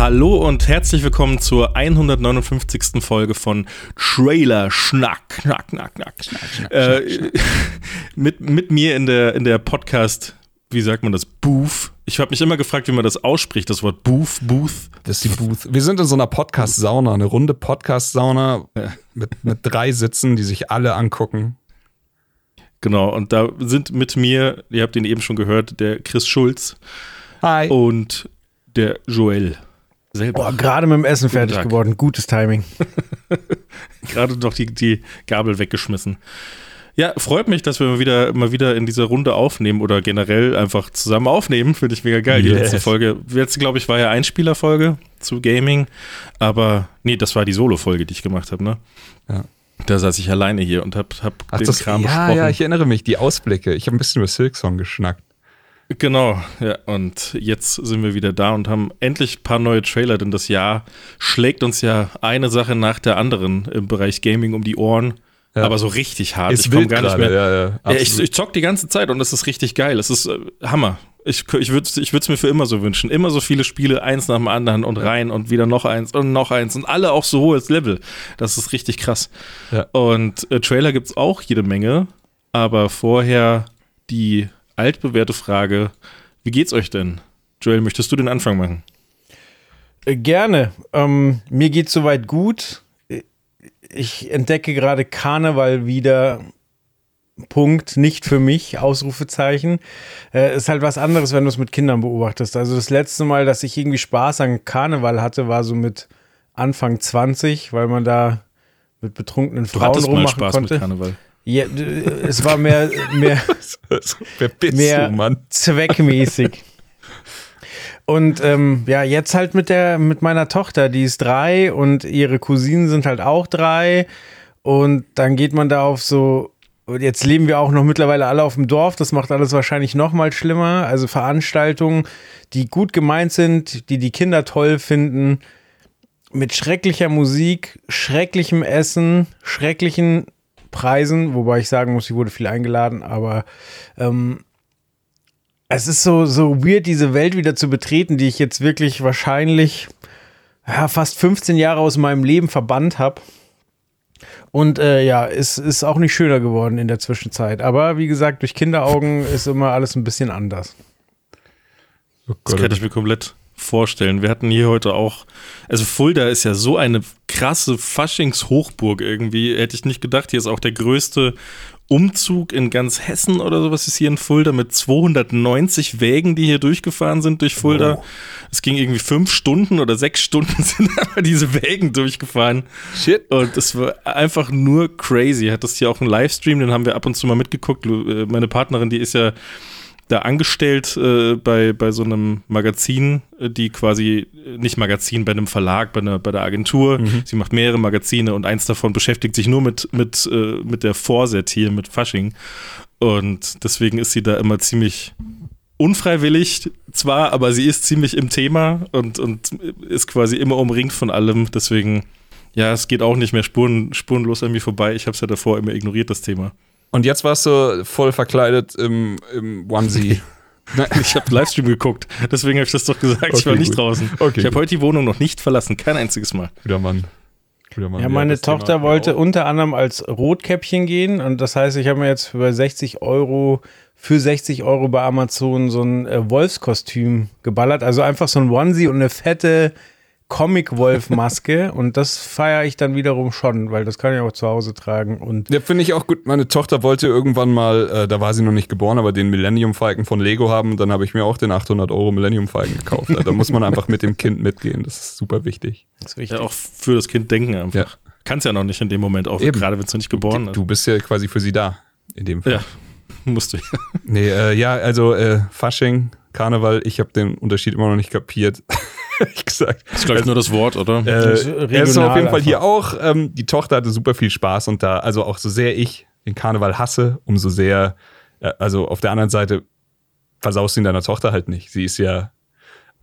Hallo und herzlich willkommen zur 159. Folge von Trailer Schnack. Knack, knack, knack. Schnack, schnack, äh, schnack, mit, mit mir in der, in der Podcast, wie sagt man das, Booth. Ich habe mich immer gefragt, wie man das ausspricht, das Wort Booth, Booth. Das ist die Booth. Wir sind in so einer Podcast-Sauna, eine runde Podcast-Sauna ja. mit, mit drei Sitzen, die sich alle angucken. Genau, und da sind mit mir, ihr habt ihn eben schon gehört, der Chris Schulz. Hi. Und der Joel selber. Boah, gerade mit dem Essen fertig Tag. geworden. Gutes Timing. gerade doch die, die Gabel weggeschmissen. Ja, freut mich, dass wir mal wieder, mal wieder in dieser Runde aufnehmen oder generell einfach zusammen aufnehmen. Finde ich mega geil. Yes. Die letzte Folge, jetzt glaube ich, war ja Einspielerfolge zu Gaming. Aber nee, das war die Solo-Folge, die ich gemacht habe, ne? Ja. Da saß ich alleine hier und hab, hab Ach, den das, Kram ja, besprochen. Ja, ich erinnere mich, die Ausblicke. Ich habe ein bisschen über Silksong geschnackt. Genau, ja, und jetzt sind wir wieder da und haben endlich ein paar neue Trailer, denn das Jahr schlägt uns ja eine Sache nach der anderen im Bereich Gaming um die Ohren. Ja. Aber so richtig hart. Ist ich komme gar nicht mehr. Ja, ja, ich, ich zock die ganze Zeit und es ist richtig geil. Es ist äh, Hammer. Ich, ich würde es mir für immer so wünschen. Immer so viele Spiele, eins nach dem anderen und rein und wieder noch eins und noch eins und alle auch so hohes Level. Das ist richtig krass. Und äh, Trailer gibt es auch jede Menge, aber vorher die altbewährte Frage: Wie geht's euch denn? Joel, möchtest du den Anfang machen? Äh, gerne. Ähm, mir geht's soweit gut. Ich entdecke gerade Karneval wieder. Punkt, nicht für mich, Ausrufezeichen. Äh, ist halt was anderes, wenn du es mit Kindern beobachtest. Also das letzte Mal, dass ich irgendwie Spaß an Karneval hatte, war so mit Anfang 20, weil man da mit betrunkenen Frauen rummachen konnte. Ja, es war mehr, mehr, mehr du, zweckmäßig. Und ähm, ja, jetzt halt mit der, mit meiner Tochter, die ist drei und ihre Cousinen sind halt auch drei. Und dann geht man da auf so, jetzt leben wir auch noch mittlerweile alle auf dem Dorf, das macht alles wahrscheinlich noch mal schlimmer. Also Veranstaltungen, die gut gemeint sind, die die Kinder toll finden, mit schrecklicher Musik, schrecklichem Essen, schrecklichen Preisen, wobei ich sagen muss, ich wurde viel eingeladen, aber ähm, es ist so, so weird, diese Welt wieder zu betreten, die ich jetzt wirklich wahrscheinlich ja, fast 15 Jahre aus meinem Leben verbannt habe. Und äh, ja, es ist auch nicht schöner geworden in der Zwischenzeit. Aber wie gesagt, durch Kinderaugen ist immer alles ein bisschen anders. Oh Gott. Das kann ich mir komplett vorstellen. Wir hatten hier heute auch, also Fulda ist ja so eine krasse Faschingshochburg irgendwie. Hätte ich nicht gedacht. Hier ist auch der größte Umzug in ganz Hessen oder sowas ist hier in Fulda mit 290 Wägen, die hier durchgefahren sind durch Fulda. Oh. Es ging irgendwie fünf Stunden oder sechs Stunden sind aber diese Wägen durchgefahren. Shit. Und es war einfach nur crazy. Hat das hier auch einen Livestream, den haben wir ab und zu mal mitgeguckt. Äh, meine Partnerin, die ist ja da angestellt äh, bei, bei so einem Magazin, äh, die quasi, äh, nicht Magazin, bei einem Verlag, bei, einer, bei der Agentur. Mhm. Sie macht mehrere Magazine und eins davon beschäftigt sich nur mit, mit, äh, mit der Vorset hier, mit Fasching. Und deswegen ist sie da immer ziemlich unfreiwillig zwar, aber sie ist ziemlich im Thema und, und ist quasi immer umringt von allem. Deswegen, ja, es geht auch nicht mehr spuren, spurenlos an mir vorbei. Ich habe es ja davor immer ignoriert, das Thema. Und jetzt warst du voll verkleidet im, im Onesie. ich habe Livestream geguckt, deswegen habe ich das doch gesagt. Okay, ich war nicht gut. draußen. Okay, ich habe heute die Wohnung noch nicht verlassen, kein einziges Mal. Guter Mann. Guter Mann. Ja, meine Tochter Thema wollte auch. unter anderem als Rotkäppchen gehen und das heißt, ich habe mir jetzt für 60 Euro für 60 Euro bei Amazon so ein äh, Wolfskostüm geballert. Also einfach so ein Onesie und eine fette Comic-Wolf-Maske und das feiere ich dann wiederum schon, weil das kann ich auch zu Hause tragen. Und ja, finde ich auch gut. Meine Tochter wollte irgendwann mal, äh, da war sie noch nicht geboren, aber den Millennium Falcon von Lego haben. Dann habe ich mir auch den 800 Euro Millennium Falcon gekauft. da muss man einfach mit dem Kind mitgehen. Das ist super wichtig. Das ist wichtig. Ja, auch für das Kind denken einfach. Ja. Kannst ja noch nicht in dem Moment auch, Eben. gerade wenn es noch nicht geboren ist. Du bist ja quasi für sie da, in dem Fall. Ja, musst du. nee, äh, ja, also äh, Fasching, Karneval, ich habe den Unterschied immer noch nicht kapiert. Ich gesagt. Das ist, glaube ich, nur das Wort, oder? Äh, er ist auf jeden Fall hier auch. Ähm, die Tochter hatte super viel Spaß und da, also auch so sehr ich den Karneval hasse, umso sehr also auf der anderen Seite versaust du ihn deiner Tochter halt nicht. Sie ist ja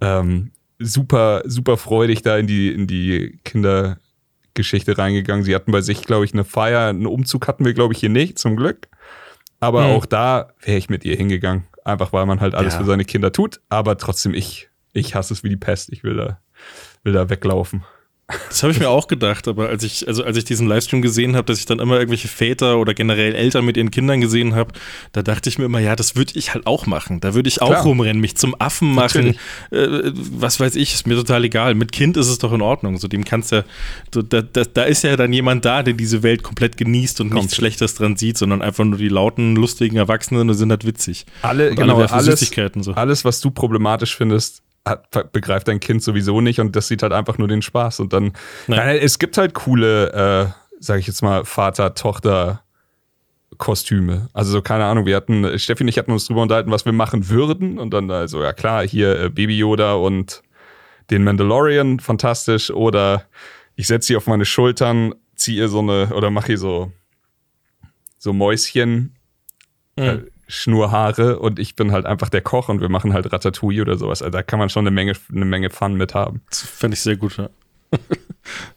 ähm, super, super freudig da in die, in die Kindergeschichte reingegangen. Sie hatten bei sich, glaube ich, eine Feier, einen Umzug hatten wir, glaube ich, hier nicht, zum Glück. Aber hm. auch da wäre ich mit ihr hingegangen. Einfach weil man halt alles ja. für seine Kinder tut. Aber trotzdem, ich, ich hasse es wie die Pest. Ich will da, will da weglaufen. Das habe ich mir auch gedacht, aber als ich, also als ich diesen Livestream gesehen habe, dass ich dann immer irgendwelche Väter oder generell Eltern mit ihren Kindern gesehen habe, da dachte ich mir immer, ja, das würde ich halt auch machen. Da würde ich auch Klar. rumrennen, mich zum Affen machen. Äh, was weiß ich, ist mir total egal. Mit Kind ist es doch in Ordnung. So dem kannst ja, so, da, da, da, ist ja dann jemand da, der diese Welt komplett genießt und Kommt. nichts Schlechtes dran sieht, sondern einfach nur die lauten, lustigen Erwachsenen und sind halt witzig. Alle, und genau, alle alles, so. alles, was du problematisch findest, begreift dein Kind sowieso nicht und das sieht halt einfach nur den Spaß. Und dann, nein, es gibt halt coole, äh, sag ich jetzt mal, Vater-Tochter- Kostüme. Also so, keine Ahnung, wir hatten, Steffi und ich hatten uns drüber unterhalten, was wir machen würden. Und dann also, ja klar, hier äh, Baby Yoda und den Mandalorian, fantastisch. Oder ich setze sie auf meine Schultern, ziehe ihr so eine, oder mache ihr so, so Mäuschen. Mhm. Äh, Schnurhaare und ich bin halt einfach der Koch und wir machen halt Ratatouille oder sowas. Also da kann man schon eine Menge, eine Menge Fun mit haben. Das fände ich sehr gut, ja.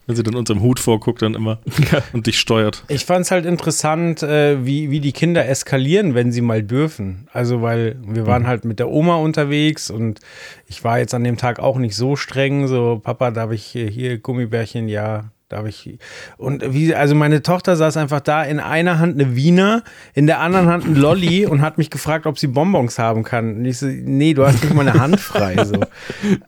Wenn sie dann unterm Hut vorguckt, dann immer ja. und dich steuert. Ich fand es halt interessant, äh, wie, wie die Kinder eskalieren, wenn sie mal dürfen. Also, weil wir waren mhm. halt mit der Oma unterwegs und ich war jetzt an dem Tag auch nicht so streng. So, Papa, darf ich hier, hier Gummibärchen? Ja, Darf ich. Und wie, also meine Tochter saß einfach da in einer Hand eine Wiener, in der anderen Hand ein Lolli und hat mich gefragt, ob sie Bonbons haben kann. Und ich so, nee, du hast nicht mal eine Hand frei. So.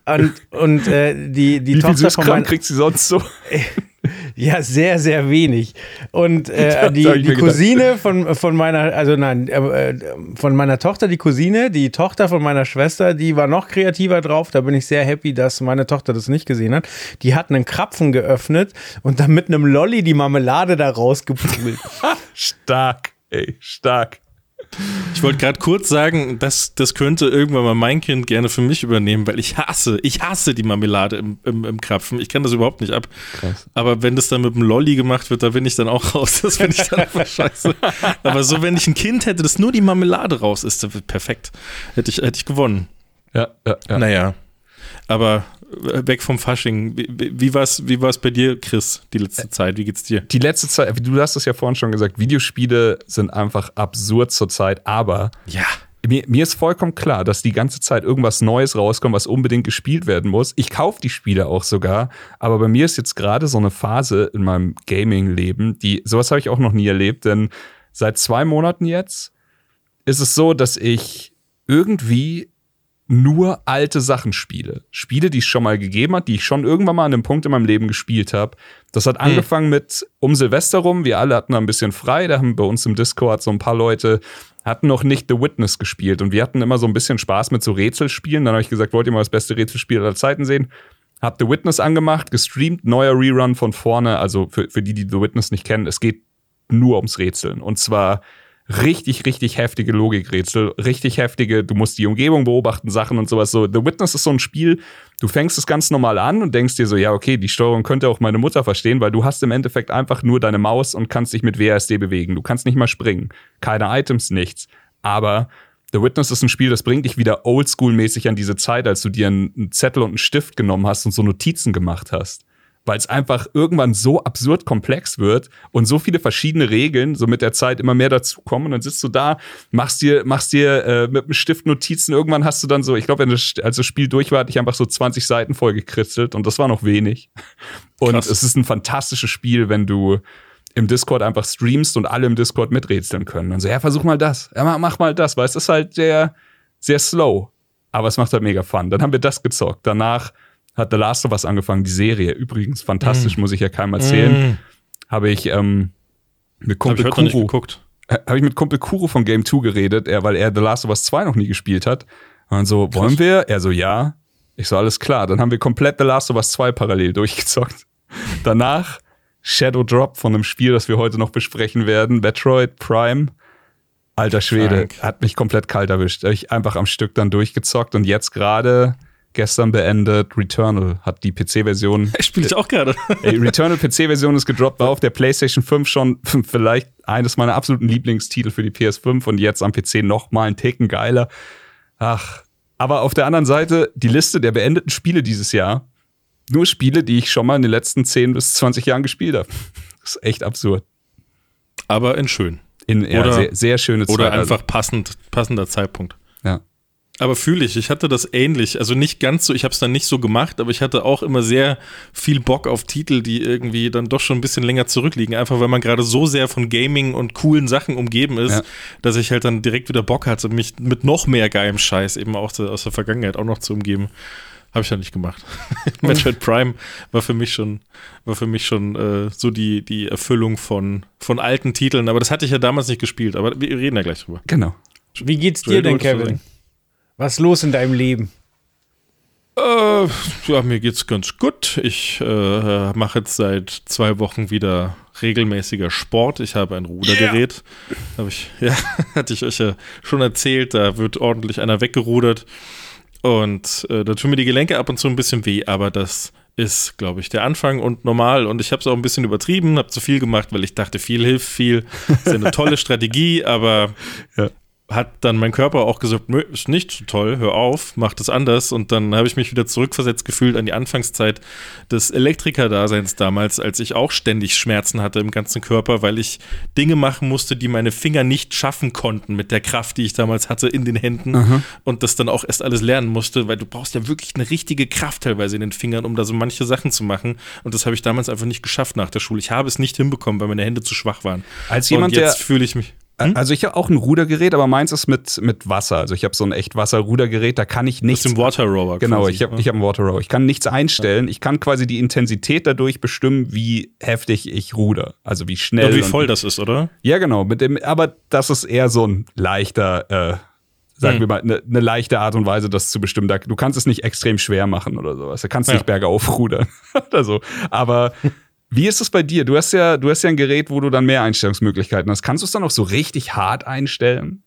Und, und äh, die, die wie Tochter viel von meinem, kriegt sie sonst so? Ja, sehr, sehr wenig. Und äh, die, die Cousine von, von meiner, also nein, äh, äh, von meiner Tochter, die Cousine, die Tochter von meiner Schwester, die war noch kreativer drauf. Da bin ich sehr happy, dass meine Tochter das nicht gesehen hat. Die hat einen Krapfen geöffnet und dann mit einem Lolli die Marmelade da rausgepult. stark, ey, stark. Ich wollte gerade kurz sagen, dass das könnte irgendwann mal mein Kind gerne für mich übernehmen, weil ich hasse, ich hasse die Marmelade im, im, im Krapfen. Ich kann das überhaupt nicht ab. Krass. Aber wenn das dann mit dem Lolli gemacht wird, da bin ich dann auch raus. Das finde ich dann einfach scheiße. Aber so, wenn ich ein Kind hätte, das nur die Marmelade raus ist, perfekt. Hätte ich, hätte ich gewonnen. Ja, ja, ja. Naja. Aber weg vom Fasching. Wie, wie war es wie war's bei dir, Chris, die letzte Zeit? Wie geht's dir? Die letzte Zeit, du hast es ja vorhin schon gesagt, Videospiele sind einfach absurd zurzeit, aber ja. Mir, mir ist vollkommen klar, dass die ganze Zeit irgendwas Neues rauskommt, was unbedingt gespielt werden muss. Ich kaufe die Spiele auch sogar, aber bei mir ist jetzt gerade so eine Phase in meinem Gaming-Leben, die sowas habe ich auch noch nie erlebt, denn seit zwei Monaten jetzt ist es so, dass ich irgendwie nur alte Sachen spiele. Spiele, die es schon mal gegeben hat, die ich schon irgendwann mal an einem Punkt in meinem Leben gespielt habe. Das hat hm. angefangen mit um Silvester rum. Wir alle hatten da ein bisschen frei. Da haben bei uns im Discord so ein paar Leute hatten noch nicht The Witness gespielt und wir hatten immer so ein bisschen Spaß mit so Rätselspielen. Dann habe ich gesagt, wollt ihr mal das beste Rätselspiel aller Zeiten sehen? Hab The Witness angemacht, gestreamt, neuer Rerun von vorne. Also für, für die, die The Witness nicht kennen, es geht nur ums Rätseln. Und zwar richtig, richtig heftige Logikrätsel, richtig heftige, du musst die Umgebung beobachten, Sachen und sowas. So, The Witness ist so ein Spiel, du fängst es ganz normal an und denkst dir so, ja, okay, die Steuerung könnte auch meine Mutter verstehen, weil du hast im Endeffekt einfach nur deine Maus und kannst dich mit WASD bewegen. Du kannst nicht mal springen. Keine Items, nichts. Aber The Witness ist ein Spiel, das bringt dich wieder oldschool-mäßig an diese Zeit, als du dir einen Zettel und einen Stift genommen hast und so Notizen gemacht hast weil es einfach irgendwann so absurd komplex wird und so viele verschiedene Regeln so mit der Zeit immer mehr dazukommen. Und dann sitzt du da, machst dir, machst dir äh, mit einem Stift Notizen. Irgendwann hast du dann so, ich glaube, als das Spiel durch war, hatte ich einfach so 20 Seiten voll gekritzelt und das war noch wenig. Und Krass. es ist ein fantastisches Spiel, wenn du im Discord einfach streamst und alle im Discord miträtseln können. Und so, ja, versuch mal das, ja, mach mal das, weil es ist halt sehr, sehr slow. Aber es macht halt mega Fun. Dann haben wir das gezockt. Danach hat The Last of Us angefangen, die Serie. Übrigens, fantastisch, mm. muss ich ja keinem erzählen. Mm. Habe ich ähm, mit Kumpel Hab ich Kuro, geguckt. Äh, habe ich mit Kumpel Kuro von Game 2 geredet, er, weil er The Last of Us 2 noch nie gespielt hat. Und so, Krass. wollen wir? Er so, ja. Ich so, alles klar. Dann haben wir komplett The Last of Us 2 parallel durchgezockt. Danach Shadow Drop von einem Spiel, das wir heute noch besprechen werden, Metroid Prime. Alter Schwede, Frank. hat mich komplett kalt erwischt. Hab ich einfach am Stück dann durchgezockt und jetzt gerade gestern beendet. Returnal hat die PC-Version. Spiele ich auch gerade. Returnal PC-Version ist gedroppt, war auf der PlayStation 5 schon vielleicht eines meiner absoluten Lieblingstitel für die PS5 und jetzt am PC noch mal ein Ticken geiler. Ach, aber auf der anderen Seite die Liste der beendeten Spiele dieses Jahr. Nur Spiele, die ich schon mal in den letzten 10 bis 20 Jahren gespielt habe. Das ist echt absurd. Aber in schön. In ja, oder, sehr, sehr schöne Zeit. Oder einfach passend, passender Zeitpunkt. Ja. Aber fühle ich, ich hatte das ähnlich. Also nicht ganz so, ich habe es dann nicht so gemacht, aber ich hatte auch immer sehr viel Bock auf Titel, die irgendwie dann doch schon ein bisschen länger zurückliegen. Einfach weil man gerade so sehr von Gaming und coolen Sachen umgeben ist, ja. dass ich halt dann direkt wieder Bock hatte, mich mit noch mehr geilem Scheiß eben auch aus der Vergangenheit auch noch zu umgeben. Habe ich ja nicht gemacht. Metroid Prime war für mich schon, war für mich schon äh, so die, die Erfüllung von, von alten Titeln. Aber das hatte ich ja damals nicht gespielt. Aber wir reden ja gleich drüber. Genau. Wie geht's dir denn, Kevin? Was ist los in deinem Leben? Äh, ja, mir geht's ganz gut. Ich äh, mache jetzt seit zwei Wochen wieder regelmäßiger Sport. Ich habe ein Rudergerät. Yeah. Habe ich, ja, hatte ich euch ja schon erzählt. Da wird ordentlich einer weggerudert. Und äh, da tun mir die Gelenke ab und zu ein bisschen weh, aber das ist, glaube ich, der Anfang und normal. Und ich habe es auch ein bisschen übertrieben, habe zu viel gemacht, weil ich dachte, viel hilft viel. Das ist eine tolle Strategie, aber ja hat dann mein Körper auch gesagt, nö, ist nicht so toll, hör auf, mach das anders. Und dann habe ich mich wieder zurückversetzt gefühlt an die Anfangszeit des Elektrikerdaseins damals, als ich auch ständig Schmerzen hatte im ganzen Körper, weil ich Dinge machen musste, die meine Finger nicht schaffen konnten mit der Kraft, die ich damals hatte in den Händen. Aha. Und das dann auch erst alles lernen musste, weil du brauchst ja wirklich eine richtige Kraft teilweise in den Fingern, um da so manche Sachen zu machen. Und das habe ich damals einfach nicht geschafft nach der Schule. Ich habe es nicht hinbekommen, weil meine Hände zu schwach waren. Als jemand, Und jetzt fühle ich mich. Hm? Also ich habe auch ein Rudergerät, aber meins ist mit, mit Wasser. Also ich habe so ein echt Wasserrudergerät, da kann ich nichts. Das ist ein Water Rower. Genau, ich habe ich hab einen Water Rower. Ich kann nichts einstellen. Ich kann quasi die Intensität dadurch bestimmen, wie heftig ich ruder. Also wie schnell. Und wie voll das ist, oder? Ja, genau. Mit dem, aber das ist eher so ein leichter, äh, sagen hm. wir mal, eine ne leichte Art und Weise, das zu bestimmen. Du kannst es nicht extrem schwer machen oder sowas. Du kannst ja. nicht bergauf rudern oder so. Aber wie ist es bei dir? Du hast ja, du hast ja ein Gerät, wo du dann mehr Einstellungsmöglichkeiten hast. Kannst du es dann auch so richtig hart einstellen?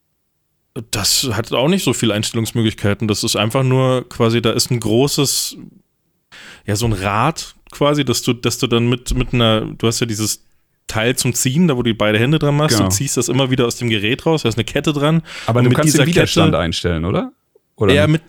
Das hat auch nicht so viele Einstellungsmöglichkeiten. Das ist einfach nur quasi, da ist ein großes, ja, so ein Rad quasi, dass du, dass du dann mit, mit einer, du hast ja dieses Teil zum Ziehen, da wo du beide Hände dran machst genau. und ziehst das immer wieder aus dem Gerät raus, da ist eine Kette dran. Aber du kannst den Widerstand Kette, einstellen, oder? Oder ja, mit,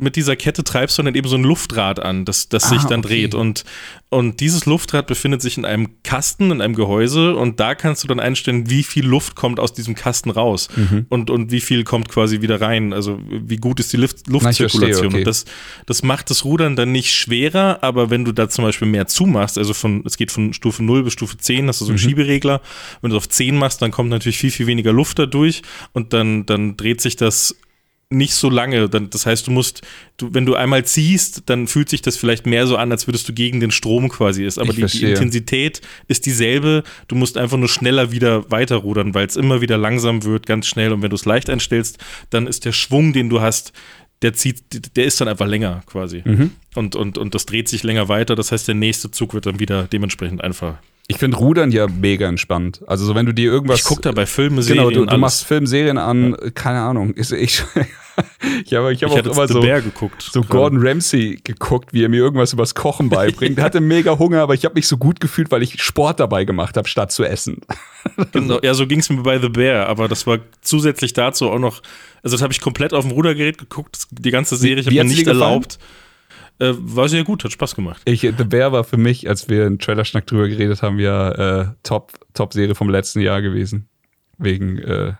mit dieser Kette treibst du dann eben so ein Luftrad an, das, das ah, sich dann okay. dreht. Und, und dieses Luftrad befindet sich in einem Kasten, in einem Gehäuse und da kannst du dann einstellen, wie viel Luft kommt aus diesem Kasten raus mhm. und, und wie viel kommt quasi wieder rein. Also wie gut ist die Luft, Luftzirkulation. okay. Und das, das macht das Rudern dann nicht schwerer, aber wenn du da zum Beispiel mehr zumachst, also von, es geht von Stufe 0 bis Stufe 10, hast du so einen mhm. Schieberegler. Wenn du auf 10 machst, dann kommt natürlich viel, viel weniger Luft dadurch und dann, dann dreht sich das nicht so lange. Das heißt, du musst, du, wenn du einmal ziehst, dann fühlt sich das vielleicht mehr so an, als würdest du gegen den Strom quasi ist. Aber die, die, Intensität ist dieselbe. Du musst einfach nur schneller wieder weiterrudern, weil es immer wieder langsam wird, ganz schnell. Und wenn du es leicht einstellst, dann ist der Schwung, den du hast, der zieht, der ist dann einfach länger quasi. Mhm. Und, und, und das dreht sich länger weiter. Das heißt, der nächste Zug wird dann wieder dementsprechend einfach ich finde Rudern ja mega entspannt. Also so wenn du dir irgendwas. Ich guck da bei Filmen, Serien. Genau, du, du machst Film, Serien an, ja. keine Ahnung. Ist, ich ich habe ich hab ich auch immer so, geguckt, so Gordon Ramsay geguckt, wie er mir irgendwas übers Kochen beibringt. Der hatte mega Hunger, aber ich habe mich so gut gefühlt, weil ich Sport dabei gemacht habe, statt zu essen. genau, ja, so ging es mir bei The Bear, aber das war zusätzlich dazu auch noch, also das habe ich komplett auf dem Rudergerät geguckt, die ganze Serie, ich habe mir nicht erlaubt. Gefallen? Äh, war sehr gut, hat Spaß gemacht. Ich, The Bear war für mich, als wir in Trailer-Schnack drüber geredet haben, ja äh, Top, Top-Serie vom letzten Jahr gewesen. Wegen äh,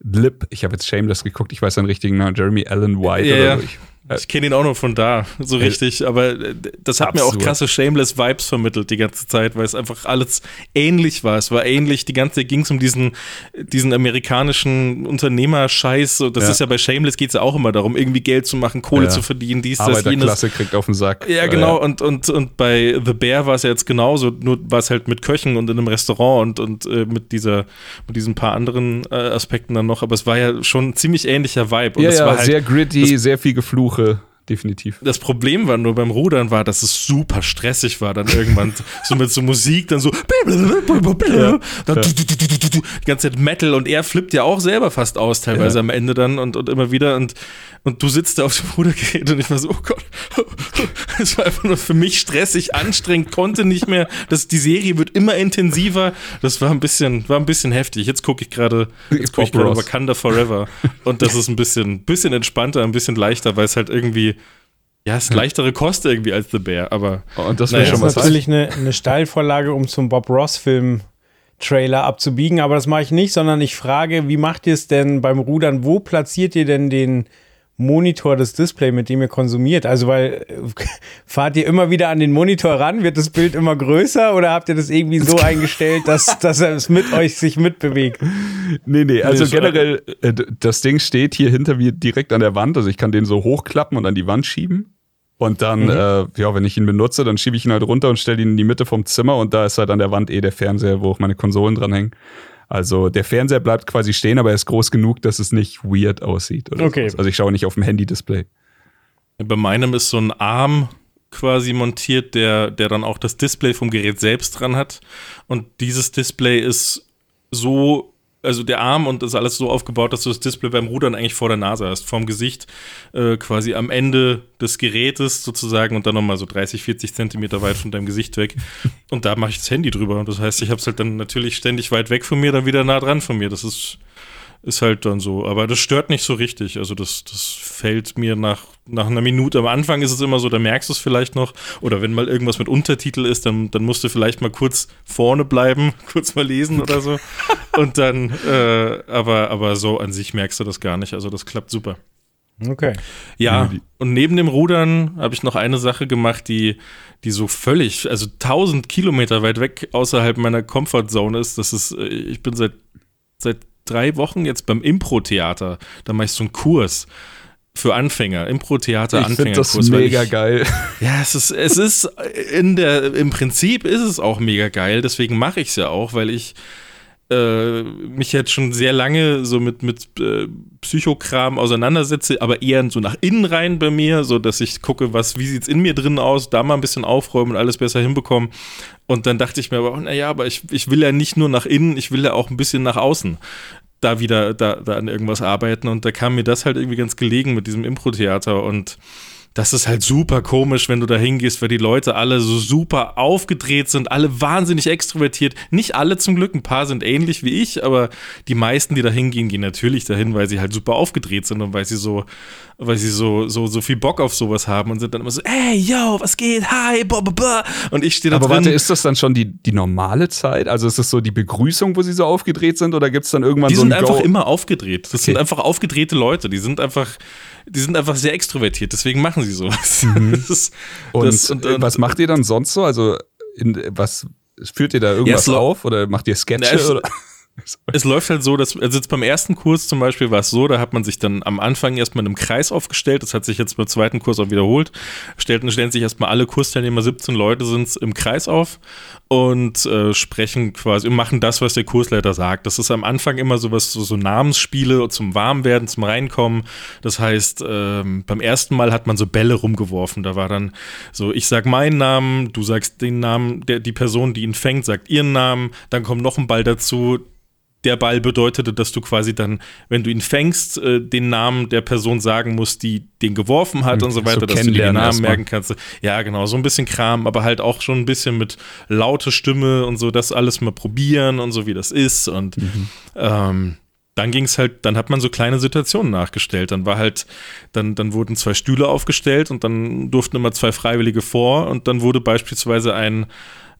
Lip. Ich habe jetzt Shameless geguckt, ich weiß seinen richtigen Namen, Jeremy Allen White ja, oder so. Ich ich kenne ihn auch noch von da, so richtig. Aber äh, das hat Absurd. mir auch krasse Shameless-Vibes vermittelt die ganze Zeit, weil es einfach alles ähnlich war. Es war ähnlich, die ganze Zeit ging es um diesen, diesen amerikanischen Unternehmerscheiß. Das ja. ist ja bei Shameless geht es ja auch immer darum, irgendwie Geld zu machen, Kohle ja. zu verdienen, dies, das, jenes. Klasse kriegt auf den Sack. Ja, genau. Ja. Und, und, und bei The Bear war es ja jetzt genauso, nur war es halt mit Köchen und in einem Restaurant und, und äh, mit dieser, mit diesen paar anderen äh, Aspekten dann noch. Aber es war ja schon ein ziemlich ähnlicher Vibe. Und ja, es ja, war halt, sehr gritty, sehr viel Gefluch Suche definitiv. Das Problem war nur beim Rudern war, dass es super stressig war. Dann irgendwann so mit so Musik, dann so ja, dann die ganze Zeit Metal und er flippt ja auch selber fast aus, teilweise ja. am Ende dann und, und immer wieder. Und, und du sitzt da auf dem Rudergerät und ich war so, oh Gott, es war einfach nur für mich stressig, anstrengend, konnte nicht mehr. Das, die Serie wird immer intensiver. Das war ein bisschen, war ein bisschen heftig. Jetzt gucke ich gerade, gerade Wakanda Forever. Und das ist ein bisschen, bisschen entspannter, ein bisschen leichter, weil es halt irgendwie ja, es ist leichtere Kost irgendwie als The Bear, aber. Und das wäre naja, schon was. Das ist natürlich eine, eine Steilvorlage, um zum Bob Ross-Film Trailer abzubiegen, aber das mache ich nicht, sondern ich frage, wie macht ihr es denn beim Rudern? Wo platziert ihr denn den Monitor, das Display, mit dem ihr konsumiert? Also, weil fahrt ihr immer wieder an den Monitor ran? Wird das Bild immer größer oder habt ihr das irgendwie so eingestellt, dass, dass er es mit euch sich mitbewegt? Nee, nee, also nee, generell, äh, das Ding steht hier hinter mir direkt an der Wand. Also, ich kann den so hochklappen und an die Wand schieben. Und dann, mhm. äh, ja, wenn ich ihn benutze, dann schiebe ich ihn halt runter und stelle ihn in die Mitte vom Zimmer und da ist halt an der Wand eh der Fernseher, wo auch meine Konsolen dranhängen. Also der Fernseher bleibt quasi stehen, aber er ist groß genug, dass es nicht weird aussieht. okay. Sowas. Also ich schaue nicht auf dem Handy-Display. Bei meinem ist so ein Arm quasi montiert, der, der dann auch das Display vom Gerät selbst dran hat. Und dieses Display ist so also der Arm und das ist alles so aufgebaut, dass du das Display beim Rudern eigentlich vor der Nase hast, vorm Gesicht, äh, quasi am Ende des Gerätes sozusagen und dann nochmal so 30, 40 Zentimeter weit von deinem Gesicht weg. Und da mache ich das Handy drüber. Und das heißt, ich habe es halt dann natürlich ständig weit weg von mir, dann wieder nah dran von mir. Das ist ist halt dann so. Aber das stört nicht so richtig. Also das, das fällt mir nach, nach einer Minute. Am Anfang ist es immer so, da merkst du es vielleicht noch. Oder wenn mal irgendwas mit Untertitel ist, dann, dann musst du vielleicht mal kurz vorne bleiben, kurz mal lesen oder so. Und dann, äh, aber, aber so an sich merkst du das gar nicht. Also das klappt super. Okay. Ja, und neben dem Rudern habe ich noch eine Sache gemacht, die, die so völlig, also 1000 Kilometer weit weg außerhalb meiner Comfortzone ist. Das ist, äh, ich bin seit, seit drei Wochen jetzt beim Impro-Theater. Da mache ich so einen Kurs für Anfänger, Impro-Theater Anfängerkurs. Das ist mega ich, geil. Ja, es ist, es ist in der, im Prinzip ist es auch mega geil, deswegen mache ich es ja auch, weil ich äh, mich jetzt schon sehr lange so mit, mit äh, Psychokram auseinandersetze, aber eher so nach innen rein bei mir, so dass ich gucke, was, wie sieht es in mir drin aus, da mal ein bisschen aufräumen und alles besser hinbekommen. Und dann dachte ich mir aber, naja, aber ich, ich will ja nicht nur nach innen, ich will ja auch ein bisschen nach außen da wieder da, da an irgendwas arbeiten. Und da kam mir das halt irgendwie ganz gelegen mit diesem Impro-Theater und das ist halt super komisch, wenn du da hingehst, weil die Leute alle so super aufgedreht sind, alle wahnsinnig extrovertiert. Nicht alle zum Glück, ein paar sind ähnlich wie ich, aber die meisten, die da hingehen, gehen natürlich dahin, weil sie halt super aufgedreht sind und weil sie so, weil sie so, so, so viel Bock auf sowas haben und sind dann immer so, ey, yo, was geht? Hi, blah, blah, blah. Und ich stehe da aber drin. Aber warte, ist das dann schon die, die normale Zeit? Also ist das so die Begrüßung, wo sie so aufgedreht sind oder gibt es dann irgendwann die so ein Die sind einfach immer aufgedreht. Das okay. sind einfach aufgedrehte Leute. Die sind einfach die sind einfach sehr extrovertiert, deswegen machen sie sowas. Mhm. Das, und, das, und, und, was macht ihr dann sonst so? Also, in, was führt ihr da irgendwas ja, auf oder macht ihr Sketche? Na, oder? Es läuft halt so, dass, also jetzt beim ersten Kurs zum Beispiel war es so, da hat man sich dann am Anfang erstmal in einem Kreis aufgestellt, das hat sich jetzt beim zweiten Kurs auch wiederholt, stellten, stellen sich erstmal alle Kursteilnehmer, 17 Leute sind im Kreis auf und äh, sprechen quasi und machen das, was der Kursleiter sagt. Das ist am Anfang immer sowas, so, so Namensspiele zum Warmwerden, zum Reinkommen. Das heißt, ähm, beim ersten Mal hat man so Bälle rumgeworfen, da war dann so, ich sag meinen Namen, du sagst den Namen, der, die Person, die ihn fängt, sagt ihren Namen, dann kommt noch ein Ball dazu, der Ball bedeutete, dass du quasi dann, wenn du ihn fängst, äh, den Namen der Person sagen musst, die den geworfen hat mhm, und so weiter, so dass du den Namen merken kannst. Ja, genau, so ein bisschen Kram, aber halt auch schon ein bisschen mit lauter Stimme und so, das alles mal probieren und so, wie das ist. Und mhm. ähm, dann ging es halt, dann hat man so kleine Situationen nachgestellt. Dann war halt, dann, dann wurden zwei Stühle aufgestellt und dann durften immer zwei Freiwillige vor und dann wurde beispielsweise ein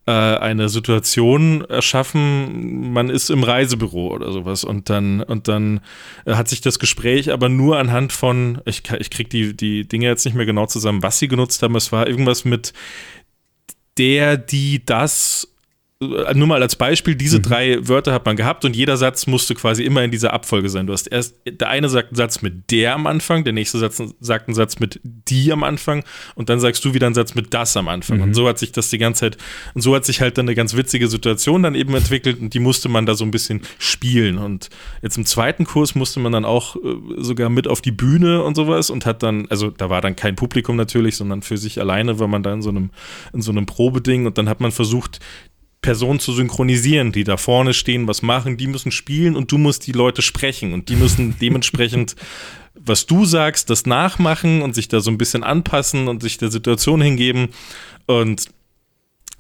äh, eine Situation erschaffen, man ist im Reisebüro oder sowas und dann, und dann hat sich das Gespräch aber nur anhand von, ich, ich krieg die, die Dinge jetzt nicht mehr genau zusammen, was sie genutzt haben, es war irgendwas mit der, die das nur mal als Beispiel, diese mhm. drei Wörter hat man gehabt und jeder Satz musste quasi immer in dieser Abfolge sein. Du hast erst, der eine sagt einen Satz mit der am Anfang, der nächste Satz sagt einen Satz mit die am Anfang und dann sagst du wieder einen Satz mit das am Anfang. Mhm. Und so hat sich das die ganze Zeit, und so hat sich halt dann eine ganz witzige Situation dann eben entwickelt und die musste man da so ein bisschen spielen. Und jetzt im zweiten Kurs musste man dann auch äh, sogar mit auf die Bühne und sowas und hat dann, also da war dann kein Publikum natürlich, sondern für sich alleine war man da in so einem, in so einem Probeding und dann hat man versucht, Personen zu synchronisieren, die da vorne stehen, was machen, die müssen spielen und du musst die Leute sprechen und die müssen dementsprechend, was du sagst, das nachmachen und sich da so ein bisschen anpassen und sich der Situation hingeben. Und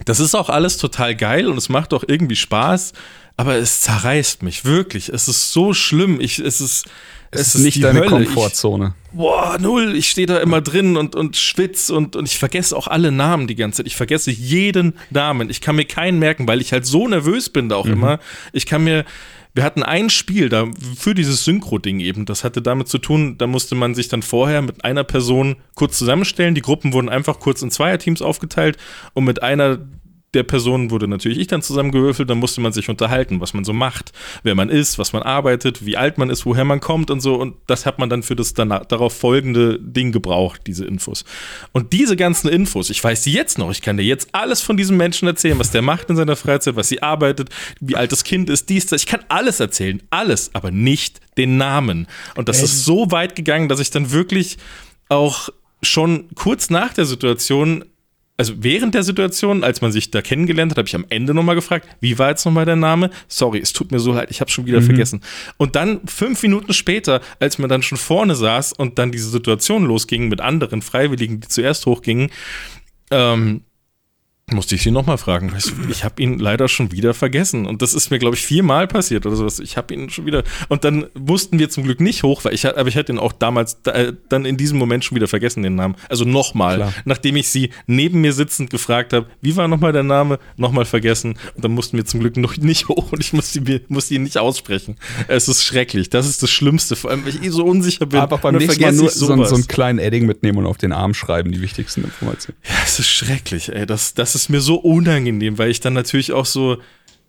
das ist auch alles total geil und es macht auch irgendwie Spaß, aber es zerreißt mich wirklich. Es ist so schlimm. Ich, es ist, es, es ist nicht deine Hölle. Komfortzone. Ich, boah, null. Ich stehe da immer drin und, und schwitze und, und ich vergesse auch alle Namen die ganze Zeit. Ich vergesse jeden Namen. Ich kann mir keinen merken, weil ich halt so nervös bin da auch mhm. immer. Ich kann mir, wir hatten ein Spiel da für dieses Synchro-Ding eben. Das hatte damit zu tun, da musste man sich dann vorher mit einer Person kurz zusammenstellen. Die Gruppen wurden einfach kurz in Zweierteams aufgeteilt und mit einer der Person wurde natürlich ich dann zusammengewürfelt, dann musste man sich unterhalten, was man so macht, wer man ist, was man arbeitet, wie alt man ist, woher man kommt und so. Und das hat man dann für das danach, darauf folgende Ding gebraucht, diese Infos. Und diese ganzen Infos, ich weiß jetzt noch, ich kann dir jetzt alles von diesem Menschen erzählen, was der macht in seiner Freizeit, was sie arbeitet, wie alt das Kind ist, dies, das. Ich kann alles erzählen, alles, aber nicht den Namen. Und das ähm. ist so weit gegangen, dass ich dann wirklich auch schon kurz nach der Situation also während der Situation, als man sich da kennengelernt hat, habe ich am Ende nochmal gefragt, wie war jetzt nochmal der Name? Sorry, es tut mir so leid, ich habe schon wieder mhm. vergessen. Und dann fünf Minuten später, als man dann schon vorne saß und dann diese Situation losging mit anderen Freiwilligen, die zuerst hochgingen, ähm, musste ich sie nochmal fragen. Ich habe ihn leider schon wieder vergessen. Und das ist mir, glaube ich, viermal passiert oder sowas. Ich habe ihn schon wieder. Und dann mussten wir zum Glück nicht hoch, weil ich, aber ich hatte ihn auch damals, äh, dann in diesem Moment schon wieder vergessen, den Namen. Also nochmal. Nachdem ich sie neben mir sitzend gefragt habe, wie war nochmal der Name? Nochmal vergessen. Und dann mussten wir zum Glück noch nicht hoch und ich musste, musste ihn nicht aussprechen. Es ist schrecklich. Das ist das Schlimmste. Vor allem, weil ich eh so unsicher bin. Aber beim nächsten Mal nur so, so, einen kleinen Edding mitnehmen und auf den Arm schreiben, die wichtigsten Informationen. Ja, es ist schrecklich, ey. Das, das ist ist mir so unangenehm, weil ich dann natürlich auch so,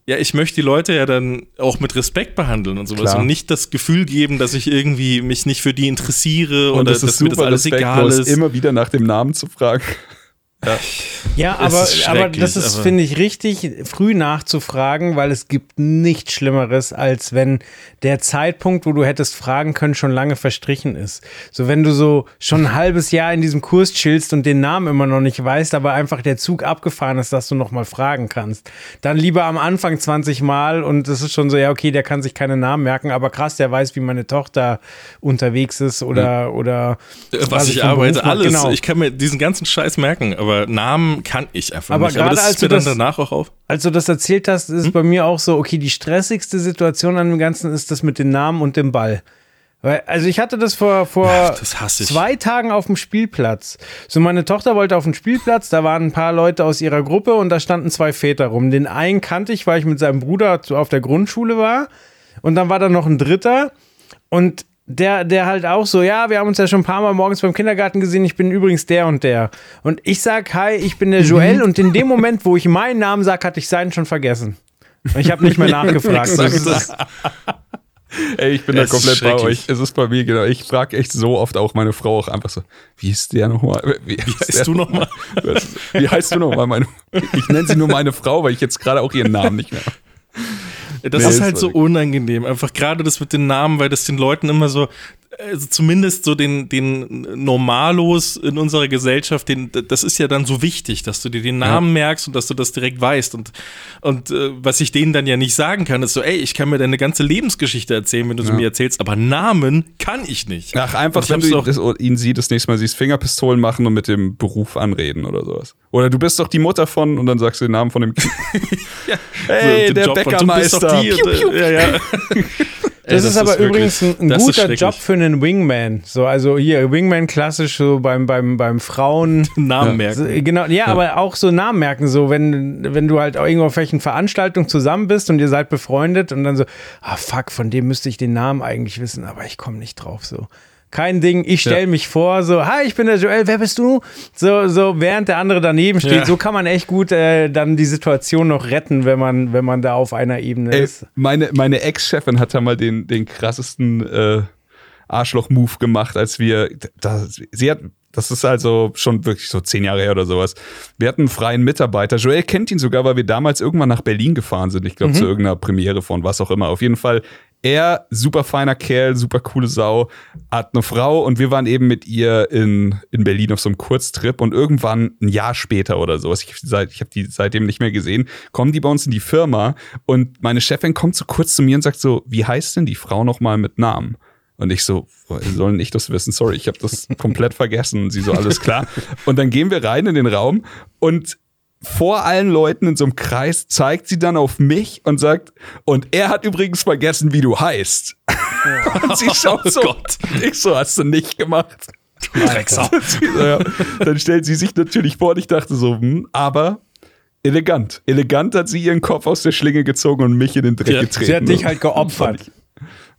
ja, ich möchte die Leute ja dann auch mit Respekt behandeln und sowas Klar. und nicht das Gefühl geben, dass ich irgendwie mich nicht für die interessiere und oder das dass mir das alles egal ist. immer wieder nach dem Namen zu fragen. Ja, ja aber, aber das ist, finde ich, richtig früh nachzufragen, weil es gibt nichts Schlimmeres, als wenn der Zeitpunkt, wo du hättest fragen können, schon lange verstrichen ist. So, wenn du so schon ein halbes Jahr in diesem Kurs chillst und den Namen immer noch nicht weißt, aber einfach der Zug abgefahren ist, dass du noch mal fragen kannst. Dann lieber am Anfang 20 Mal und es ist schon so, ja, okay, der kann sich keine Namen merken, aber krass, der weiß, wie meine Tochter unterwegs ist oder, mhm. oder was, was ich arbeite, alles. Genau. Ich kann mir diesen ganzen Scheiß merken, aber aber Namen kann ich einfach aber nicht. Aber das ist mir dann danach auch auf. Als du das erzählt hast, ist hm? bei mir auch so, okay, die stressigste Situation an dem Ganzen ist das mit den Namen und dem Ball. Weil, also ich hatte das vor, vor das zwei Tagen auf dem Spielplatz. So, meine Tochter wollte auf den Spielplatz, da waren ein paar Leute aus ihrer Gruppe und da standen zwei Väter rum. Den einen kannte ich, weil ich mit seinem Bruder auf der Grundschule war. Und dann war da noch ein dritter. Und der, der halt auch so, ja, wir haben uns ja schon ein paar Mal morgens beim Kindergarten gesehen, ich bin übrigens der und der. Und ich sag, hi, ich bin der Joel mhm. und in dem Moment, wo ich meinen Namen sag, hatte ich seinen schon vergessen. Und ich habe nicht mehr nachgefragt. Ey, ich bin es da komplett bei euch. Es ist bei mir genau. Ich frage echt so oft auch meine Frau auch einfach so, wie ist der nochmal? Wie, wie heißt du nochmal? Wie heißt du nochmal? ich nenne sie nur meine Frau, weil ich jetzt gerade auch ihren Namen nicht mehr. Das nee, ist halt so unangenehm. Einfach gerade das mit den Namen, weil das den Leuten immer so, also zumindest so den, den Normalos in unserer Gesellschaft, den, das ist ja dann so wichtig, dass du dir den Namen ja. merkst und dass du das direkt weißt. Und, und äh, was ich denen dann ja nicht sagen kann, ist so, ey, ich kann mir deine ganze Lebensgeschichte erzählen, wenn du ja. sie mir erzählst, aber Namen kann ich nicht. Ach, einfach, wenn du ihn, das, ihn siehst, das nächste Mal siehst, Fingerpistolen machen und mit dem Beruf anreden oder sowas. Oder du bist doch die Mutter von und dann sagst du den Namen von dem Kind. ja. Hey, so, der Job Bäckermeister. Piu, piu. Ja, ja. Das, das ist aber ist übrigens ein, ein guter Job für einen Wingman. So, also hier, Wingman klassisch so beim, beim, beim Frauen. Namen merken. So, genau, ja, ja, aber auch so Namen merken. So, wenn, wenn du halt irgendwo auf welchen Veranstaltungen zusammen bist und ihr seid befreundet und dann so, ah fuck, von dem müsste ich den Namen eigentlich wissen, aber ich komme nicht drauf. So. Kein Ding. Ich stelle ja. mich vor, so, hi, ich bin der Joel, wer bist du? So, so während der andere daneben steht. Ja. So kann man echt gut äh, dann die Situation noch retten, wenn man, wenn man da auf einer Ebene Ey, ist. Meine, meine Ex-Chefin hat da mal den, den krassesten äh, Arschloch-Move gemacht, als wir, da, sie hat, das ist also schon wirklich so zehn Jahre her oder sowas. Wir hatten einen freien Mitarbeiter. Joel kennt ihn sogar, weil wir damals irgendwann nach Berlin gefahren sind. Ich glaube, mhm. zu irgendeiner Premiere von was auch immer. Auf jeden Fall er, super feiner Kerl, super coole Sau, hat eine Frau und wir waren eben mit ihr in, in Berlin auf so einem Kurztrip und irgendwann ein Jahr später oder so, ich, ich habe die seitdem nicht mehr gesehen, kommen die bei uns in die Firma und meine Chefin kommt so kurz zu mir und sagt so, wie heißt denn die Frau nochmal mit Namen? Und ich so, sollen nicht das wissen? Sorry, ich habe das komplett vergessen. Und sie so, alles klar. Und dann gehen wir rein in den Raum und vor allen Leuten in so einem Kreis zeigt sie dann auf mich und sagt, und er hat übrigens vergessen, wie du heißt. und sie schaut oh so, Gott. ich so, hast du nicht gemacht. ja, dann stellt sie sich natürlich vor und ich dachte so, hm, aber elegant. Elegant hat sie ihren Kopf aus der Schlinge gezogen und mich in den Dreck ja, getreten. Sie hat dich halt geopfert.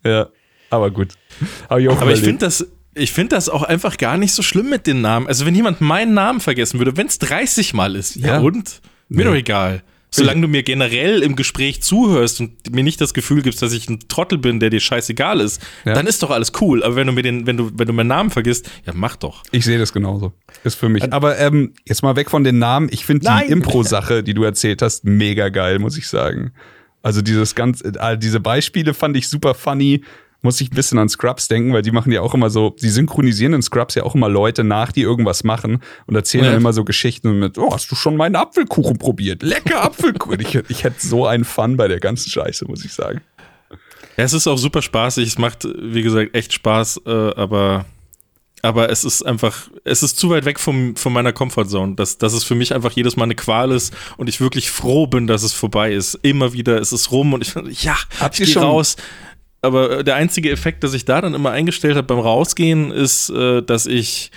Ja, aber gut. Ich, aber ich finde das, ich finde das auch einfach gar nicht so schlimm mit den Namen. Also, wenn jemand meinen Namen vergessen würde, wenn es 30 Mal ist, ja, ja und? Mir doch egal. Solange du mir generell im Gespräch zuhörst und mir nicht das Gefühl gibst, dass ich ein Trottel bin, der dir scheißegal ist, ja. dann ist doch alles cool. Aber wenn du mir den, wenn du, wenn du meinen Namen vergisst, ja, mach doch. Ich sehe das genauso. Ist für mich. Aber ähm, jetzt mal weg von den Namen. Ich finde die Impro-Sache, die du erzählt hast, mega geil, muss ich sagen. Also dieses ganz, äh, diese Beispiele fand ich super funny muss ich ein bisschen an Scrubs denken, weil die machen ja auch immer so, die synchronisieren in Scrubs ja auch immer Leute nach, die irgendwas machen und erzählen ja. dann immer so Geschichten mit, oh, hast du schon meinen Apfelkuchen probiert? Lecker Apfelkuchen. ich, ich hätte so einen Fun bei der ganzen Scheiße, muss ich sagen. Ja, es ist auch super spaßig. Es macht, wie gesagt, echt Spaß, äh, aber aber es ist einfach, es ist zu weit weg vom, von meiner Comfortzone, dass, dass es für mich einfach jedes Mal eine Qual ist und ich wirklich froh bin, dass es vorbei ist. Immer wieder ist es rum und ich, ja, Habt ich gehe raus aber der einzige Effekt, dass ich da dann immer eingestellt habe beim Rausgehen, ist, äh, dass ich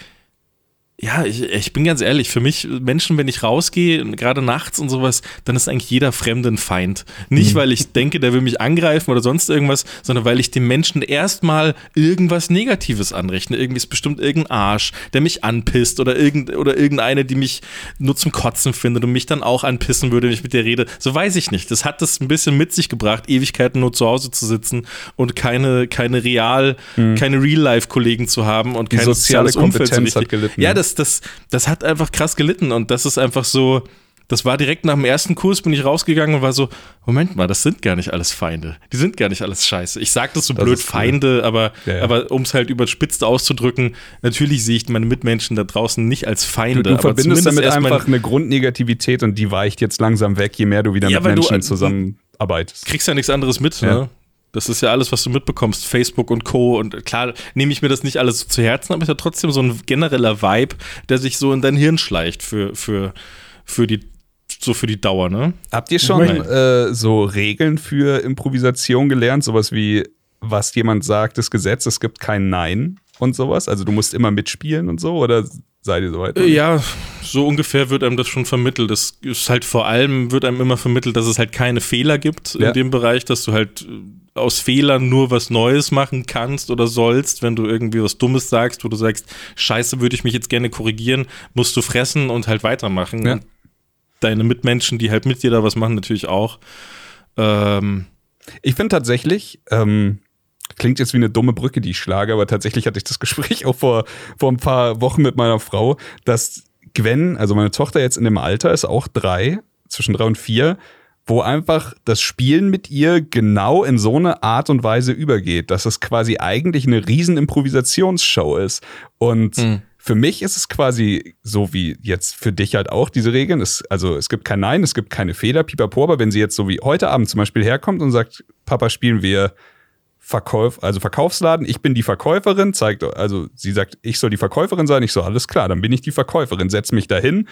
ja, ich, ich bin ganz ehrlich, für mich, Menschen, wenn ich rausgehe, gerade nachts und sowas, dann ist eigentlich jeder Fremde ein Feind. Nicht, mhm. weil ich denke, der will mich angreifen oder sonst irgendwas, sondern weil ich dem Menschen erstmal irgendwas Negatives anrechne. Irgendwie ist bestimmt irgendein Arsch, der mich anpisst oder, irgend, oder irgendeine, die mich nur zum Kotzen findet und mich dann auch anpissen würde, wenn ich mit der rede. So weiß ich nicht. Das hat das ein bisschen mit sich gebracht, Ewigkeiten nur zu Hause zu sitzen und keine, keine real, mhm. keine Real-Life-Kollegen zu haben und die kein soziale soziales Umfeld so Hat gelitten. Ja, das das, das, hat einfach krass gelitten und das ist einfach so, das war direkt nach dem ersten Kurs, bin ich rausgegangen und war so, Moment mal, das sind gar nicht alles Feinde. Die sind gar nicht alles scheiße. Ich sag das so das blöd, cool. Feinde, aber, ja, ja. aber um es halt überspitzt auszudrücken, natürlich sehe ich meine Mitmenschen da draußen nicht als Feinde. Du, du verbindest damit einfach eine Grundnegativität und die weicht jetzt langsam weg, je mehr du wieder ja, mit Menschen du, zusammenarbeitest. Kriegst ja nichts anderes mit, ne? Das ist ja alles, was du mitbekommst, Facebook und Co. Und klar nehme ich mir das nicht alles zu Herzen, aber es ist ja trotzdem so ein genereller Vibe, der sich so in dein Hirn schleicht für, für, für die so für die Dauer, ne? Habt ihr schon äh, so Regeln für Improvisation gelernt? Sowas wie, was jemand sagt, das Gesetz, es gibt kein Nein und sowas? Also du musst immer mitspielen und so? Oder seid ihr soweit? Ja, so ungefähr wird einem das schon vermittelt. Es ist halt vor allem, wird einem immer vermittelt, dass es halt keine Fehler gibt ja. in dem Bereich, dass du halt aus Fehlern nur was Neues machen kannst oder sollst, wenn du irgendwie was Dummes sagst, wo du sagst, scheiße, würde ich mich jetzt gerne korrigieren, musst du fressen und halt weitermachen. Ja. deine Mitmenschen, die halt mit dir da was machen, natürlich auch. Ähm, ich finde tatsächlich, ähm, klingt jetzt wie eine dumme Brücke, die ich schlage, aber tatsächlich hatte ich das Gespräch auch vor, vor ein paar Wochen mit meiner Frau, dass Gwen, also meine Tochter jetzt in dem Alter ist auch drei, zwischen drei und vier, wo einfach das Spielen mit ihr genau in so eine Art und Weise übergeht, dass es quasi eigentlich eine riesen Improvisationsshow ist. Und mhm. für mich ist es quasi so wie jetzt für dich halt auch diese Regeln. Es, also es gibt kein Nein, es gibt keine Fehler, pipapo, aber wenn sie jetzt so wie heute Abend zum Beispiel herkommt und sagt, Papa, spielen wir Verkauf, also Verkaufsladen, ich bin die Verkäuferin, zeigt, also sie sagt, ich soll die Verkäuferin sein, ich so, alles klar, dann bin ich die Verkäuferin, setz mich dahin,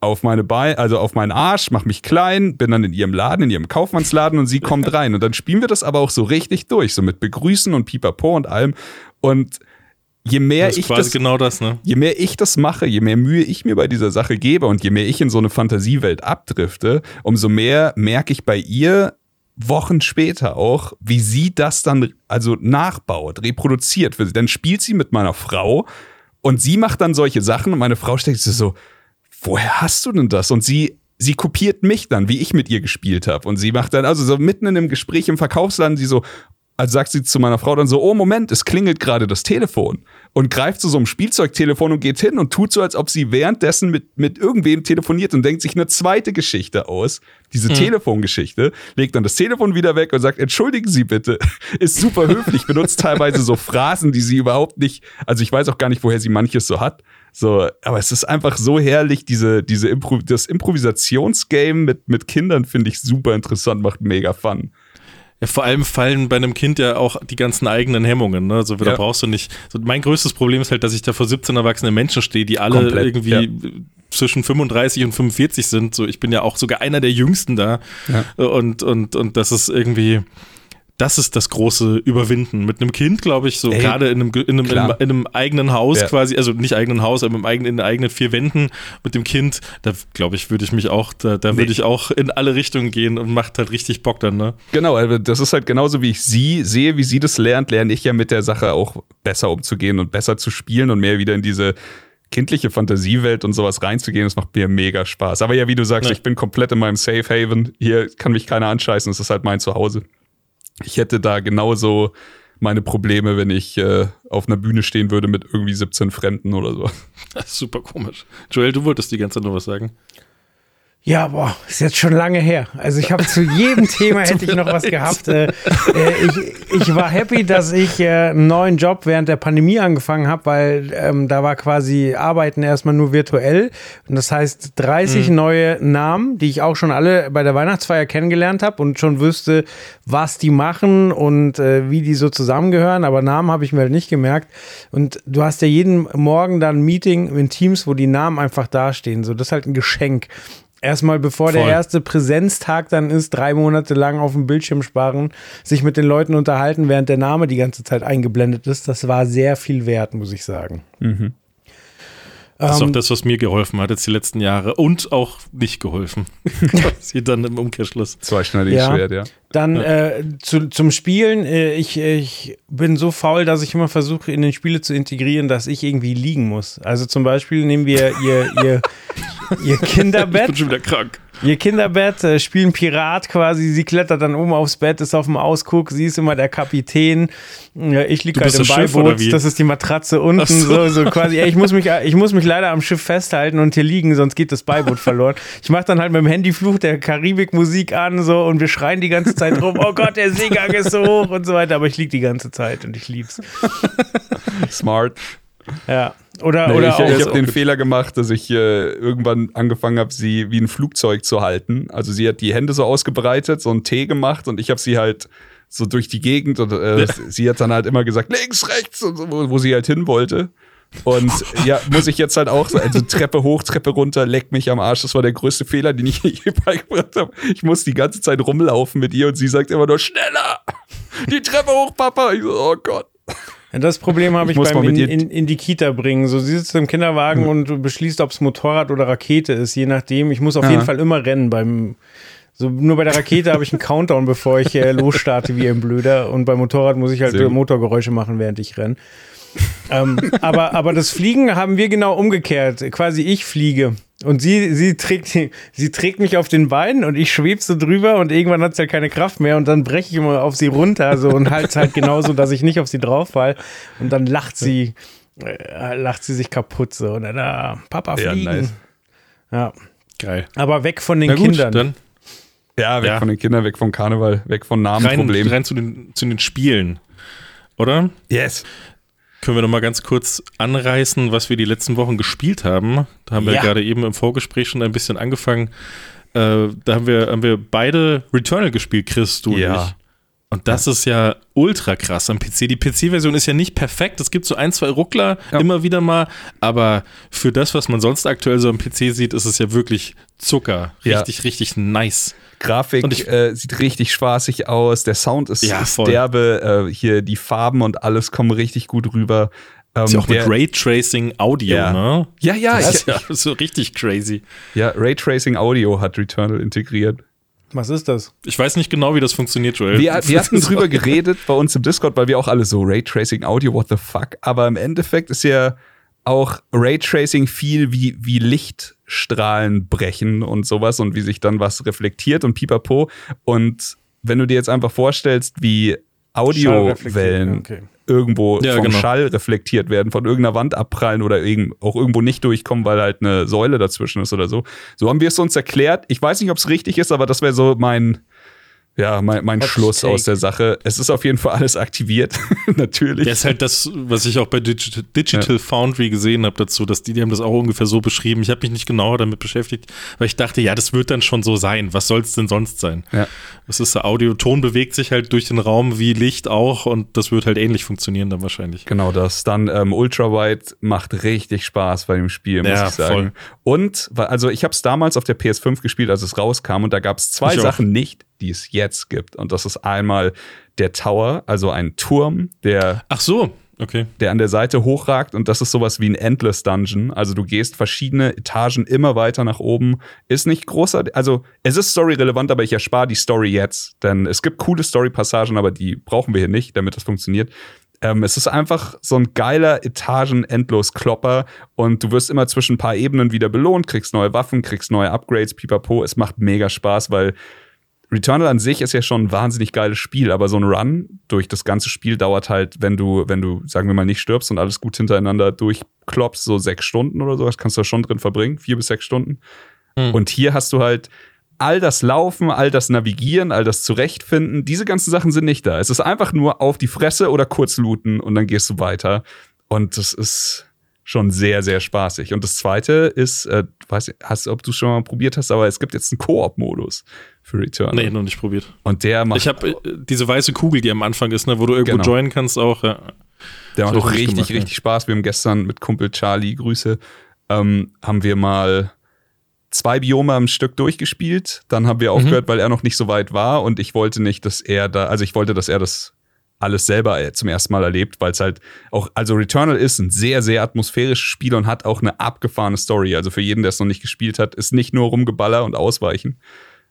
auf meine Beine, also auf meinen Arsch, mach mich klein, bin dann in ihrem Laden, in ihrem Kaufmannsladen und sie kommt rein. Und dann spielen wir das aber auch so richtig durch, so mit Begrüßen und Pipapo und allem. Und je mehr das ich das, genau das, ne? je mehr ich das mache, je mehr Mühe ich mir bei dieser Sache gebe und je mehr ich in so eine Fantasiewelt abdrifte, umso mehr merke ich bei ihr, Wochen später auch, wie sie das dann also nachbaut, reproduziert. Dann spielt sie mit meiner Frau und sie macht dann solche Sachen und meine Frau sich so, woher hast du denn das? Und sie sie kopiert mich dann, wie ich mit ihr gespielt habe. Und sie macht dann, also so mitten in einem Gespräch im Verkaufsladen, sie so, also sagt sie zu meiner Frau dann so, oh Moment, es klingelt gerade das Telefon. Und greift zu so einem Spielzeugtelefon und geht hin und tut so, als ob sie währenddessen mit, mit irgendwem telefoniert und denkt sich eine zweite Geschichte aus. Diese hm. Telefongeschichte, legt dann das Telefon wieder weg und sagt, entschuldigen Sie bitte. Ist super höflich, benutzt teilweise so Phrasen, die sie überhaupt nicht, also ich weiß auch gar nicht, woher sie manches so hat. So, aber es ist einfach so herrlich, diese, diese Impro das Improvisationsgame mit, mit Kindern finde ich super interessant, macht mega Fun. Ja, vor allem fallen bei einem Kind ja auch die ganzen eigenen Hemmungen. Ne? Also, da brauchst du nicht. So, mein größtes Problem ist halt, dass ich da vor 17 erwachsenen Menschen stehe, die alle Komplett, irgendwie ja. zwischen 35 und 45 sind. So, ich bin ja auch sogar einer der Jüngsten da. Und, und, und das ist irgendwie das ist das große Überwinden. Mit einem Kind, glaube ich, so gerade in einem, in, in, in einem eigenen Haus ja. quasi, also nicht eigenen Haus, aber im eigenen, in den eigenen vier Wänden mit dem Kind, da glaube ich, würde ich mich auch, da, da würde ich auch in alle Richtungen gehen und macht halt richtig Bock dann, ne? Genau, also das ist halt genauso, wie ich sie sehe, wie sie das lernt, lerne ich ja mit der Sache auch besser umzugehen und besser zu spielen und mehr wieder in diese kindliche Fantasiewelt und sowas reinzugehen, das macht mir mega Spaß. Aber ja, wie du sagst, ja. ich bin komplett in meinem Safe Haven. Hier kann mich keiner anscheißen, es ist halt mein Zuhause ich hätte da genauso meine Probleme, wenn ich äh, auf einer Bühne stehen würde mit irgendwie 17 Fremden oder so. Das ist super komisch. Joel, du wolltest die ganze Zeit nur was sagen. Ja, boah, ist jetzt schon lange her. Also ich habe zu jedem Thema hätte ich noch was gehabt. Äh, äh, ich, ich war happy, dass ich äh, einen neuen Job während der Pandemie angefangen habe, weil ähm, da war quasi Arbeiten erstmal nur virtuell. Und das heißt 30 mhm. neue Namen, die ich auch schon alle bei der Weihnachtsfeier kennengelernt habe und schon wüsste, was die machen und äh, wie die so zusammengehören. Aber Namen habe ich mir halt nicht gemerkt. Und du hast ja jeden Morgen dann ein Meeting in Teams, wo die Namen einfach dastehen. So, das ist halt ein Geschenk. Erstmal bevor Voll. der erste Präsenztag dann ist, drei Monate lang auf dem Bildschirm sparen, sich mit den Leuten unterhalten, während der Name die ganze Zeit eingeblendet ist. Das war sehr viel wert, muss ich sagen. Mhm. Das ist auch ähm, das, was mir geholfen hat jetzt die letzten Jahre und auch nicht geholfen. Sie dann im Umkehrschluss. Zweischneidiges ja. Schwert, ja. Dann ja. Äh, zu, zum Spielen. Äh, ich, ich bin so faul, dass ich immer versuche, in den Spiele zu integrieren, dass ich irgendwie liegen muss. Also zum Beispiel nehmen wir ihr, ihr, ihr Kinderbett. ich bin schon wieder krank. Ihr Kinderbett, äh, spielen Pirat quasi, sie klettert dann oben aufs Bett, ist auf dem Ausguck, sie ist immer der Kapitän. Ja, ich liege halt im Beiboot, das ist die Matratze unten, so. so. So, quasi. Ich, muss mich, ich muss mich leider am Schiff festhalten und hier liegen, sonst geht das Beiboot verloren. Ich mache dann halt mit dem Handy Fluch der Karibik Musik an so und wir schreien die ganze Zeit rum, oh Gott, der Seegang ist so hoch und so weiter, aber ich liege die ganze Zeit und ich lieb's. Smart. Ja. Oder, nee, oder ich, ich habe den Fehler gemacht, dass ich äh, irgendwann angefangen habe, sie wie ein Flugzeug zu halten. Also sie hat die Hände so ausgebreitet, so einen T gemacht und ich habe sie halt so durch die Gegend und äh, sie hat dann halt immer gesagt, links, rechts, und so, wo, wo sie halt hin wollte. Und ja, muss ich jetzt halt auch, also Treppe hoch, Treppe runter, leck mich am Arsch. Das war der größte Fehler, den ich je beigebracht habe. Ich muss die ganze Zeit rumlaufen mit ihr und sie sagt immer nur, schneller! Die Treppe hoch, Papa! Ich so, oh Gott. Das Problem habe ich, ich beim in, in, in, die Kita bringen. So, sie sitzt im Kinderwagen mhm. und beschließt, ob es Motorrad oder Rakete ist, je nachdem. Ich muss auf ja. jeden Fall immer rennen beim. So, nur bei der Rakete habe ich einen Countdown, bevor ich äh, losstarte wie ein Blöder. Und beim Motorrad muss ich halt Motorgeräusche machen, während ich renne ähm, aber, aber das Fliegen haben wir genau umgekehrt. Quasi ich fliege. Und sie, sie, trägt, sie trägt mich auf den Beinen und ich schwebe so drüber und irgendwann hat sie halt keine Kraft mehr und dann breche ich immer auf sie runter so und halte es halt genauso, dass ich nicht auf sie drauf fall. Und dann lacht sie, äh, lacht sie sich kaputt so. Und dann, ah, Papa fliegen. Ja, nice. ja. Geil. Aber weg von den gut, Kindern. Dann. Ja, weg ja. von den Kindern, weg vom Karneval, weg von Namenproblemen. Rein, rein zu, den, zu den Spielen, oder? Yes. Können wir noch mal ganz kurz anreißen, was wir die letzten Wochen gespielt haben? Da haben wir ja. gerade eben im Vorgespräch schon ein bisschen angefangen. Äh, da haben wir, haben wir beide Returnal gespielt, Chris, du ja. und ich. Und das ja. ist ja ultra krass am PC. Die PC-Version ist ja nicht perfekt. Es gibt so ein, zwei Ruckler ja. immer wieder mal. Aber für das, was man sonst aktuell so am PC sieht, ist es ja wirklich Zucker. Richtig, ja. richtig nice. Grafik ich, äh, sieht richtig spaßig aus. Der Sound ist, ja, derbe. Äh, hier die Farben und alles kommen richtig gut rüber. Ähm, ist ja auch der, mit Raytracing Audio, ja. ne? Ja, ja. Das ist ja so richtig crazy. Ja, Raytracing Audio hat Returnal integriert. Was ist das? Ich weiß nicht genau, wie das funktioniert, Joel. Wir, wir hatten drüber geredet bei uns im Discord, weil wir auch alle so Raytracing Audio, what the fuck. Aber im Endeffekt ist ja auch Raytracing viel wie, wie Lichtstrahlen brechen und sowas und wie sich dann was reflektiert und pipapo. Und wenn du dir jetzt einfach vorstellst, wie Audiowellen okay. irgendwo ja, vom genau. Schall reflektiert werden, von irgendeiner Wand abprallen oder auch irgendwo nicht durchkommen, weil halt eine Säule dazwischen ist oder so. So haben wir es uns erklärt. Ich weiß nicht, ob es richtig ist, aber das wäre so mein, ja, mein, mein Schluss aus der Sache. Es ist auf jeden Fall alles aktiviert, natürlich. Das ist halt das, was ich auch bei Digital, Digital ja. Foundry gesehen habe dazu, dass die, die haben das auch ungefähr so beschrieben. Ich habe mich nicht genauer damit beschäftigt, weil ich dachte, ja, das wird dann schon so sein. Was soll es denn sonst sein? Ja. Das ist Audio, Ton bewegt sich halt durch den Raum wie Licht auch und das wird halt ähnlich funktionieren dann wahrscheinlich. Genau das. Dann ähm, Ultrawide macht richtig Spaß bei dem Spiel, muss ja, ich sagen. Voll. Und, also ich habe es damals auf der PS5 gespielt, als es rauskam und da gab es zwei Sachen nicht, die es jetzt gibt. Und das ist einmal der Tower, also ein Turm, der. Ach so. Okay. Der an der Seite hochragt und das ist sowas wie ein Endless Dungeon. Also du gehst verschiedene Etagen immer weiter nach oben. Ist nicht großartig, also es ist storyrelevant, aber ich erspare die Story jetzt, denn es gibt coole Story-Passagen, aber die brauchen wir hier nicht, damit das funktioniert. Ähm, es ist einfach so ein geiler Etagen-Endlos-Klopper und du wirst immer zwischen ein paar Ebenen wieder belohnt, kriegst neue Waffen, kriegst neue Upgrades, pipapo. Es macht mega Spaß, weil Returnal an sich ist ja schon ein wahnsinnig geiles Spiel, aber so ein Run durch das ganze Spiel dauert halt, wenn du, wenn du, sagen wir mal, nicht stirbst und alles gut hintereinander durchkloppst, so sechs Stunden oder so, das kannst du da schon drin verbringen, vier bis sechs Stunden. Mhm. Und hier hast du halt all das Laufen, all das Navigieren, all das Zurechtfinden, diese ganzen Sachen sind nicht da. Es ist einfach nur auf die Fresse oder kurz looten und dann gehst du weiter. Und das ist, schon sehr, sehr spaßig. Und das zweite ist, äh, weiß nicht, hast, ob du schon mal probiert hast, aber es gibt jetzt einen Koop-Modus für Return. Nee, noch nicht probiert. Und der macht. Ich habe äh, diese weiße Kugel, die am Anfang ist, ne, wo du irgendwo genau. joinen kannst, auch. Ja. Der macht auch richtig, gemacht, richtig ja. Spaß. Wir haben gestern mit Kumpel Charlie, Grüße, ähm, haben wir mal zwei Biome am Stück durchgespielt. Dann haben wir mhm. aufgehört, weil er noch nicht so weit war und ich wollte nicht, dass er da, also ich wollte, dass er das alles selber äh, zum ersten Mal erlebt, weil es halt auch, also Returnal ist ein sehr, sehr atmosphärisches Spiel und hat auch eine abgefahrene Story. Also für jeden, der es noch nicht gespielt hat, ist nicht nur rumgeballer und ausweichen.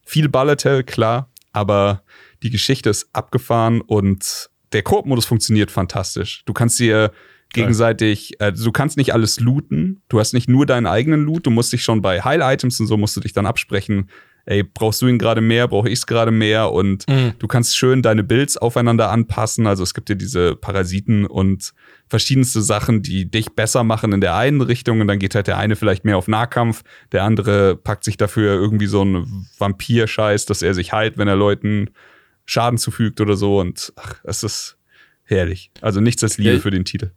Viel Ballertell, klar, aber die Geschichte ist abgefahren und der Koop-Modus funktioniert fantastisch. Du kannst dir gegenseitig, äh, du kannst nicht alles looten. Du hast nicht nur deinen eigenen Loot, du musst dich schon bei Heil-Items und so musst du dich dann absprechen, ey, brauchst du ihn gerade mehr, brauche ich es gerade mehr und mhm. du kannst schön deine Builds aufeinander anpassen. Also es gibt ja diese Parasiten und verschiedenste Sachen, die dich besser machen in der einen Richtung und dann geht halt der eine vielleicht mehr auf Nahkampf, der andere packt sich dafür irgendwie so einen Vampir-Scheiß, dass er sich heilt, wenn er Leuten Schaden zufügt oder so und ach, es ist herrlich. Also nichts als Liebe für den Titel.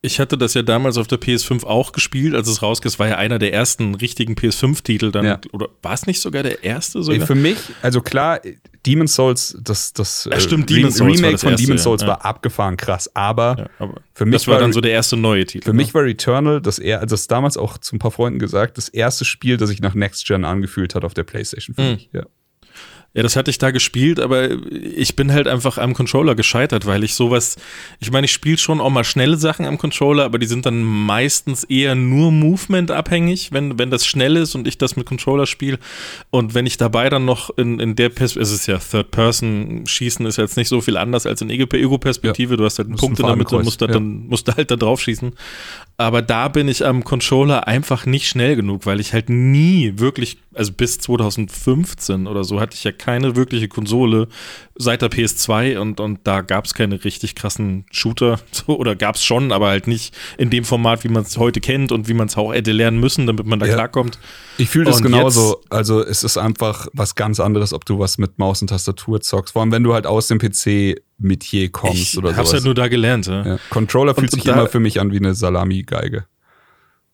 Ich hatte das ja damals auf der PS5 auch gespielt, als es rauskam. Es war ja einer der ersten richtigen PS5-Titel dann. Ja. Oder war es nicht sogar der erste sogar? Für mich, also klar, Demon's Souls, das, das ja, stimmt, Re Souls Remake von erste, Demon's Souls ja. war abgefahren krass. Aber, aber, für mich das war, war dann so der erste neue Titel. Für ne? mich war Returnal, das, er, das damals auch zu ein paar Freunden gesagt, das erste Spiel, das sich nach Next Gen angefühlt hat auf der PlayStation für mhm. mich. Ja. Ja, das hatte ich da gespielt, aber ich bin halt einfach am Controller gescheitert, weil ich sowas, ich meine, ich spiele schon auch mal schnelle Sachen am Controller, aber die sind dann meistens eher nur Movement abhängig, wenn, wenn das schnell ist und ich das mit Controller spiele. Und wenn ich dabei dann noch in, in der Perspektive, es ist ja Third Person, Schießen ist jetzt nicht so viel anders als in Ego-Perspektive, ja. du hast halt einen Punkt in der Mitte, musst, ja. dann, musst du halt da drauf schießen. Aber da bin ich am Controller einfach nicht schnell genug, weil ich halt nie wirklich, also bis 2015 oder so hatte ich ja keine wirkliche Konsole seit der PS2 und, und da gab es keine richtig krassen Shooter. So, oder gab es schon, aber halt nicht in dem Format, wie man es heute kennt und wie man es auch hätte lernen müssen, damit man da ja. klarkommt. Ich fühle das und genauso. Also es ist einfach was ganz anderes, ob du was mit Maus und Tastatur zockst. Vor allem, wenn du halt aus dem PC Metier kommst ich oder so. Ich hab's halt nur da gelernt. Ja. ja. Controller fühlt und, sich immer für mich an wie eine Salami-Geige.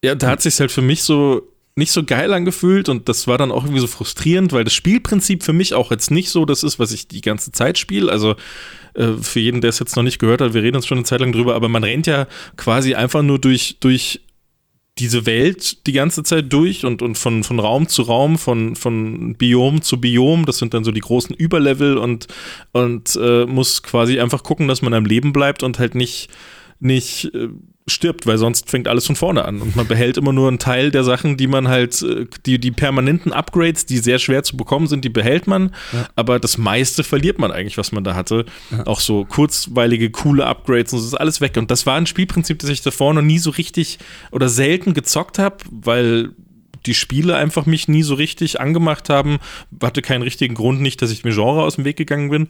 Ja, da hat sich halt für mich so nicht so geil angefühlt und das war dann auch irgendwie so frustrierend, weil das Spielprinzip für mich auch jetzt nicht so das ist, was ich die ganze Zeit spiele. Also äh, für jeden, der es jetzt noch nicht gehört hat, wir reden uns schon eine Zeit lang drüber, aber man rennt ja quasi einfach nur durch, durch diese Welt die ganze Zeit durch und, und von, von Raum zu Raum, von, von Biom zu Biom. Das sind dann so die großen Überlevel und, und äh, muss quasi einfach gucken, dass man am Leben bleibt und halt nicht, nicht äh, stirbt, weil sonst fängt alles von vorne an und man behält immer nur einen Teil der Sachen, die man halt, äh, die, die permanenten Upgrades, die sehr schwer zu bekommen sind, die behält man, ja. aber das meiste verliert man eigentlich, was man da hatte. Ja. Auch so kurzweilige, coole Upgrades und so ist alles weg und das war ein Spielprinzip, das ich davor noch nie so richtig oder selten gezockt habe, weil die Spiele einfach mich nie so richtig angemacht haben. Hatte keinen richtigen Grund, nicht, dass ich mir Genre aus dem Weg gegangen bin.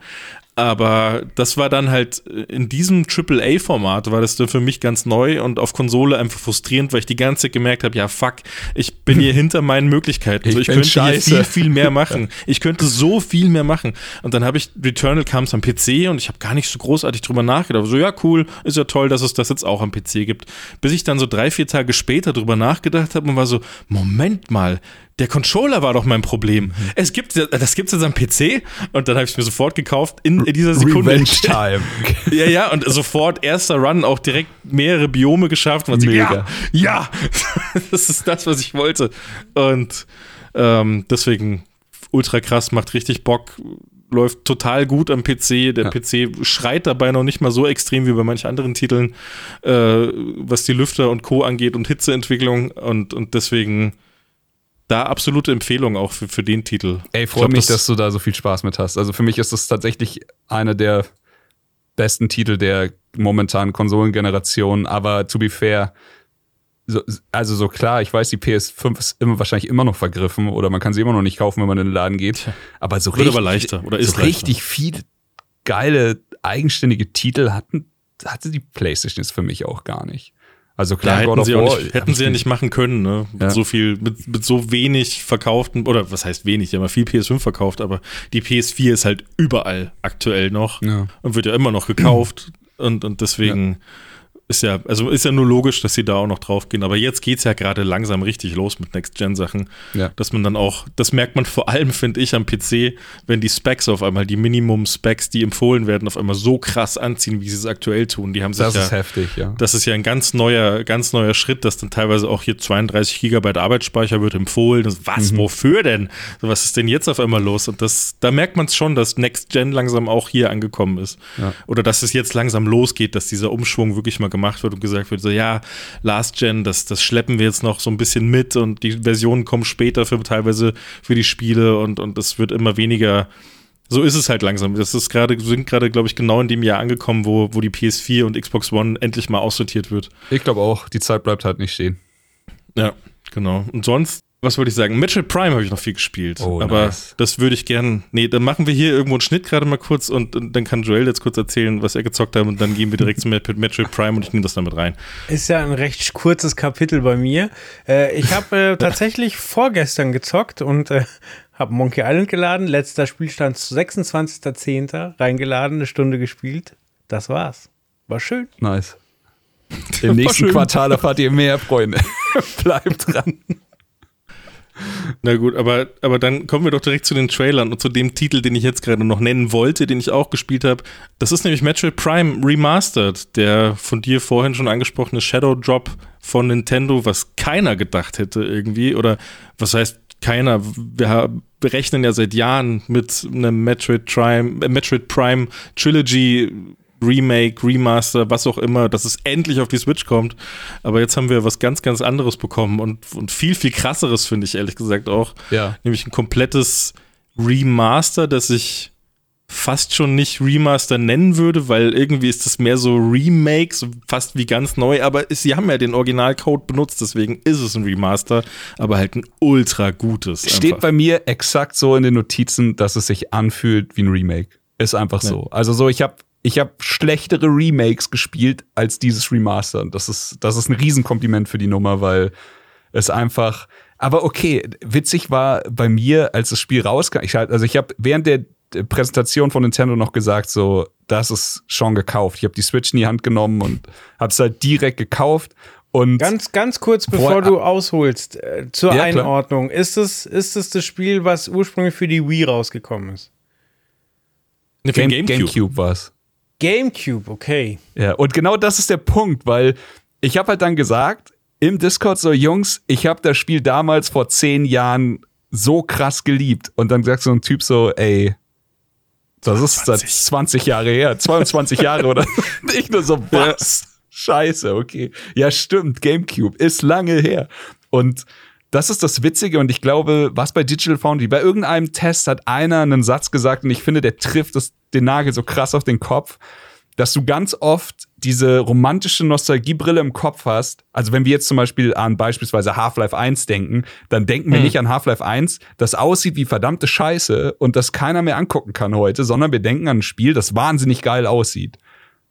Aber das war dann halt äh, in diesem AAA-Format war das dann für mich ganz neu und auf Konsole einfach frustrierend, weil ich die ganze Zeit gemerkt habe, ja fuck, ich bin hier hinter meinen Möglichkeiten. Ich, so, ich könnte scheiße. hier viel, viel mehr machen. Ich könnte so viel mehr machen. Und dann habe ich Returnal kam am PC und ich habe gar nicht so großartig drüber nachgedacht. So, ja, cool, ist ja toll, dass es das jetzt auch am PC gibt. Bis ich dann so drei, vier Tage später drüber nachgedacht habe und war so, Moment mal, der Controller war doch mein Problem. Mhm. Es gibt, das gibt's jetzt am PC und dann habe ich es mir sofort gekauft in, in dieser Sekunde. Revenge Time. ja, ja, und sofort erster Run auch direkt mehrere Biome geschafft. Und Mega. Ja, ja, das ist das, was ich wollte. Und ähm, deswegen ultra krass, macht richtig Bock läuft total gut am PC. Der ja. PC schreit dabei noch nicht mal so extrem wie bei manchen anderen Titeln, äh, was die Lüfter und Co. angeht und Hitzeentwicklung. Und, und deswegen da absolute Empfehlung auch für, für den Titel. Ey, freue mich, das dass du da so viel Spaß mit hast. Also für mich ist das tatsächlich einer der besten Titel der momentanen Konsolengeneration, aber to be fair, so, also so klar, ich weiß, die PS5 ist immer wahrscheinlich immer noch vergriffen oder man kann sie immer noch nicht kaufen, wenn man in den Laden geht. Aber so richtig, aber leichter oder ist so richtig viel geile eigenständige Titel hatten hatte die PlayStation jetzt für mich auch gar nicht. Also klar, ja, hätten, sie, War, nicht, hätten sie ja nicht machen können, ne? Mit ja. so viel, mit, mit, so wenig verkauften, oder was heißt wenig, die haben ja viel PS5 verkauft, aber die PS4 ist halt überall aktuell noch ja. und wird ja immer noch gekauft und, und deswegen ist ja, also ist ja nur logisch, dass sie da auch noch drauf gehen. Aber jetzt geht es ja gerade langsam richtig los mit Next-Gen-Sachen. Ja. Dass man dann auch, das merkt man vor allem, finde ich, am PC, wenn die Specs auf einmal, die Minimum-Specs, die empfohlen werden, auf einmal so krass anziehen, wie sie es aktuell tun. Die haben sich das ja, ist heftig, ja. Das ist ja ein ganz neuer, ganz neuer Schritt, dass dann teilweise auch hier 32 Gigabyte Arbeitsspeicher wird empfohlen. Was, mhm. wofür denn? Was ist denn jetzt auf einmal los? Und das, da merkt man es schon, dass Next-Gen langsam auch hier angekommen ist. Ja. Oder dass es jetzt langsam losgeht, dass dieser Umschwung wirklich mal gemacht wird und gesagt wird, so ja, Last Gen, das, das schleppen wir jetzt noch so ein bisschen mit und die Versionen kommen später für teilweise für die Spiele und, und es wird immer weniger. So ist es halt langsam. Das ist gerade, sind gerade, glaube ich, genau in dem Jahr angekommen, wo, wo die PS4 und Xbox One endlich mal aussortiert wird. Ich glaube auch, die Zeit bleibt halt nicht stehen. Ja, genau. Und sonst was wollte ich sagen? Metroid Prime habe ich noch viel gespielt. Oh, aber nice. das würde ich gern. Nee, dann machen wir hier irgendwo einen Schnitt gerade mal kurz und, und, dann kann Joel jetzt kurz erzählen, was er gezockt hat und dann gehen wir direkt zu Metroid Prime und ich nehme das damit rein. Ist ja ein recht kurzes Kapitel bei mir. Äh, ich habe äh, tatsächlich vorgestern gezockt und äh, habe Monkey Island geladen. Letzter Spielstand 26.10. reingeladen, eine Stunde gespielt. Das war's. War schön. Nice. Im nächsten Quartal erfahrt ihr mehr, Freunde. Bleibt dran. Na gut, aber, aber dann kommen wir doch direkt zu den Trailern und zu dem Titel, den ich jetzt gerade noch nennen wollte, den ich auch gespielt habe. Das ist nämlich Metroid Prime Remastered, der von dir vorhin schon angesprochene Shadow Drop von Nintendo, was keiner gedacht hätte irgendwie. Oder was heißt keiner? Wir berechnen ja seit Jahren mit einem Metroid Prime, äh, Metroid Prime Trilogy Remake, Remaster, was auch immer, dass es endlich auf die Switch kommt. Aber jetzt haben wir was ganz, ganz anderes bekommen und, und viel, viel krasseres, finde ich ehrlich gesagt auch. Ja. Nämlich ein komplettes Remaster, das ich fast schon nicht Remaster nennen würde, weil irgendwie ist das mehr so Remake, so fast wie ganz neu, aber sie haben ja den Originalcode benutzt, deswegen ist es ein Remaster, aber halt ein ultra gutes. Steht einfach. bei mir exakt so in den Notizen, dass es sich anfühlt wie ein Remake. Ist einfach ja. so. Also so, ich habe ich habe schlechtere Remakes gespielt als dieses Remaster. Und das ist, das ist ein Riesenkompliment für die Nummer, weil es einfach. Aber okay, witzig war bei mir, als das Spiel rauskam. Ich halt, also ich habe während der Präsentation von Nintendo noch gesagt, so, das ist schon gekauft. Ich habe die Switch in die Hand genommen und habe es halt direkt gekauft. Und ganz, ganz kurz, bevor du ausholst, äh, zur ja, Einordnung. Ist es, ist es das Spiel, was ursprünglich für die Wii rausgekommen ist? Ne, Game, Gamecube, Gamecube war es. GameCube, okay. Ja, und genau das ist der Punkt, weil ich habe halt dann gesagt, im Discord so, Jungs, ich habe das Spiel damals vor zehn Jahren so krass geliebt. Und dann sagt so ein Typ so, ey, das 20. ist seit 20 Jahre her, 22 Jahre oder ich nur so, was? Scheiße, okay. Ja, stimmt. GameCube ist lange her. Und das ist das Witzige und ich glaube, was bei Digital Foundry, bei irgendeinem Test hat einer einen Satz gesagt und ich finde, der trifft das, den Nagel so krass auf den Kopf, dass du ganz oft diese romantische Nostalgiebrille im Kopf hast. Also wenn wir jetzt zum Beispiel an beispielsweise Half-Life 1 denken, dann denken wir hm. nicht an Half-Life 1, das aussieht wie verdammte Scheiße und das keiner mehr angucken kann heute, sondern wir denken an ein Spiel, das wahnsinnig geil aussieht.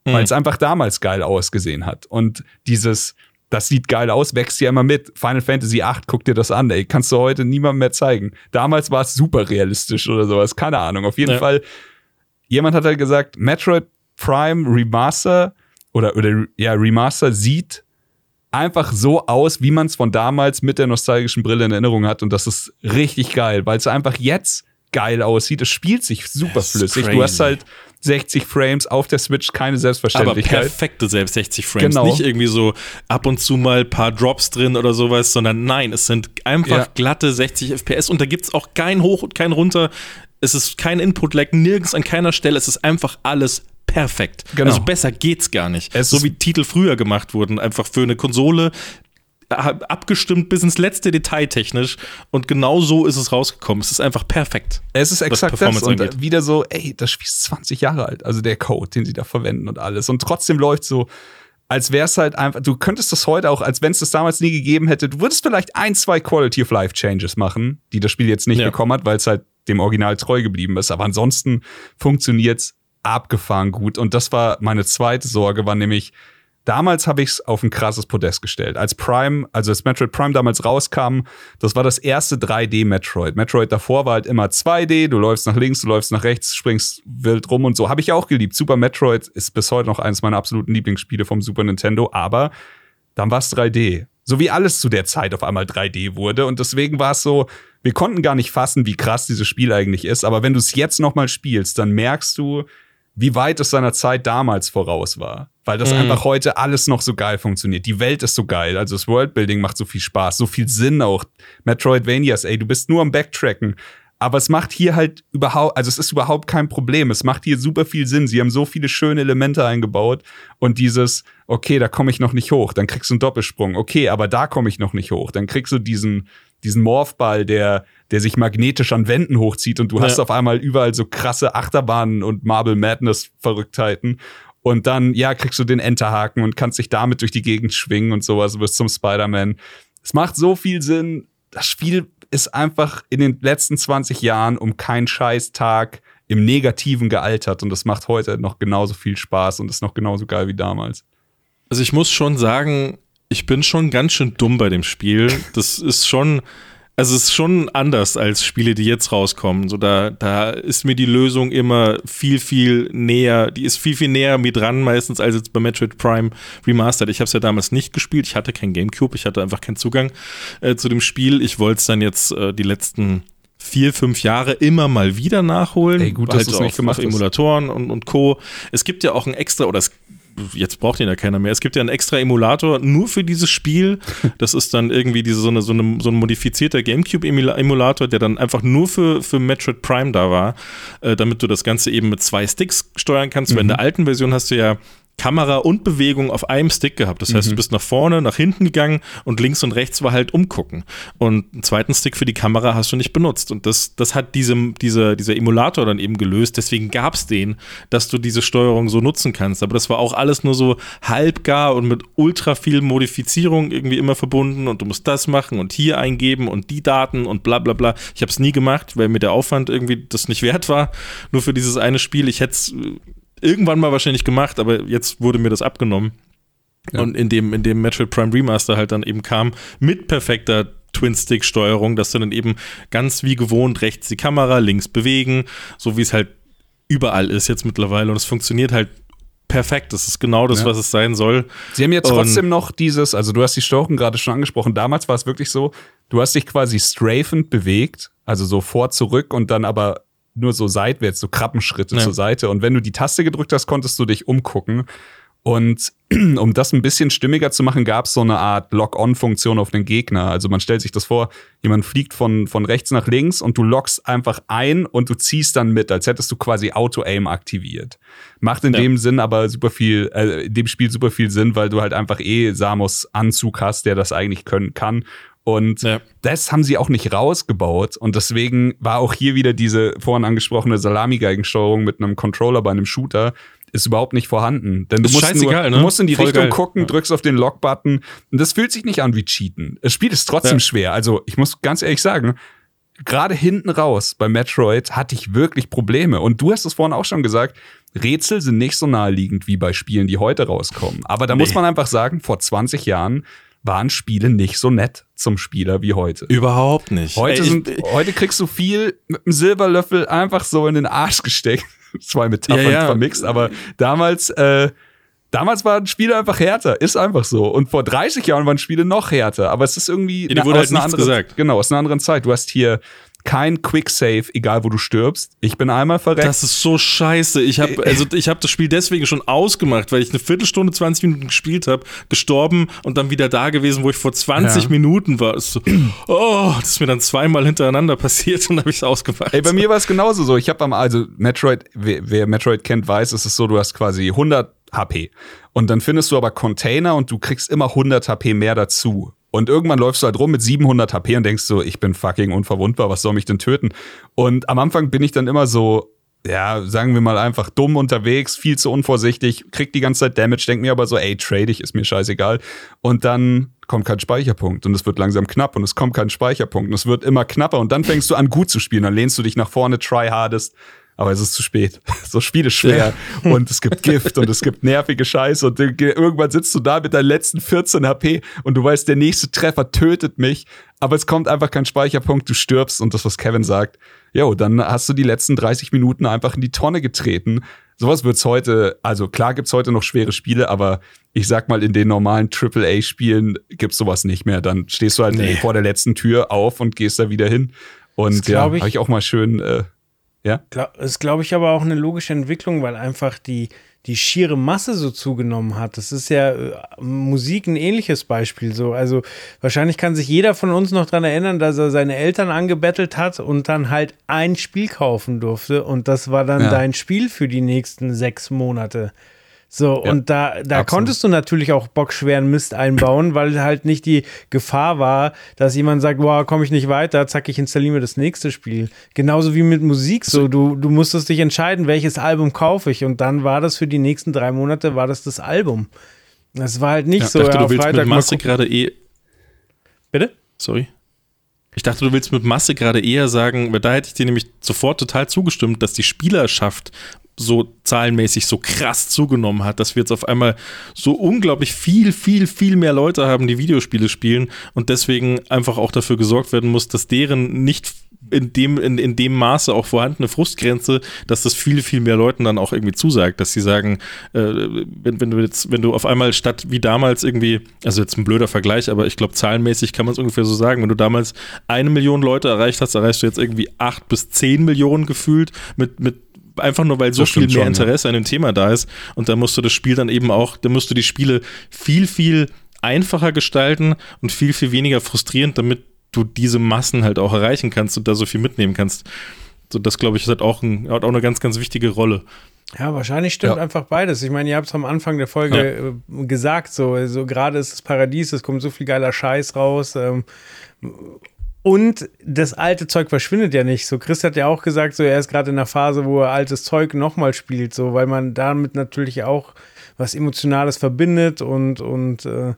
Hm. Weil es einfach damals geil ausgesehen hat. Und dieses, das sieht geil aus, wächst ja immer mit. Final Fantasy VIII, guck dir das an, ey. Kannst du heute niemandem mehr zeigen. Damals war es super realistisch oder sowas, keine Ahnung. Auf jeden ja. Fall, jemand hat halt gesagt, Metroid Prime Remaster oder, oder ja, Remaster sieht einfach so aus, wie man es von damals mit der nostalgischen Brille in Erinnerung hat. Und das ist richtig geil, weil es einfach jetzt geil aussieht. Es spielt sich super flüssig. Du hast halt 60 Frames auf der Switch, keine Selbstverständlichkeit. Aber perfekte selbst 60 Frames. Genau. Nicht irgendwie so ab und zu mal ein paar Drops drin oder sowas, sondern nein, es sind einfach ja. glatte 60 FPS und da gibt es auch kein Hoch und kein Runter. Es ist kein Input-Lag, nirgends an keiner Stelle. Es ist einfach alles perfekt. Genau. Also besser geht's gar nicht. Es so wie Titel früher gemacht wurden, einfach für eine Konsole abgestimmt bis ins letzte Detail technisch und genau so ist es rausgekommen. Es ist einfach perfekt. Es ist exakt das und angeht. wieder so, ey, das Spiel ist 20 Jahre alt, also der Code, den sie da verwenden und alles und trotzdem läuft so als wäre es halt einfach, du könntest das heute auch, als wenn es das damals nie gegeben hätte, du würdest vielleicht ein, zwei Quality of Life Changes machen, die das Spiel jetzt nicht ja. bekommen hat, weil es halt dem Original treu geblieben ist, aber ansonsten funktioniert's abgefahren gut und das war meine zweite Sorge, war nämlich Damals habe ich es auf ein krasses Podest gestellt. Als Prime, also als Metroid Prime damals rauskam, das war das erste 3D-Metroid. Metroid davor war halt immer 2D, du läufst nach links, du läufst nach rechts, springst wild rum und so. Habe ich auch geliebt. Super Metroid ist bis heute noch eines meiner absoluten Lieblingsspiele vom Super Nintendo, aber dann war es 3D. So wie alles zu der Zeit auf einmal 3D wurde. Und deswegen war es so, wir konnten gar nicht fassen, wie krass dieses Spiel eigentlich ist. Aber wenn du es jetzt noch mal spielst, dann merkst du, wie weit es seiner Zeit damals voraus war. Weil das mhm. einfach heute alles noch so geil funktioniert. Die Welt ist so geil. Also das Worldbuilding macht so viel Spaß, so viel Sinn auch. Metroidvanias, ey, du bist nur am Backtracken. Aber es macht hier halt überhaupt, also es ist überhaupt kein Problem. Es macht hier super viel Sinn. Sie haben so viele schöne Elemente eingebaut. Und dieses, okay, da komme ich noch nicht hoch, dann kriegst du einen Doppelsprung. Okay, aber da komme ich noch nicht hoch. Dann kriegst du diesen, diesen Morphball, der, der sich magnetisch an Wänden hochzieht und du ja. hast auf einmal überall so krasse Achterbahnen und Marble Madness Verrücktheiten. Und dann, ja, kriegst du den Enterhaken und kannst dich damit durch die Gegend schwingen und sowas, du wirst zum Spider-Man. Es macht so viel Sinn. Das Spiel ist einfach in den letzten 20 Jahren um keinen Scheißtag im Negativen gealtert und das macht heute noch genauso viel Spaß und ist noch genauso geil wie damals. Also ich muss schon sagen, ich bin schon ganz schön dumm bei dem Spiel. Das ist schon, also es ist schon anders als Spiele, die jetzt rauskommen. So da, da ist mir die Lösung immer viel, viel näher, die ist viel, viel näher mir dran meistens als jetzt bei Metroid Prime Remastered. Ich habe es ja damals nicht gespielt, ich hatte kein Gamecube, ich hatte einfach keinen Zugang äh, zu dem Spiel. Ich wollte es dann jetzt äh, die letzten vier, fünf Jahre immer mal wieder nachholen. Ey, gut, halt dass du nicht gemacht auf Emulatoren und, und Co. Es gibt ja auch ein extra, oder es jetzt braucht ihn ja keiner mehr. Es gibt ja einen extra Emulator nur für dieses Spiel. Das ist dann irgendwie diese, so, eine, so, eine, so ein modifizierter GameCube-Emulator, der dann einfach nur für, für Metroid Prime da war, äh, damit du das Ganze eben mit zwei Sticks steuern kannst. Mhm. Weil in der alten Version hast du ja Kamera und Bewegung auf einem Stick gehabt. Das heißt, mhm. du bist nach vorne, nach hinten gegangen und links und rechts war halt umgucken. Und einen zweiten Stick für die Kamera hast du nicht benutzt. Und das, das hat diesem, dieser, dieser Emulator dann eben gelöst. Deswegen gab es den, dass du diese Steuerung so nutzen kannst. Aber das war auch alles nur so halbgar und mit ultra viel Modifizierung irgendwie immer verbunden. Und du musst das machen und hier eingeben und die Daten und bla bla bla. Ich habe es nie gemacht, weil mir der Aufwand irgendwie das nicht wert war. Nur für dieses eine Spiel. Ich hätte es irgendwann mal wahrscheinlich gemacht, aber jetzt wurde mir das abgenommen. Ja. Und in dem, in dem Metroid Prime Remaster halt dann eben kam, mit perfekter Twin-Stick-Steuerung, dass du dann eben ganz wie gewohnt rechts die Kamera, links bewegen, so wie es halt überall ist jetzt mittlerweile. Und es funktioniert halt perfekt. Das ist genau das, ja. was es sein soll. Sie haben ja trotzdem noch dieses, also du hast die Steuerung gerade schon angesprochen. Damals war es wirklich so, du hast dich quasi strafend bewegt, also so vor, zurück und dann aber nur so seitwärts, so Krabbenschritte ja. zur Seite. Und wenn du die Taste gedrückt hast, konntest du dich umgucken. Und um das ein bisschen stimmiger zu machen, gab es so eine Art Lock-on-Funktion auf den Gegner. Also man stellt sich das vor, jemand fliegt von, von rechts nach links und du lockst einfach ein und du ziehst dann mit, als hättest du quasi Auto-Aim aktiviert. Macht in ja. dem Sinn aber super viel, äh, in dem Spiel super viel Sinn, weil du halt einfach eh Samus Anzug hast, der das eigentlich können kann. Und ja. das haben sie auch nicht rausgebaut. Und deswegen war auch hier wieder diese vorhin angesprochene Salami-Geigensteuerung mit einem Controller bei einem Shooter ist überhaupt nicht vorhanden. Denn du musst, nur, ne? du musst in die Voll Richtung geil. gucken, drückst auf den Lock-Button und das fühlt sich nicht an wie Cheaten. Das Spiel ist trotzdem ja. schwer. Also ich muss ganz ehrlich sagen, gerade hinten raus bei Metroid hatte ich wirklich Probleme. Und du hast es vorhin auch schon gesagt, Rätsel sind nicht so naheliegend wie bei Spielen, die heute rauskommen. Aber da nee. muss man einfach sagen, vor 20 Jahren waren Spiele nicht so nett zum Spieler wie heute. Überhaupt nicht. Heute, Ey, sind, heute kriegst du viel mit einem Silberlöffel einfach so in den Arsch gesteckt. zwei Metaphern ja, ja. vermixt, aber damals, äh, damals waren Spiele einfach härter, ist einfach so. Und vor 30 Jahren waren Spiele noch härter, aber es ist irgendwie ja, wurde halt nichts anderen, gesagt. Genau, aus einer anderen Zeit. Du hast hier kein Quick Save, egal wo du stirbst. Ich bin einmal verreckt. Das ist so scheiße. Ich habe also ich habe das Spiel deswegen schon ausgemacht, weil ich eine Viertelstunde, 20 Minuten gespielt habe, gestorben und dann wieder da gewesen, wo ich vor 20 ja. Minuten war. So, oh, das ist mir dann zweimal hintereinander passiert und habe ich es ausgemacht. Ey, bei mir war es genauso so. Ich habe am also Metroid, wer, wer Metroid kennt, weiß, es ist so, du hast quasi 100 HP und dann findest du aber Container und du kriegst immer 100 HP mehr dazu. Und irgendwann läufst du halt rum mit 700 HP und denkst so, ich bin fucking unverwundbar, was soll mich denn töten? Und am Anfang bin ich dann immer so, ja, sagen wir mal einfach dumm unterwegs, viel zu unvorsichtig, krieg die ganze Zeit Damage, denk mir aber so, ey, trade ich, ist mir scheißegal. Und dann kommt kein Speicherpunkt und es wird langsam knapp und es kommt kein Speicherpunkt und es wird immer knapper und dann fängst du an gut zu spielen, dann lehnst du dich nach vorne, try hardest aber es ist zu spät. So Spiel ist schwer ja. und es gibt Gift und es gibt nervige Scheiße und irgendwann sitzt du da mit deinen letzten 14 HP und du weißt, der nächste Treffer tötet mich, aber es kommt einfach kein Speicherpunkt, du stirbst und das, was Kevin sagt, jo, dann hast du die letzten 30 Minuten einfach in die Tonne getreten. Sowas wird's heute, also klar gibt's heute noch schwere Spiele, aber ich sag mal, in den normalen AAA-Spielen gibt's sowas nicht mehr. Dann stehst du halt nee. vor der letzten Tür auf und gehst da wieder hin. Und ja, habe ich auch mal schön äh, ja. Das ist, glaube ich, aber auch eine logische Entwicklung, weil einfach die, die schiere Masse so zugenommen hat. Das ist ja äh, Musik ein ähnliches Beispiel. So, also wahrscheinlich kann sich jeder von uns noch daran erinnern, dass er seine Eltern angebettelt hat und dann halt ein Spiel kaufen durfte. Und das war dann ja. dein Spiel für die nächsten sechs Monate. So, ja, und da, da konntest du natürlich auch bockschweren Mist einbauen, weil halt nicht die Gefahr war, dass jemand sagt, boah, komme ich nicht weiter, zack, ich installiere mir das nächste Spiel. Genauso wie mit Musik, so, du, du musstest dich entscheiden, welches Album kaufe ich und dann war das für die nächsten drei Monate, war das das Album. Das war halt nicht ja, so, dachte, ja, du willst Freitag mit Masse gerade eh... Bitte? Sorry. Ich dachte, du willst mit Masse gerade eher sagen, weil da hätte ich dir nämlich sofort total zugestimmt, dass die Spielerschaft so zahlenmäßig so krass zugenommen hat, dass wir jetzt auf einmal so unglaublich viel, viel, viel mehr Leute haben, die Videospiele spielen und deswegen einfach auch dafür gesorgt werden muss, dass deren nicht in dem, in, in dem Maße auch vorhandene Frustgrenze, dass das viel, viel mehr Leuten dann auch irgendwie zusagt, dass sie sagen, äh, wenn, wenn du jetzt, wenn du auf einmal statt wie damals irgendwie, also jetzt ein blöder Vergleich, aber ich glaube, zahlenmäßig kann man es ungefähr so sagen, wenn du damals eine Million Leute erreicht hast, erreichst du jetzt irgendwie acht bis zehn Millionen gefühlt mit, mit einfach nur, weil so viel mehr Interesse an dem Thema da ist. Und da musst du das Spiel dann eben auch, da musst du die Spiele viel, viel einfacher gestalten und viel, viel weniger frustrierend, damit du diese Massen halt auch erreichen kannst und da so viel mitnehmen kannst. So, das glaube ich, hat auch, ein, hat auch eine ganz, ganz wichtige Rolle. Ja, wahrscheinlich stimmt ja. einfach beides. Ich meine, ihr habt es am Anfang der Folge ja. Äh, gesagt, so, so gerade ist das Paradies, es kommt so viel geiler Scheiß raus. Ähm, und das alte Zeug verschwindet ja nicht. So, Chris hat ja auch gesagt, so er ist gerade in der Phase, wo er altes Zeug nochmal spielt, so, weil man damit natürlich auch was Emotionales verbindet und, und äh,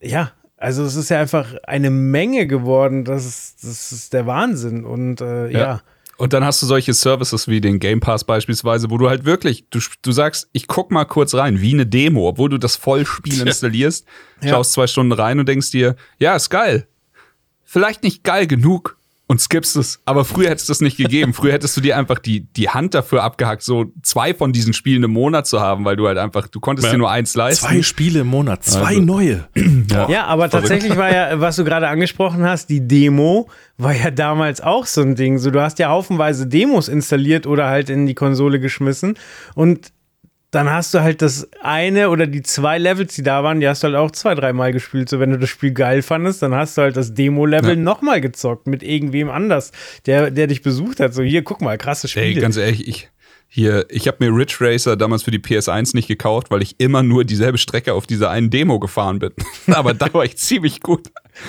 ja, also es ist ja einfach eine Menge geworden. Das ist, das ist der Wahnsinn. Und äh, ja. ja. Und dann hast du solche Services wie den Game Pass beispielsweise, wo du halt wirklich, du, du sagst, ich guck mal kurz rein, wie eine Demo, obwohl du das Vollspiel installierst, ja. schaust zwei Stunden rein und denkst dir, ja, ist geil vielleicht nicht geil genug und skippst es. Aber früher hättest du es nicht gegeben. Früher hättest du dir einfach die, die Hand dafür abgehackt, so zwei von diesen Spielen im Monat zu haben, weil du halt einfach, du konntest ja. dir nur eins leisten. Zwei Spiele im Monat, zwei also. neue. Ja. ja, aber tatsächlich war ja, was du gerade angesprochen hast, die Demo war ja damals auch so ein Ding. So, du hast ja haufenweise Demos installiert oder halt in die Konsole geschmissen und dann hast du halt das eine oder die zwei Levels, die da waren, die hast du halt auch zwei, dreimal gespielt. So, wenn du das Spiel geil fandest, dann hast du halt das Demo-Level ja. nochmal gezockt mit irgendwem anders, der, der dich besucht hat. So, hier, guck mal, krasse Spiele. Ey, ganz ehrlich, ich, hier, ich habe mir Ridge Racer damals für die PS1 nicht gekauft, weil ich immer nur dieselbe Strecke auf dieser einen Demo gefahren bin. Aber da war ich ziemlich gut.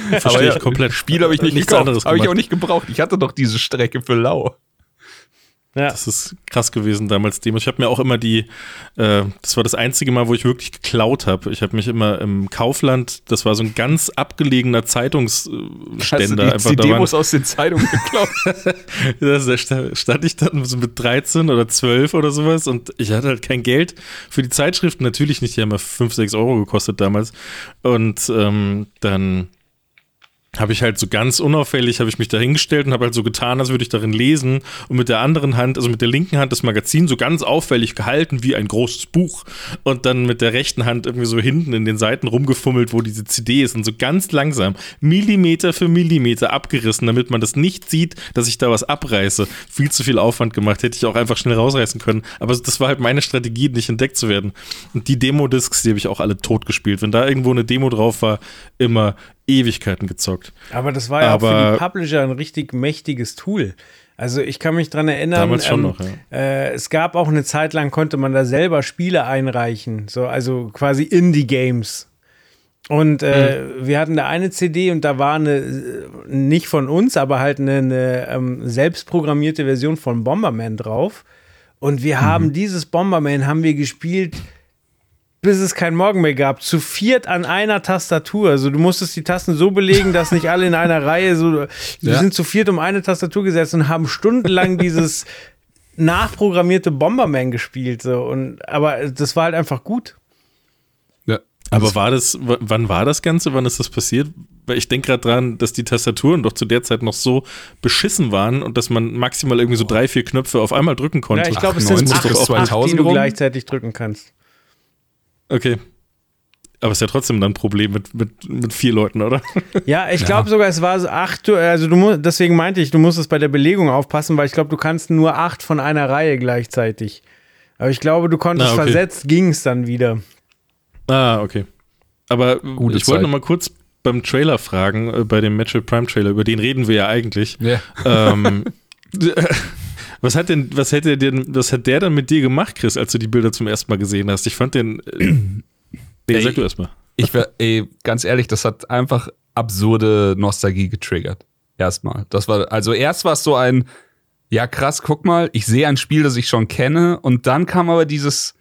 Verstehe ja, ich komplett. Spiel habe ich nicht Nichts gekauft, habe ich auch nicht gebraucht. Ich hatte doch diese Strecke für Lau. Ja. Das ist krass gewesen damals. Ich habe mir auch immer die, äh, das war das einzige Mal, wo ich wirklich geklaut habe. Ich habe mich immer im Kaufland, das war so ein ganz abgelegener Zeitungsständer. Hast du die, die Demos aus den Zeitungen geklaut? da stand ich dann so mit 13 oder 12 oder sowas und ich hatte halt kein Geld für die Zeitschriften. Natürlich nicht, die haben ja 5, 6 Euro gekostet damals. Und ähm, dann habe ich halt so ganz unauffällig, habe ich mich da hingestellt und habe halt so getan, als würde ich darin lesen und mit der anderen Hand, also mit der linken Hand das Magazin so ganz auffällig gehalten wie ein großes Buch und dann mit der rechten Hand irgendwie so hinten in den Seiten rumgefummelt, wo diese CD ist und so ganz langsam, Millimeter für Millimeter abgerissen, damit man das nicht sieht, dass ich da was abreiße. Viel zu viel Aufwand gemacht, hätte ich auch einfach schnell rausreißen können, aber das war halt meine Strategie, nicht entdeckt zu werden. Und die Demo-Discs, die habe ich auch alle tot gespielt. Wenn da irgendwo eine Demo drauf war, immer Ewigkeiten gezockt. Aber das war ja Aber auch für die Publisher ein richtig mächtiges Tool. Also ich kann mich dran erinnern, damals schon ähm, noch, ja. äh, es gab auch eine Zeit lang, konnte man da selber Spiele einreichen, so, also quasi Indie-Games. Und äh, mhm. wir hatten da eine CD und da war eine, nicht von uns, aber halt eine, eine ähm, selbstprogrammierte Version von Bomberman drauf. Und wir mhm. haben dieses Bomberman haben wir gespielt bis es kein Morgen mehr gab. Zu viert an einer Tastatur. Also du musstest die Tasten so belegen, dass nicht alle in einer Reihe so. Wir ja. sind zu viert um eine Tastatur gesetzt und haben stundenlang dieses nachprogrammierte Bomberman gespielt. So. Und, aber das war halt einfach gut. Ja. Aber war das, wann war das Ganze? Wann ist das passiert? Weil ich denke gerade dran, dass die Tastaturen doch zu der Zeit noch so beschissen waren und dass man maximal irgendwie so drei, vier Knöpfe auf einmal drücken konnte. Ja, ich glaube, es sind acht, acht, die du gleichzeitig drücken kannst. Okay. Aber es ist ja trotzdem dann ein Problem mit, mit, mit vier Leuten, oder? Ja, ich glaube ja. sogar, es war so acht, also du musst, deswegen meinte ich, du musst es bei der Belegung aufpassen, weil ich glaube, du kannst nur acht von einer Reihe gleichzeitig. Aber ich glaube, du konntest ah, okay. versetzt, ging es dann wieder. Ah, okay. Aber Gute ich wollte noch mal kurz beim Trailer fragen, äh, bei dem Metroid Prime Trailer, über den reden wir ja eigentlich. Ja. Ähm, Was hat denn, was hätte denn, was hat der dann mit dir gemacht, Chris, als du die Bilder zum ersten Mal gesehen hast? Ich fand den. Äh, nee, sag du erstmal. Ich war, ey, ganz ehrlich, das hat einfach absurde Nostalgie getriggert. Erstmal. Das war, also erst war es so ein, ja krass, guck mal, ich sehe ein Spiel, das ich schon kenne, und dann kam aber dieses,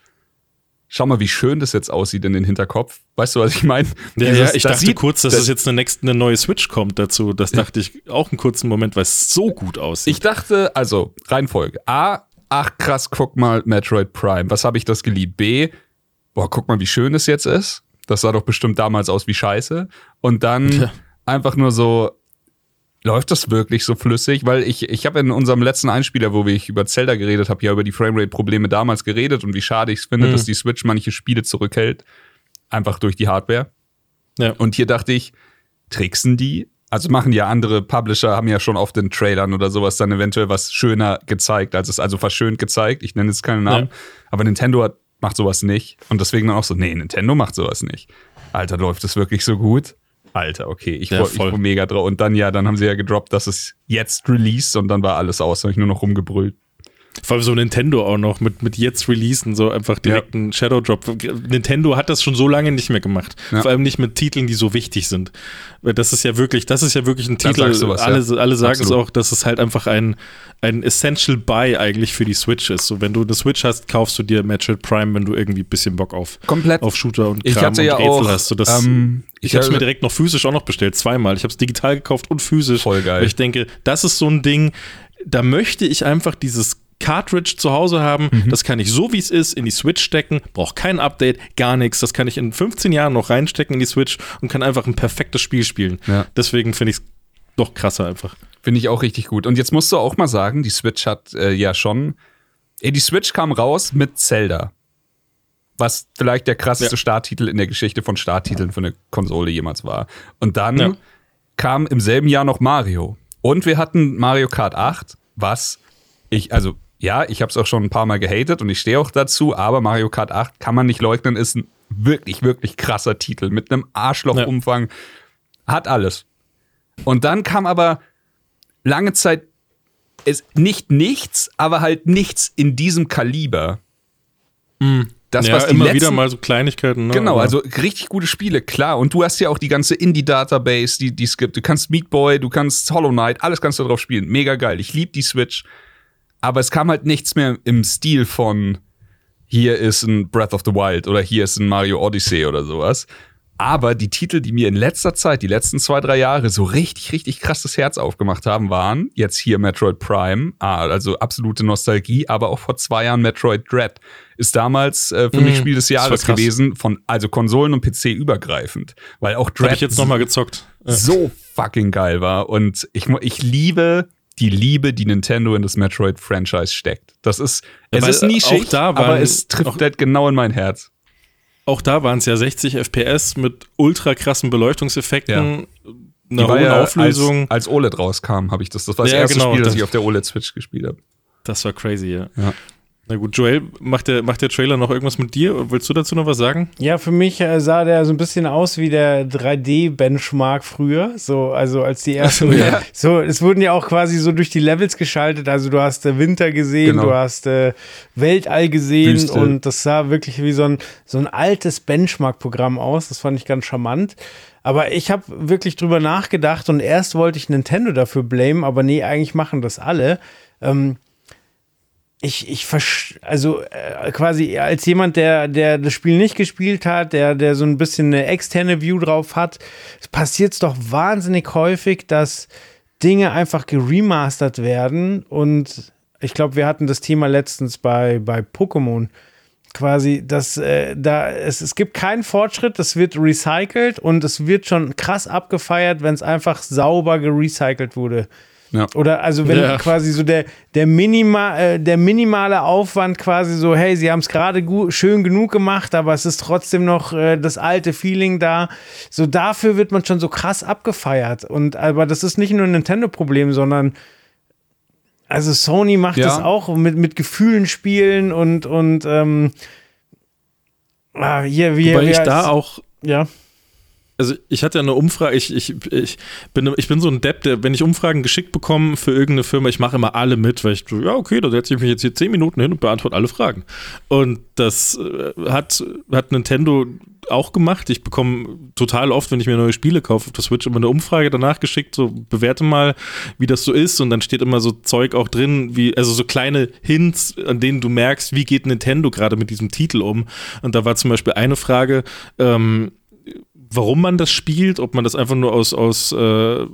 schau mal, wie schön das jetzt aussieht in den Hinterkopf. Weißt du, was ich meine? Ja, ja, ich dachte sieht, kurz, dass das, es jetzt eine, nächste, eine neue Switch kommt dazu. Das dachte ich auch einen kurzen Moment, weil es so gut aussieht. Ich dachte, also, Reihenfolge. A, ach krass, guck mal, Metroid Prime. Was habe ich das geliebt? B, boah, guck mal, wie schön es jetzt ist. Das sah doch bestimmt damals aus wie Scheiße. Und dann ja. einfach nur so, Läuft das wirklich so flüssig? Weil ich, ich habe in unserem letzten Einspieler, wo ich über Zelda geredet habe, ja über die Framerate-Probleme damals geredet und wie schade ich es finde, mhm. dass die Switch manche Spiele zurückhält. Einfach durch die Hardware. Ja. Und hier dachte ich, tricksen die? Also machen ja andere Publisher, haben ja schon auf den Trailern oder sowas dann eventuell was schöner gezeigt, als es, also verschönt gezeigt. Ich nenne jetzt keinen Namen. Ja. Aber Nintendo hat, macht sowas nicht. Und deswegen dann auch so, nee, Nintendo macht sowas nicht. Alter, läuft das wirklich so gut? Alter, okay, ich, ja, war, ich mega drauf. Und dann, ja, dann haben sie ja gedroppt, dass es jetzt released und dann war alles aus, habe ich nur noch rumgebrüllt. Vor allem so Nintendo auch noch mit, mit jetzt releasen, so einfach direkt ja. Shadow Drop. Nintendo hat das schon so lange nicht mehr gemacht. Ja. Vor allem nicht mit Titeln, die so wichtig sind. Weil das ist ja wirklich, das ist ja wirklich ein Titel. Was, alle, ja. alle sagen Absolut. es auch, dass es halt einfach ein, ein Essential Buy eigentlich für die Switch ist. So, wenn du eine Switch hast, kaufst du dir Metroid Prime, wenn du irgendwie ein bisschen Bock auf, Komplett. auf Shooter und Kram ich und ja Rätsel auch, hast. So, das, ähm, ich habe es mir direkt noch physisch auch noch bestellt, zweimal. Ich habe es digital gekauft und physisch. Voll geil. Weil ich denke, das ist so ein Ding, da möchte ich einfach dieses Cartridge zu Hause haben. Mhm. Das kann ich so wie es ist in die Switch stecken, braucht kein Update, gar nichts. Das kann ich in 15 Jahren noch reinstecken in die Switch und kann einfach ein perfektes Spiel spielen. Ja. Deswegen finde ich es noch krasser einfach. Finde ich auch richtig gut. Und jetzt musst du auch mal sagen, die Switch hat äh, ja schon. Ey, die Switch kam raus mit Zelda. Was vielleicht der krasseste ja. Starttitel in der Geschichte von Starttiteln für eine Konsole jemals war. Und dann ja. kam im selben Jahr noch Mario. Und wir hatten Mario Kart 8, was ich, also ja, ich habe es auch schon ein paar Mal gehatet und ich stehe auch dazu, aber Mario Kart 8 kann man nicht leugnen, ist ein wirklich, wirklich krasser Titel mit einem Arschlochumfang. Ja. Hat alles. Und dann kam aber lange Zeit ist nicht nichts, aber halt nichts in diesem Kaliber. Mhm. Das, ja, was immer letzten, wieder mal so Kleinigkeiten. Ne? Genau, also richtig gute Spiele, klar. Und du hast ja auch die ganze Indie-Database, die, die es gibt. Du kannst Meat Boy, du kannst Hollow Knight, alles kannst du drauf spielen. Mega geil. Ich liebe die Switch. Aber es kam halt nichts mehr im Stil von hier ist ein Breath of the Wild oder hier ist ein Mario Odyssey oder sowas. Aber die Titel, die mir in letzter Zeit, die letzten zwei, drei Jahre so richtig, richtig krass das Herz aufgemacht haben, waren jetzt hier Metroid Prime, ah, also absolute Nostalgie, aber auch vor zwei Jahren Metroid Dread. Ist damals äh, für mm, mich Spiel des Jahres gewesen, von, also Konsolen und PC übergreifend. Weil auch Dread. Hab ich jetzt nochmal gezockt. So fucking geil war. Und ich, ich liebe die Liebe, die Nintendo in das Metroid-Franchise steckt. Das ist, es ja, ist nischig, aber es trifft halt genau in mein Herz auch da waren es ja 60 FPS mit ultra krassen Beleuchtungseffekten. Ja. Eine hohe ja Auflösung. Als, als OLED rauskam, habe ich das. Das war das ja, erste genau, Spiel, das, das ich auf der OLED-Switch gespielt habe. Das war crazy, ja. ja. Na gut, Joel, macht der, macht der Trailer noch irgendwas mit dir? Willst du dazu noch was sagen? Ja, für mich äh, sah der so ein bisschen aus wie der 3D-Benchmark früher. So, also als die ersten. ja. So, es wurden ja auch quasi so durch die Levels geschaltet. Also du hast äh, Winter gesehen, genau. du hast äh, Weltall gesehen Wüste. und das sah wirklich wie so ein, so ein altes Benchmark-Programm aus. Das fand ich ganz charmant. Aber ich habe wirklich drüber nachgedacht und erst wollte ich Nintendo dafür blamen, aber nee, eigentlich machen das alle. Ähm, ich, ich also äh, quasi als jemand, der, der das Spiel nicht gespielt hat, der, der so ein bisschen eine externe View drauf hat, passiert es doch wahnsinnig häufig, dass Dinge einfach geremastert werden. Und ich glaube, wir hatten das Thema letztens bei, bei Pokémon. Quasi, dass äh, da es, es gibt keinen Fortschritt, das wird recycelt und es wird schon krass abgefeiert, wenn es einfach sauber gerecycelt wurde. Ja. Oder also wenn ja. quasi so der, der, Minima, äh, der minimale Aufwand quasi so, hey, sie haben es gerade schön genug gemacht, aber es ist trotzdem noch äh, das alte Feeling da. So dafür wird man schon so krass abgefeiert. Und aber das ist nicht nur ein Nintendo-Problem, sondern also Sony macht ja. das auch mit, mit Gefühlen spielen und, und ähm, ah, hier, wie, Wobei wie ich da auch ja also ich hatte ja eine Umfrage, ich, ich, ich, bin, ich bin so ein Depp, der, wenn ich Umfragen geschickt bekomme für irgendeine Firma, ich mache immer alle mit, weil ich so, ja, okay, da setze ich mich jetzt hier zehn Minuten hin und beantworte alle Fragen. Und das äh, hat, hat Nintendo auch gemacht. Ich bekomme total oft, wenn ich mir neue Spiele kaufe auf der Switch, immer eine Umfrage danach geschickt, so bewerte mal, wie das so ist. Und dann steht immer so Zeug auch drin, wie, also so kleine Hints, an denen du merkst, wie geht Nintendo gerade mit diesem Titel um. Und da war zum Beispiel eine Frage, ähm, warum man das spielt, ob man das einfach nur aus, aus äh,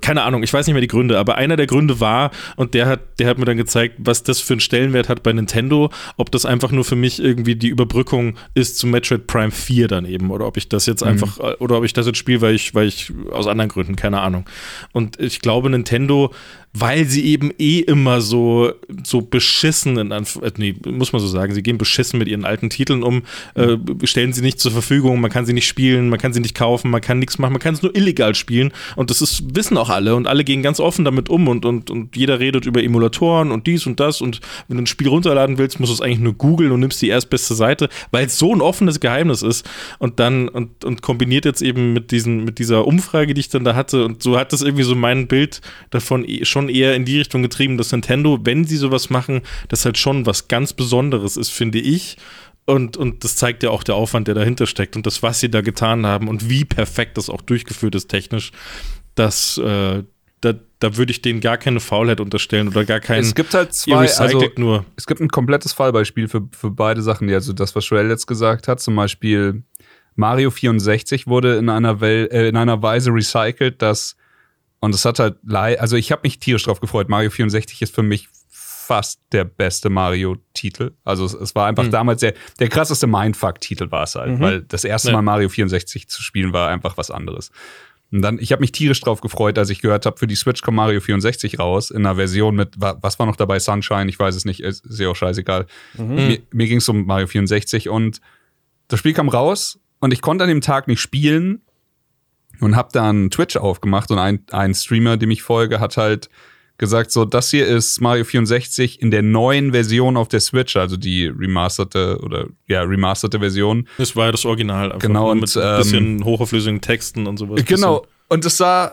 keine Ahnung, ich weiß nicht mehr die Gründe, aber einer der Gründe war, und der hat, der hat mir dann gezeigt, was das für einen Stellenwert hat bei Nintendo, ob das einfach nur für mich irgendwie die Überbrückung ist zu Metroid Prime 4 dann eben, oder ob ich das jetzt mhm. einfach, oder ob ich das jetzt spiele, weil ich, weil ich aus anderen Gründen, keine Ahnung. Und ich glaube, Nintendo weil sie eben eh immer so, so beschissen, in Anf äh, nee, muss man so sagen, sie gehen beschissen mit ihren alten Titeln um, äh, stellen sie nicht zur Verfügung, man kann sie nicht spielen, man kann sie nicht kaufen, man kann nichts machen, man kann es nur illegal spielen. Und das ist, wissen auch alle und alle gehen ganz offen damit um und, und, und jeder redet über Emulatoren und dies und das und wenn du ein Spiel runterladen willst, musst du es eigentlich nur googeln und nimmst die erstbeste Seite, weil es so ein offenes Geheimnis ist und dann und, und kombiniert jetzt eben mit, diesen, mit dieser Umfrage, die ich dann da hatte und so hat das irgendwie so mein Bild davon eh schon schon eher in die Richtung getrieben, dass Nintendo, wenn sie sowas machen, das halt schon was ganz Besonderes ist, finde ich. Und, und das zeigt ja auch der Aufwand, der dahinter steckt und das, was sie da getan haben und wie perfekt das auch durchgeführt ist technisch, dass äh, da, da würde ich denen gar keine Faulheit unterstellen oder gar keinen. Es gibt halt zwei, also, nur. Es gibt ein komplettes Fallbeispiel für, für beide Sachen. Also das, was Joel jetzt gesagt hat, zum Beispiel Mario 64 wurde in einer, Wel äh, in einer Weise recycelt, dass und es hat halt, also ich habe mich tierisch drauf gefreut. Mario 64 ist für mich fast der beste Mario-Titel. Also es, es, war einfach mhm. damals der, der krasseste Mindfuck-Titel war es halt, mhm. weil das erste ja. Mal Mario 64 zu spielen war einfach was anderes. Und dann, ich habe mich tierisch drauf gefreut, als ich gehört habe, für die Switch kommt Mario 64 raus, in einer Version mit, was war noch dabei, Sunshine, ich weiß es nicht, ist, ist ja auch scheißegal. Mhm. Mir, mir ging es um Mario 64 und das Spiel kam raus und ich konnte an dem Tag nicht spielen, und habe dann Twitch aufgemacht und ein, ein Streamer, dem ich folge, hat halt gesagt, so, das hier ist Mario 64 in der neuen Version auf der Switch, also die remasterte oder ja, remasterte Version. Das war ja das Original, einfach genau, und, mit ein bisschen ähm, hochauflösigen Texten und sowas. Genau, und es sah,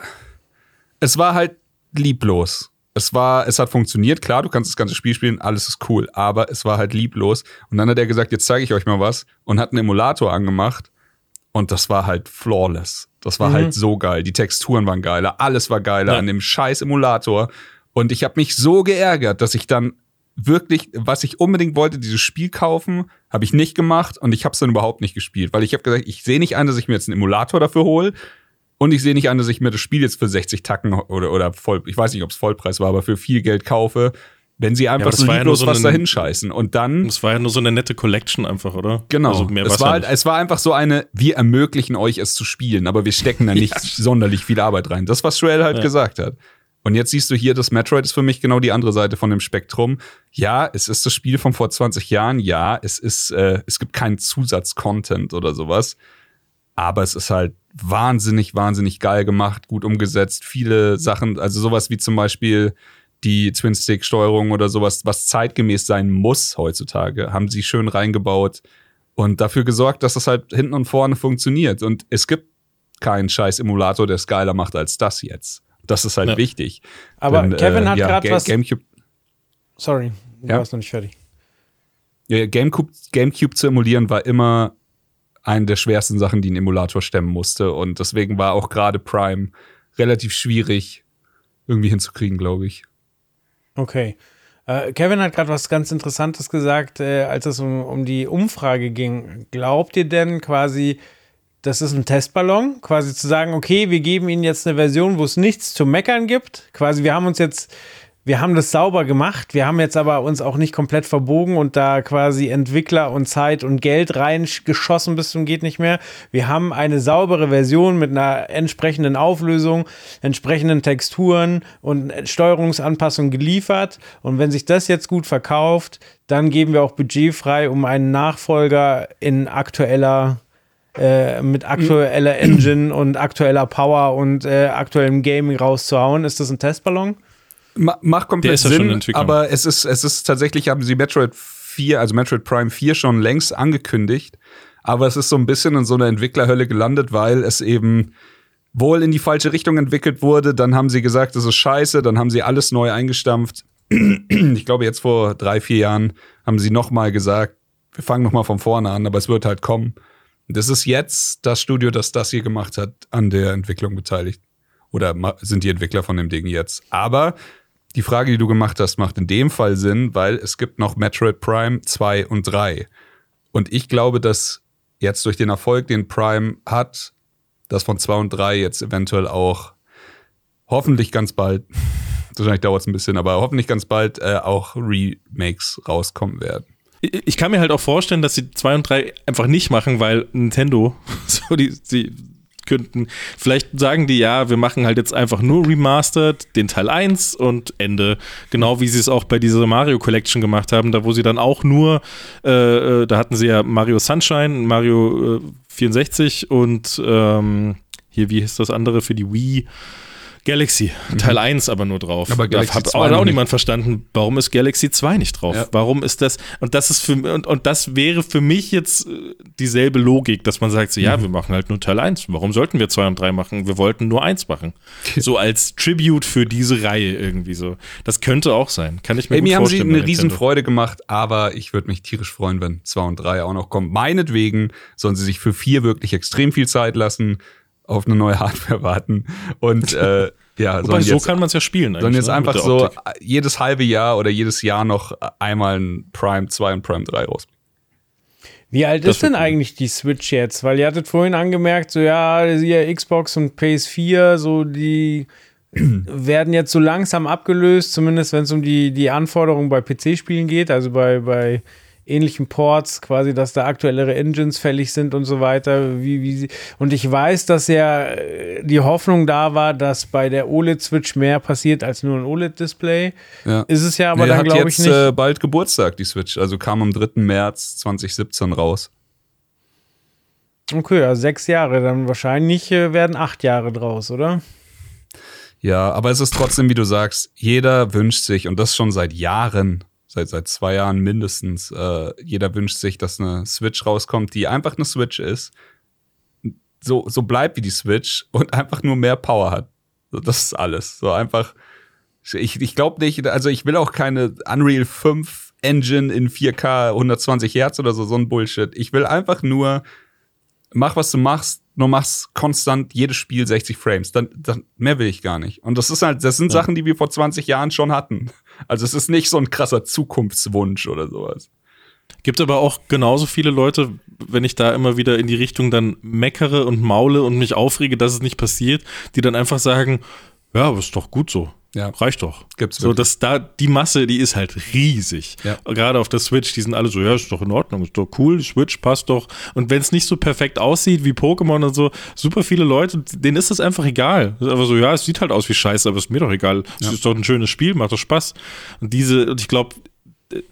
es war halt lieblos. Es war, es hat funktioniert, klar, du kannst das ganze Spiel spielen, alles ist cool, aber es war halt lieblos. Und dann hat er gesagt, jetzt zeige ich euch mal was und hat einen Emulator angemacht und das war halt flawless. Das war halt mhm. halt so geil. Die Texturen waren geiler, alles war geiler ja. an dem scheiß Emulator. Und ich habe mich so geärgert, dass ich dann wirklich, was ich unbedingt wollte, dieses Spiel kaufen, habe ich nicht gemacht und ich habe es dann überhaupt nicht gespielt, weil ich habe gesagt, ich sehe nicht ein, dass ich mir jetzt einen Emulator dafür hole und ich sehe nicht an, dass ich mir das Spiel jetzt für 60 Tacken oder, oder voll, ich weiß nicht, ob es Vollpreis war, aber für viel Geld kaufe, wenn sie einfach ja, so lieblos ja so was da hinscheißen. Und dann. Es war ja nur so eine nette Collection einfach, oder? Genau. Also es, war halt, es war einfach so eine, wir ermöglichen euch es zu spielen, aber wir stecken da nicht ja. sonderlich viel Arbeit rein. Das, was Shrell halt gesagt hat. Und jetzt siehst du hier, das Metroid ist für mich genau die andere Seite von dem Spektrum. Ja, es ist das Spiel von vor 20 Jahren. Ja, es ist, äh, es gibt keinen Zusatzcontent oder sowas. Aber es ist halt wahnsinnig, wahnsinnig geil gemacht, gut umgesetzt. Viele Sachen, also sowas wie zum Beispiel die Twin-Stick-Steuerung oder sowas, was zeitgemäß sein muss heutzutage, haben sie schön reingebaut und dafür gesorgt, dass das halt hinten und vorne funktioniert. Und es gibt keinen scheiß Emulator, der es geiler macht als das jetzt. Das ist halt ja. wichtig. Aber Denn, Kevin äh, hat ja, gerade was. GameCube. Sorry, du ja? warst noch nicht fertig. Ja, GameCube, GameCube zu emulieren war immer eine der schwersten Sachen, die ein Emulator stemmen musste. Und deswegen war auch gerade Prime relativ schwierig irgendwie hinzukriegen, glaube ich. Okay. Äh, Kevin hat gerade was ganz Interessantes gesagt, äh, als es um, um die Umfrage ging. Glaubt ihr denn quasi, das ist ein Testballon, quasi zu sagen, okay, wir geben ihnen jetzt eine Version, wo es nichts zu meckern gibt. Quasi, wir haben uns jetzt wir haben das sauber gemacht. Wir haben jetzt aber uns auch nicht komplett verbogen und da quasi Entwickler und Zeit und Geld reingeschossen bis zum geht nicht mehr. Wir haben eine saubere Version mit einer entsprechenden Auflösung, entsprechenden Texturen und Steuerungsanpassung geliefert. Und wenn sich das jetzt gut verkauft, dann geben wir auch Budget frei, um einen Nachfolger in aktueller äh, mit aktueller Engine und aktueller Power und äh, aktuellem Gaming rauszuhauen. Ist das ein Testballon? Macht komplett Sinn, aber es ist, es ist tatsächlich, haben sie Metroid 4, also Metroid Prime 4 schon längst angekündigt, aber es ist so ein bisschen in so einer Entwicklerhölle gelandet, weil es eben wohl in die falsche Richtung entwickelt wurde. Dann haben sie gesagt, das ist scheiße, dann haben sie alles neu eingestampft. Ich glaube, jetzt vor drei, vier Jahren haben sie nochmal gesagt, wir fangen nochmal von vorne an, aber es wird halt kommen. Das ist jetzt das Studio, das das hier gemacht hat, an der Entwicklung beteiligt. Oder sind die Entwickler von dem Ding jetzt. Aber die Frage, die du gemacht hast, macht in dem Fall Sinn, weil es gibt noch Metroid Prime 2 und 3. Und ich glaube, dass jetzt durch den Erfolg, den Prime hat, das von 2 und 3 jetzt eventuell auch hoffentlich ganz bald, wahrscheinlich dauert es ein bisschen, aber hoffentlich ganz bald äh, auch Remakes rauskommen werden. Ich kann mir halt auch vorstellen, dass sie 2 und 3 einfach nicht machen, weil Nintendo so die, die könnten. Vielleicht sagen die, ja, wir machen halt jetzt einfach nur Remastered, den Teil 1 und Ende. Genau wie sie es auch bei dieser Mario Collection gemacht haben, da wo sie dann auch nur, äh, äh da hatten sie ja Mario Sunshine, Mario äh, 64 und ähm, hier, wie hieß das andere für die Wii? Galaxy, Teil mhm. 1 aber nur drauf. Aber Galaxy hat auch, auch niemand verstanden, warum ist Galaxy 2 nicht drauf? Ja. Warum ist das? Und das ist für und, und das wäre für mich jetzt äh, dieselbe Logik, dass man sagt, so, ja, mhm. wir machen halt nur Teil 1. Warum sollten wir 2 und 3 machen? Wir wollten nur 1 machen. so als Tribute für diese Reihe irgendwie so. Das könnte auch sein. Kann ich mir, hey. Mir haben sie eine Riesenfreude gemacht, aber ich würde mich tierisch freuen, wenn 2 und 3 auch noch kommen. Meinetwegen sollen sie sich für 4 wirklich extrem viel Zeit lassen auf eine neue Hardware warten und äh, ja, Wobei, so kann man es ja spielen. Sondern jetzt ne? einfach so Optik. jedes halbe Jahr oder jedes Jahr noch einmal ein Prime 2 und Prime 3 rausbringen. Wie alt das ist denn eigentlich die Switch jetzt? Weil ihr hattet vorhin angemerkt, so ja, hier Xbox und PS4, so die werden jetzt so langsam abgelöst, zumindest wenn es um die, die Anforderungen bei PC-Spielen geht, also bei, bei ähnlichen Ports, quasi, dass da aktuellere Engines fällig sind und so weiter. Wie, wie und ich weiß, dass ja äh, die Hoffnung da war, dass bei der OLED-Switch mehr passiert als nur ein OLED-Display. Ja. Ist es ja aber nee, dann, glaube ich, nicht. Äh, bald Geburtstag, die Switch. Also kam am 3. März 2017 raus. Okay, also sechs Jahre. Dann wahrscheinlich äh, werden acht Jahre draus, oder? Ja, aber es ist trotzdem, wie du sagst, jeder wünscht sich, und das schon seit Jahren, seit, seit zwei Jahren mindestens, äh, jeder wünscht sich, dass eine Switch rauskommt, die einfach eine Switch ist, so, so bleibt wie die Switch und einfach nur mehr Power hat. So, das ist alles. So einfach, ich, ich glaube nicht, also ich will auch keine Unreal 5 Engine in 4K 120 Hertz oder so, so ein Bullshit. Ich will einfach nur, mach was du machst, nur machst konstant jedes Spiel 60 Frames. Dann, dann mehr will ich gar nicht. Und das ist halt, das sind ja. Sachen, die wir vor 20 Jahren schon hatten. Also es ist nicht so ein krasser Zukunftswunsch oder sowas. Gibt aber auch genauso viele Leute, wenn ich da immer wieder in die Richtung dann meckere und maule und mich aufrege, dass es nicht passiert, die dann einfach sagen, ja, aber ist doch gut so. Ja. Reicht doch. Gibt's so, dass da die Masse, die ist halt riesig. Ja. Gerade auf der Switch, die sind alle so, ja, ist doch in Ordnung, ist doch cool, die Switch passt doch. Und wenn es nicht so perfekt aussieht wie Pokémon und so, super viele Leute, denen ist das einfach egal. Das ist einfach so, ja, es sieht halt aus wie Scheiße, aber ist mir doch egal. Es ja. ist doch ein schönes Spiel, macht doch Spaß. Und diese, und ich glaube,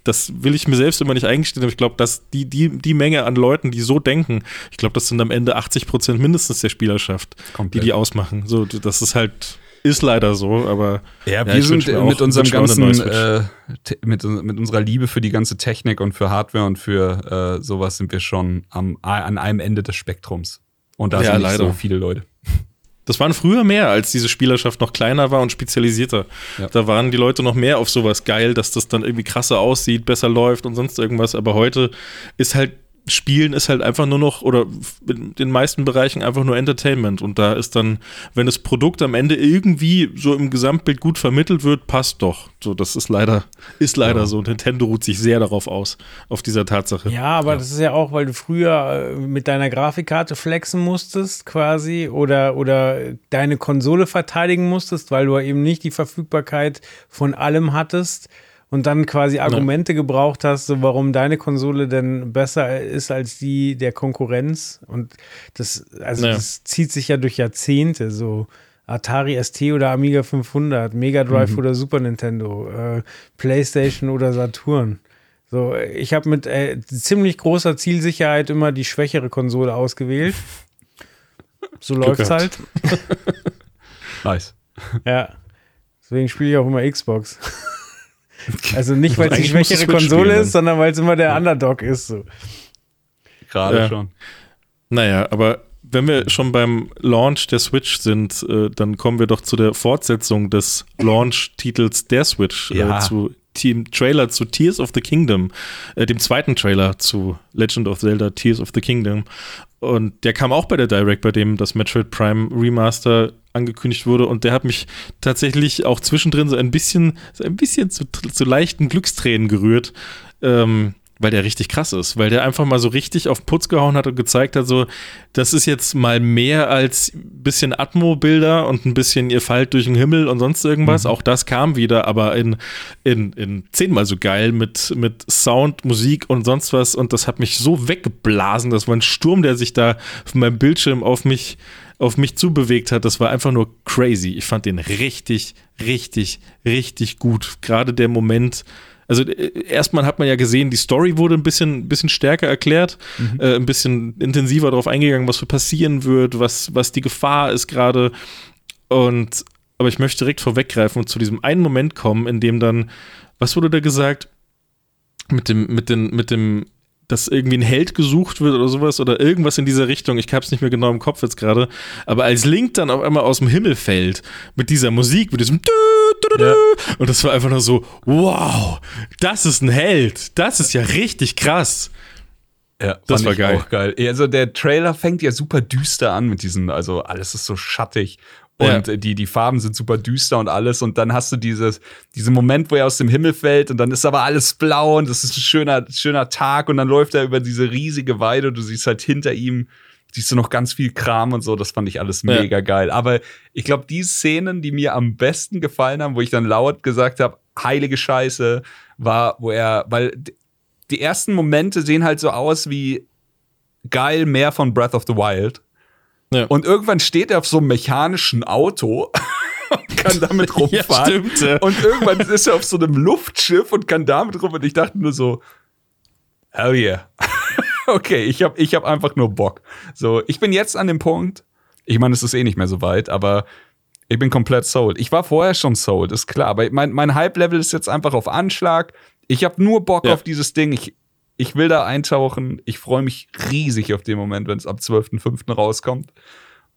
das will ich mir selbst immer nicht eingestehen, aber ich glaube, dass die, die, die Menge an Leuten, die so denken, ich glaube, das sind am Ende 80 Prozent mindestens der Spielerschaft, Komplett. die die ausmachen. So, das ist halt ist leider so, aber. Ja, wir ja, sind mit unserem ganzen, äh, mit, mit unserer Liebe für die ganze Technik und für Hardware und für äh, sowas sind wir schon am, an einem Ende des Spektrums. Und da ja, sind leider. so viele Leute. Das waren früher mehr, als diese Spielerschaft noch kleiner war und spezialisierter. Ja. Da waren die Leute noch mehr auf sowas geil, dass das dann irgendwie krasser aussieht, besser läuft und sonst irgendwas. Aber heute ist halt Spielen ist halt einfach nur noch, oder in den meisten Bereichen einfach nur Entertainment. Und da ist dann, wenn das Produkt am Ende irgendwie so im Gesamtbild gut vermittelt wird, passt doch. So, das ist leider, ist leider ja. so. Und Nintendo ruht sich sehr darauf aus, auf dieser Tatsache. Ja, aber ja. das ist ja auch, weil du früher äh, mit deiner Grafikkarte flexen musstest, quasi, oder, oder deine Konsole verteidigen musstest, weil du eben nicht die Verfügbarkeit von allem hattest und dann quasi Argumente ja. gebraucht hast, so warum deine Konsole denn besser ist als die der Konkurrenz. Und das, also ja. das zieht sich ja durch Jahrzehnte so. Atari ST oder Amiga 500, Mega Drive mhm. oder Super Nintendo, äh, PlayStation oder Saturn. So, ich habe mit äh, ziemlich großer Zielsicherheit immer die schwächere Konsole ausgewählt. So läuft's halt. nice. Ja. Deswegen spiele ich auch immer Xbox. Also nicht, weil es die schwächere Konsole ist, sondern weil es immer der ja. Underdog ist. So. Gerade ja. schon. Naja, aber wenn wir schon beim Launch der Switch sind, äh, dann kommen wir doch zu der Fortsetzung des Launch-Titels der Switch, äh, ja. äh, zu Team Trailer zu Tears of the Kingdom, äh, dem zweiten Trailer zu Legend of Zelda Tears of the Kingdom. Und der kam auch bei der Direct, bei dem das Metroid Prime Remaster angekündigt wurde. Und der hat mich tatsächlich auch zwischendrin so ein bisschen, so ein bisschen zu, zu leichten Glückstränen gerührt. Ähm, weil der richtig krass ist, weil der einfach mal so richtig auf Putz gehauen hat und gezeigt hat, so, das ist jetzt mal mehr als ein bisschen Atmo-Bilder und ein bisschen ihr fallt durch den Himmel und sonst irgendwas. Mhm. Auch das kam wieder, aber in, in, in zehnmal so geil mit, mit Sound, Musik und sonst was. Und das hat mich so weggeblasen. Das war ein Sturm, der sich da von meinem Bildschirm auf mich auf mich zubewegt hat, das war einfach nur crazy. Ich fand den richtig, richtig, richtig gut. Gerade der Moment, also äh, erstmal hat man ja gesehen, die Story wurde ein bisschen, bisschen stärker erklärt, mhm. äh, ein bisschen intensiver darauf eingegangen, was für passieren wird, was, was die Gefahr ist gerade. Und aber ich möchte direkt vorweggreifen und zu diesem einen Moment kommen, in dem dann, was wurde da gesagt? Mit dem, mit den, mit dem dass irgendwie ein Held gesucht wird oder sowas oder irgendwas in dieser Richtung. Ich hab's nicht mehr genau im Kopf jetzt gerade. Aber als Link dann auf einmal aus dem Himmel fällt mit dieser Musik, mit diesem ja. und das war einfach nur so, wow, das ist ein Held. Das ist ja richtig krass. Ja, das war geil. Auch geil. Also der Trailer fängt ja super düster an mit diesen, also alles ist so schattig und ja. die, die Farben sind super düster und alles. Und dann hast du dieses, diesen Moment, wo er aus dem Himmel fällt und dann ist aber alles blau und das ist ein schöner, schöner Tag und dann läuft er über diese riesige Weide und du siehst halt hinter ihm, siehst du noch ganz viel Kram und so. Das fand ich alles mega ja. geil. Aber ich glaube, die Szenen, die mir am besten gefallen haben, wo ich dann laut gesagt habe, heilige Scheiße, war, wo er, weil die ersten Momente sehen halt so aus wie geil mehr von Breath of the Wild. Ja. Und irgendwann steht er auf so einem mechanischen Auto und kann damit rumfahren. ja, stimmt, ja. Und irgendwann ist er auf so einem Luftschiff und kann damit rum. Und ich dachte nur so, hell yeah. okay, ich habe ich hab einfach nur Bock. So, ich bin jetzt an dem Punkt, ich meine, es ist eh nicht mehr so weit, aber Ich bin komplett sold. Ich war vorher schon sold, ist klar. Aber mein, mein Hype-Level ist jetzt einfach auf Anschlag. Ich habe nur Bock ja. auf dieses Ding. Ich, ich will da eintauchen. Ich freue mich riesig auf den Moment, wenn es am 12.05. rauskommt.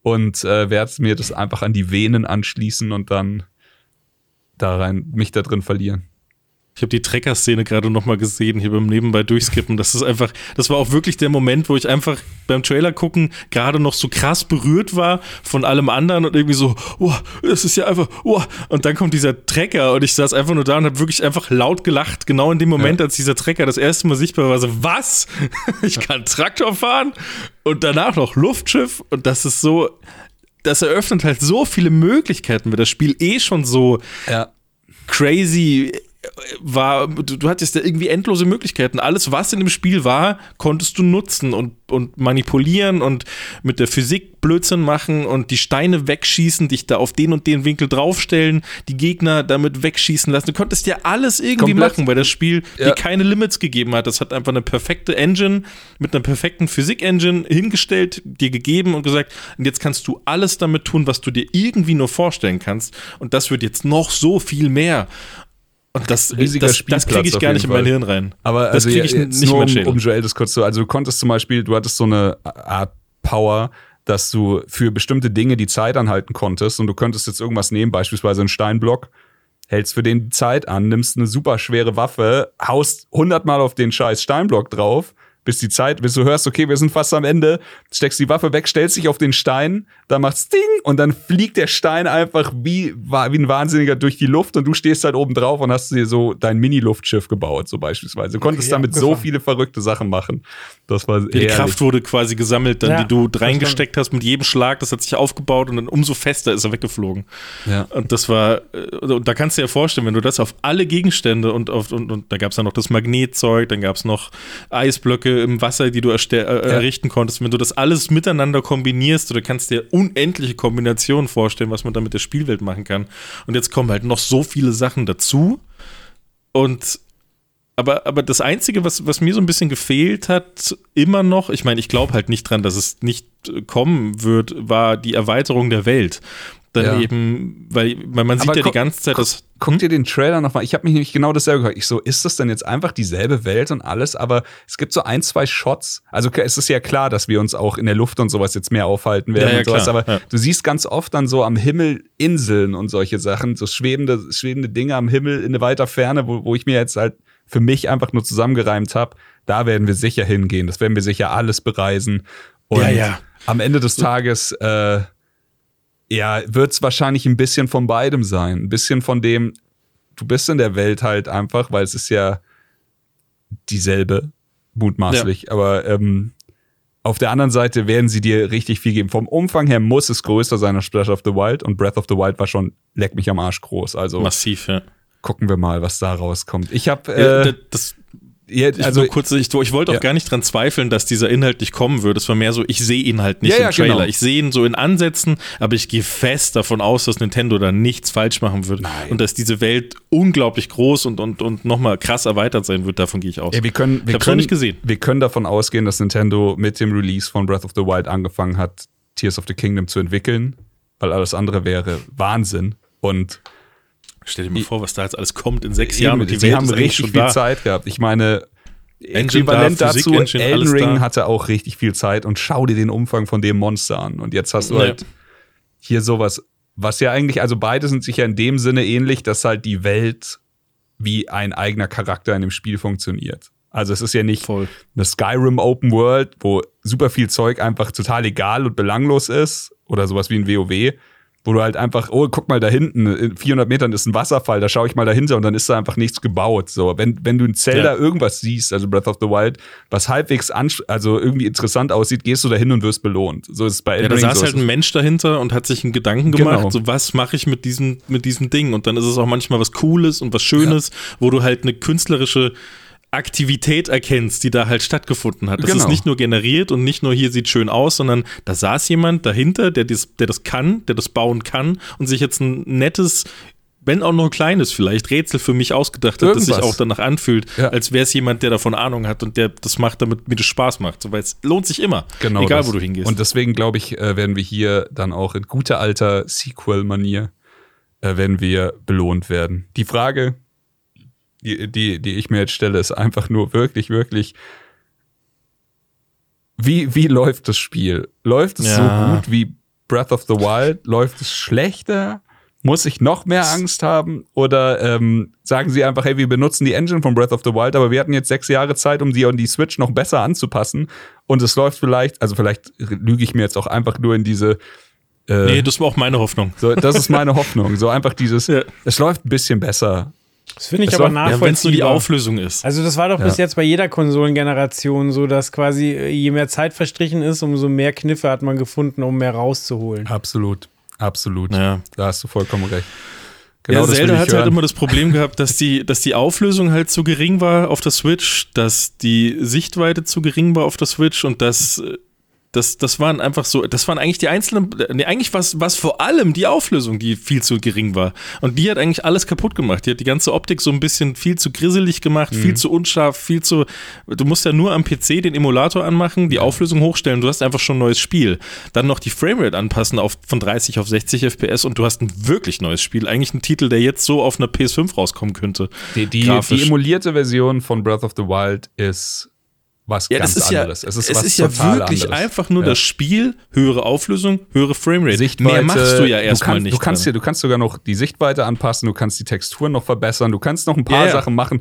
Und äh, werde mir das einfach an die Venen anschließen und dann da rein, mich da drin verlieren. Ich habe die Trecker-Szene gerade noch mal gesehen, hier beim Nebenbei durchskippen. Das ist einfach, das war auch wirklich der Moment, wo ich einfach beim Trailer gucken gerade noch so krass berührt war von allem anderen und irgendwie so, oh, das ist ja einfach, oh. Und dann kommt dieser Trecker und ich saß einfach nur da und habe wirklich einfach laut gelacht. Genau in dem Moment, ja. als dieser Trecker das erste Mal sichtbar war, so, was? ich kann Traktor fahren und danach noch Luftschiff und das ist so, das eröffnet halt so viele Möglichkeiten, weil das Spiel eh schon so ja. crazy war, du, du, hattest ja irgendwie endlose Möglichkeiten. Alles, was in dem Spiel war, konntest du nutzen und, und manipulieren und mit der Physik Blödsinn machen und die Steine wegschießen, dich da auf den und den Winkel draufstellen, die Gegner damit wegschießen lassen. Du konntest ja alles irgendwie Komplett. machen, weil das Spiel ja. dir keine Limits gegeben hat. Das hat einfach eine perfekte Engine mit einer perfekten Physik-Engine hingestellt, dir gegeben und gesagt, und jetzt kannst du alles damit tun, was du dir irgendwie nur vorstellen kannst. Und das wird jetzt noch so viel mehr. Und das, Riesiger das, das kriege ich gar nicht Fall. in mein Hirn rein. Aber das also kriege ich nicht nur um, um Joel das kurz zu. Also du konntest zum Beispiel, du hattest so eine Art Power, dass du für bestimmte Dinge die Zeit anhalten konntest und du könntest jetzt irgendwas nehmen, beispielsweise einen Steinblock, hältst für den die Zeit an, nimmst eine super schwere Waffe, haust hundertmal auf den scheiß Steinblock drauf bis die Zeit, bis du hörst, okay, wir sind fast am Ende, steckst die Waffe weg, stellst dich auf den Stein, dann macht's Ding und dann fliegt der Stein einfach wie, wie ein Wahnsinniger durch die Luft und du stehst halt oben drauf und hast dir so dein Mini-Luftschiff gebaut, so beispielsweise. Du konntest okay, damit so viele verrückte Sachen machen. Das war Die ehrlich. Kraft wurde quasi gesammelt, dann, ja, die du reingesteckt hast mit jedem Schlag, das hat sich aufgebaut und dann umso fester ist er weggeflogen. Ja. Und das war, äh, und da kannst du dir ja vorstellen, wenn du das auf alle Gegenstände und auf, und, und da gab's ja noch das Magnetzeug, dann gab's noch Eisblöcke, Blöcke im Wasser, die du äh, ja. errichten konntest. Wenn du das alles miteinander kombinierst, du kannst dir unendliche Kombinationen vorstellen, was man da mit der Spielwelt machen kann. Und jetzt kommen halt noch so viele Sachen dazu. Und aber, aber das Einzige, was, was mir so ein bisschen gefehlt hat, immer noch, ich meine, ich glaube halt nicht dran, dass es nicht kommen wird, war die Erweiterung der Welt dann ja. eben, weil, weil man sieht Aber ja die ganze Zeit, dass. Guck dir den Trailer nochmal. Ich habe mich nämlich genau dasselbe gehört. Ich so, ist das denn jetzt einfach dieselbe Welt und alles? Aber es gibt so ein, zwei Shots. Also es ist ja klar, dass wir uns auch in der Luft und sowas jetzt mehr aufhalten werden ja, ja, und sowas. Klar. Aber du siehst ganz oft dann so am Himmel Inseln und solche Sachen, so schwebende, schwebende Dinge am Himmel in der weiter Ferne, wo, wo ich mir jetzt halt für mich einfach nur zusammengereimt habe. Da werden wir sicher hingehen. Das werden wir sicher alles bereisen. Und ja, ja. am Ende des Tages äh, ja, wird es wahrscheinlich ein bisschen von beidem sein. Ein bisschen von dem, du bist in der Welt halt einfach, weil es ist ja dieselbe, mutmaßlich. Ja. Aber ähm, auf der anderen Seite werden sie dir richtig viel geben. Vom Umfang her muss es größer sein als Splash of the Wild und Breath of the Wild war schon leck mich am Arsch groß. Also massiv, ja. Gucken wir mal, was da rauskommt. Ich habe äh, ja, das, ja, also kurz, ich, ich wollte auch ja. gar nicht dran zweifeln, dass dieser Inhalt nicht kommen würde. Es war mehr so, ich sehe ihn halt nicht ja, im Trailer. Genau. Ich sehe ihn so in Ansätzen, aber ich gehe fest davon aus, dass Nintendo da nichts falsch machen wird Nein. und dass diese Welt unglaublich groß und, und, und nochmal krass erweitert sein wird. Davon gehe ich aus. Wir können, wir ich können, nicht gesehen. Wir können davon ausgehen, dass Nintendo mit dem Release von Breath of the Wild angefangen hat, Tears of the Kingdom zu entwickeln, weil alles andere wäre Wahnsinn. Und Stell dir mal vor, was da jetzt alles kommt in sechs Jahren. Und die Sie haben richtig viel da. Zeit gehabt. Ich meine, Äquivalent da, dazu, Engine, Elden Ring da. hatte auch richtig viel Zeit und schau dir den Umfang von dem Monster an. Und jetzt hast du ja. halt hier sowas, was ja eigentlich, also beide sind sich ja in dem Sinne ähnlich, dass halt die Welt wie ein eigener Charakter in dem Spiel funktioniert. Also es ist ja nicht Voll. eine Skyrim Open World, wo super viel Zeug einfach total egal und belanglos ist oder sowas wie ein WoW, wo du halt einfach, oh, guck mal da hinten, in 400 Metern ist ein Wasserfall, da schaue ich mal dahinter und dann ist da einfach nichts gebaut. So, wenn, wenn du in Zelda ja. irgendwas siehst, also Breath of the Wild, was halbwegs also irgendwie interessant aussieht, gehst du dahin und wirst belohnt. So ist es bei Elden Ja, da saß so. halt ein Mensch dahinter und hat sich einen Gedanken gemacht, genau. so was mache ich mit diesem, mit diesem Ding? Und dann ist es auch manchmal was Cooles und was Schönes, ja. wo du halt eine künstlerische Aktivität erkennst, die da halt stattgefunden hat. Das genau. ist nicht nur generiert und nicht nur hier sieht schön aus, sondern da saß jemand dahinter, der das, der das kann, der das bauen kann und sich jetzt ein nettes wenn auch nur ein kleines vielleicht, Rätsel für mich ausgedacht hat, Irgendwas. das sich auch danach anfühlt, Ja. als wäre es jemand, der davon Ahnung hat und der das macht, damit mir das Spaß macht. So, weil es lohnt sich immer. Genau Egal, das. wo du hingehst. Und deswegen glaube ich, äh, werden wir hier dann auch in guter alter Sequel-Manier äh, werden wir belohnt werden. Die Frage, die, die, die ich mir jetzt stelle, ist einfach nur wirklich, wirklich, wie, wie läuft das Spiel? Läuft es Ja. so gut wie Breath of the Wild? Läuft es schlechter? Muss ich noch mehr Angst haben? Oder ähm, sagen sie einfach, hey, wir benutzen die Engine von Breath of the Wild, aber wir hatten jetzt sechs Jahre Zeit, um die an die Switch noch besser anzupassen. Und es läuft vielleicht, also vielleicht lüge ich mir jetzt auch einfach nur in diese. Äh, nee, das war auch meine Hoffnung. so, das ist meine Hoffnung. So einfach dieses, Ja. es läuft ein bisschen besser. Das finde ich Es aber läuft- nachvollziehbar. Ja, wenn es nur die Auflösung ist. Also das war doch bis Ja. jetzt bei jeder Konsolengeneration so, dass quasi äh, je mehr Zeit verstrichen ist, umso mehr Kniffe hat man gefunden, um mehr rauszuholen. Absolut. Absolut. Ja. Da hast du vollkommen recht. ja, das will Zelda hat halt immer das Problem gehabt, dass die, dass die Auflösung halt zu gering war auf der Switch, dass die Sichtweite zu gering war auf der Switch und dass äh, das, das waren einfach so, das waren eigentlich die einzelnen, nee, eigentlich war es vor allem die Auflösung, die viel zu gering war. Und die hat eigentlich alles kaputt gemacht. Die hat die ganze Optik so ein bisschen viel zu grisselig gemacht, Mhm. viel zu unscharf, viel zu, du musst ja nur am PC den Emulator anmachen, die Auflösung hochstellen, du hast einfach schon ein neues Spiel. Dann noch die Framerate anpassen auf, von 30 auf 60 FPS und du hast ein wirklich neues Spiel. Eigentlich ein Titel, der jetzt so auf einer PS5 rauskommen könnte. Die, die, die emulierte Version von Breath of the Wild ist was Ja, ganz das ist ja, anderes. es ist, ist, was ja wirklich anderes. einfach nur Ja. das Spiel, höhere Auflösung, höhere Framerate. Sichtweite. Mehr machst du ja erstmal nicht. Du kannst, dir, du kannst sogar noch die Sichtweite anpassen, du kannst die Texturen noch verbessern, du kannst noch ein paar ja. Sachen machen,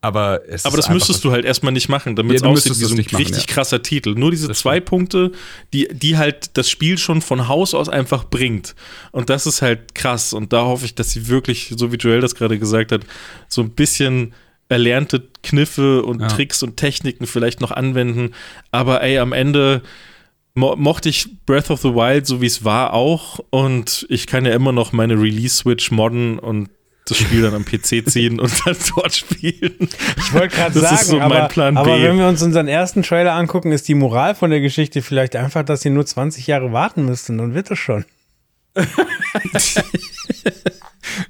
aber es Aber ist das müsstest du halt erstmal nicht machen, damit Ja, es aussieht wie es so ein machen, richtig ja. krasser Titel. Nur diese zwei Punkte, die, die halt das Spiel schon von Haus aus einfach bringt. Und das ist halt krass. Und da hoffe ich, dass sie wirklich, so wie Joel das gerade gesagt hat, so ein bisschen erlernte Kniffe und Ja. Tricks und Techniken vielleicht noch anwenden. Aber ey, am Ende mo mochte ich Breath of the Wild, so wie es war, auch. Und ich kann ja immer noch meine Release-Switch modden und das Spiel dann am PC ziehen und dann dort spielen. Ich wollte gerade sagen, ist so mein aber, Plan aber B. wenn wir uns unseren ersten Trailer angucken, ist die Moral von der Geschichte vielleicht einfach, dass sie nur 20 Jahre warten müssten, dann wird es schon.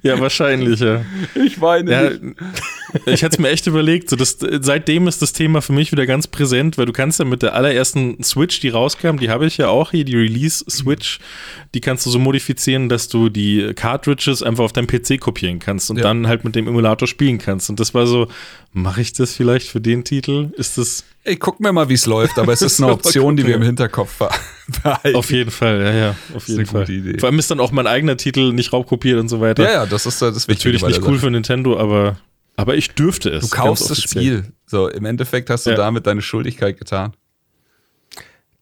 Ja, wahrscheinlich, ja. Ich weine ja nicht. ich hatte es mir echt überlegt. So das, seitdem ist das Thema für mich wieder ganz präsent, weil du kannst ja mit der allerersten Switch, die rauskam, die habe ich ja auch hier, die Release-Switch, die kannst du so modifizieren, dass du die Cartridges einfach auf deinem PC kopieren kannst und Ja. dann halt mit dem Emulator spielen kannst. Und das war so, mache ich das vielleicht für den Titel? Ist das Ich guck mir mal, wie es läuft, aber es ist eine Option, die wir im. Hinterkopf behalten. auf jeden Fall, ja, ja, auf jeden Fall. Idee. Vor allem ist dann auch mein eigener Titel nicht raubkopiert und so weiter. ja, ja, das ist äh, das Natürlich nicht cool Sache. für Nintendo, aber, aber ich dürfte es. Du kaufst das. Spiel. So, im Endeffekt hast du Ja. damit deine Schuldigkeit getan.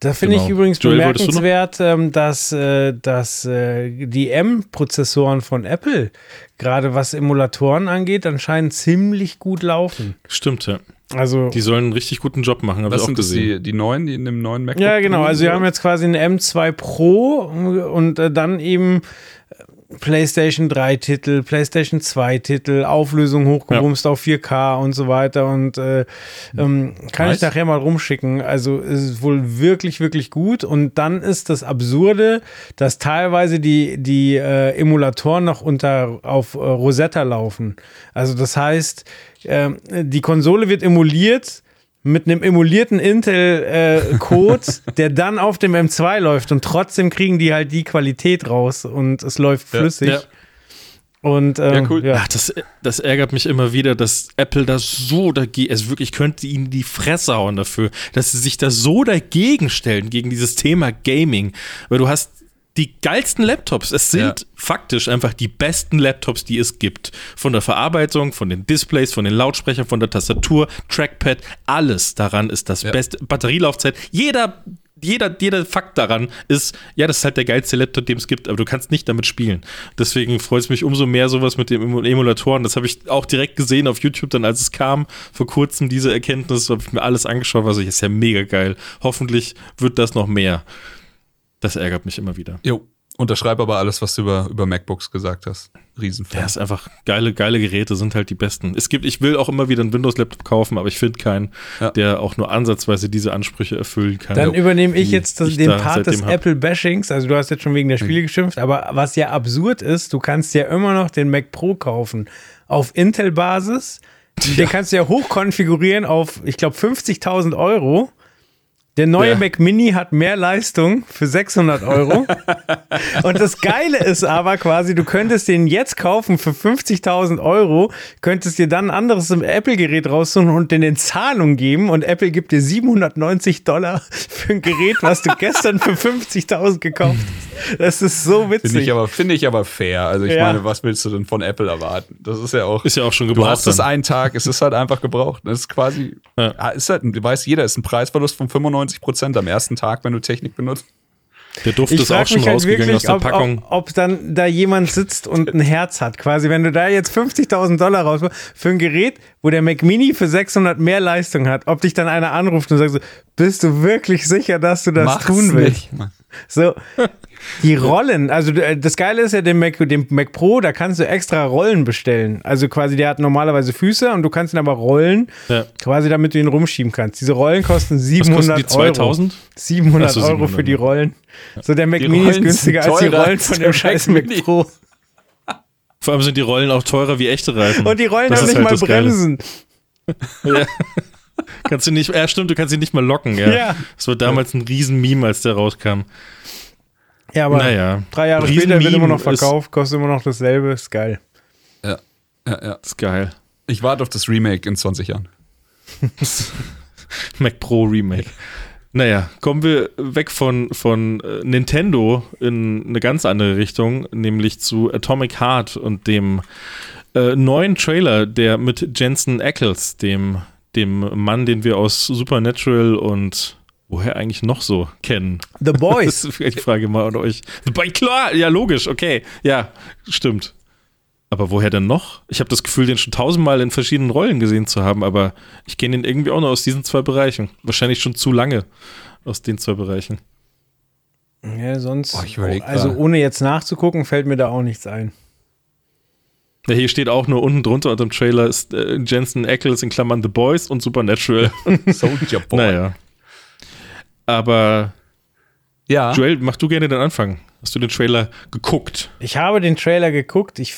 Da finde ich Genau. übrigens Joel, bemerkenswert, ähm, dass, äh, dass äh, die M-Prozessoren von Apple, gerade was Emulatoren angeht, anscheinend ziemlich gut laufen. Stimmt, ja. Also Die sollen einen richtig guten Job machen, habe ich Was auch sind das, gesehen. die, die neuen, die in dem neuen MacBook Ja, genau. Also wir haben jetzt quasi eine M2 Pro und äh, dann eben äh, PlayStation 3 Titel, PlayStation 2 Titel, Auflösung hochgebumst auf 4K und so weiter. Und äh, ähm, kann Nice. ich nachher mal rumschicken. Also es ist wohl wirklich, wirklich gut. Und dann ist das Absurde, dass teilweise die, die äh, Emulatoren noch unter auf äh, Rosetta laufen. Also das heißt, ähm, die Konsole wird emuliert mit einem emulierten Intel-Code, der dann auf dem M2 läuft und trotzdem kriegen die halt die Qualität raus und es läuft Ja. flüssig. Ja. Und ähm, Ja, cool. Ja. Ach, das, das ärgert mich immer wieder, dass Apple da so dagegen, also wirklich könnte ihnen die Fresse hauen dafür, dass sie sich da so dagegen stellen, gegen dieses Thema Gaming. Weil du hast die geilsten Laptops. Es sind Ja. faktisch einfach die besten Laptops, die es gibt. Von der Verarbeitung, von den Displays, von den Lautsprechern, von der Tastatur, Trackpad, alles daran ist das Ja. beste. Batterielaufzeit, jeder, jeder, jeder Fakt daran ist, ja, das ist halt der geilste Laptop, den es gibt, aber du kannst nicht damit spielen. Deswegen freut es mich umso mehr, sowas mit den Emu- Emulatoren. Das habe ich auch direkt gesehen auf YouTube, dann als es kam, vor kurzem diese Erkenntnis, habe ich mir alles angeschaut, was ich, ist ja mega geil. Hoffentlich wird das noch mehr. Das ärgert mich immer wieder. Jo. Unterschreibe aber alles, was du über, über MacBooks gesagt hast. Riesenfan. Ja, ist einfach geile, geile Geräte sind halt die besten. Es gibt, ich will auch immer wieder einen Windows-Laptop kaufen, aber ich finde keinen, ja. der auch nur ansatzweise diese Ansprüche erfüllen kann. Dann übernehme ich jetzt das, den da Part des Apple-Bashings. Also du hast jetzt schon wegen der Spiele geschimpft, aber was ja absurd ist, du kannst ja immer noch den Mac Pro kaufen auf Intel-Basis. Ja. Den kannst du ja hochkonfigurieren auf, ich glaube, 50.000 Euro. Der neue ja. Mac Mini hat mehr Leistung für 600 Euro. und das Geile ist aber quasi, du könntest den jetzt kaufen für 50.000 Euro, könntest dir dann ein anderes Apple-Gerät raussuchen und den in Zahlung geben und Apple gibt dir 790 Dollar für ein Gerät, was du gestern für 50.000 gekauft hast. Das ist so witzig. Finde ich, aber, find ich aber fair. Also ich ja. meine, was willst du denn von Apple erwarten? Das ist ja auch. Ist ja auch schon gebraucht. Du hast es einen Tag, es ist halt einfach gebraucht. Das ist quasi, ja. Ah, ist halt, du weißt, jeder ist ein Preisverlust von 95 95 Prozent am ersten Tag, wenn du Technik benutzt. Der Duft ich ist auch schon halt rausgegangen wirklich, aus der ob, Packung. Ob, ob, dann da jemand sitzt und ein Herz hat, quasi. Wenn du da jetzt 50.000 Dollar raus für ein Gerät, wo der Mac Mini für 600 mehr Leistung hat, ob dich dann einer anruft und sagt so, bist du wirklich sicher, dass du das Mach's tun willst? Nicht, so, die Rollen, also äh, das Geile ist ja, dem Mac, dem Mac Pro, da kannst du extra Rollen bestellen. Also quasi, der hat normalerweise Füße und du kannst ihn aber rollen, ja. quasi damit du ihn rumschieben kannst. Diese Rollen kosten 700 die 2000? Euro. 700 so, 700 Euro für die Rollen. So, der Mac die Mini ist günstiger als die Rollen von dem scheiß Mac Pro. Vor allem sind die Rollen auch teurer wie echte Reifen. Und die Rollen das haben nicht halt mal Bremsen. ja. kannst du nicht, ja stimmt, du kannst sie nicht mal locken, ja. ja. Das war damals ein Riesen-Meme, als der rauskam. Ja, aber naja. drei Jahre später wird immer noch verkauft, kostet immer noch dasselbe, ist geil. Ja, ja, ja. Ist geil. Ich warte auf das Remake in 20 Jahren. Mac Pro Remake. Naja, kommen wir weg von, von äh, Nintendo in eine ganz andere Richtung, nämlich zu Atomic Heart und dem äh, neuen Trailer, der mit Jensen Ackles, dem, dem Mann, den wir aus Supernatural und woher eigentlich noch so kennen. The Boys. das ist die Frage mal an euch. The Boys, klar, ja, logisch, okay. Ja, stimmt. Aber woher denn noch? Ich habe das Gefühl, den schon tausendmal in verschiedenen Rollen gesehen zu haben, aber ich kenne ihn irgendwie auch nur aus diesen zwei Bereichen. Wahrscheinlich schon zu lange aus den zwei Bereichen. Ja, sonst. Oh, also ohne jetzt nachzugucken, fällt mir da auch nichts ein. Ja, hier steht auch nur unten drunter unter dem Trailer ist äh, Jensen Ackles in Klammern The Boys und Supernatural. Soldier Boy. Naja. Aber ja. Joel, mach du gerne den Anfang. Hast du den Trailer geguckt? Ich habe den Trailer geguckt. Ich,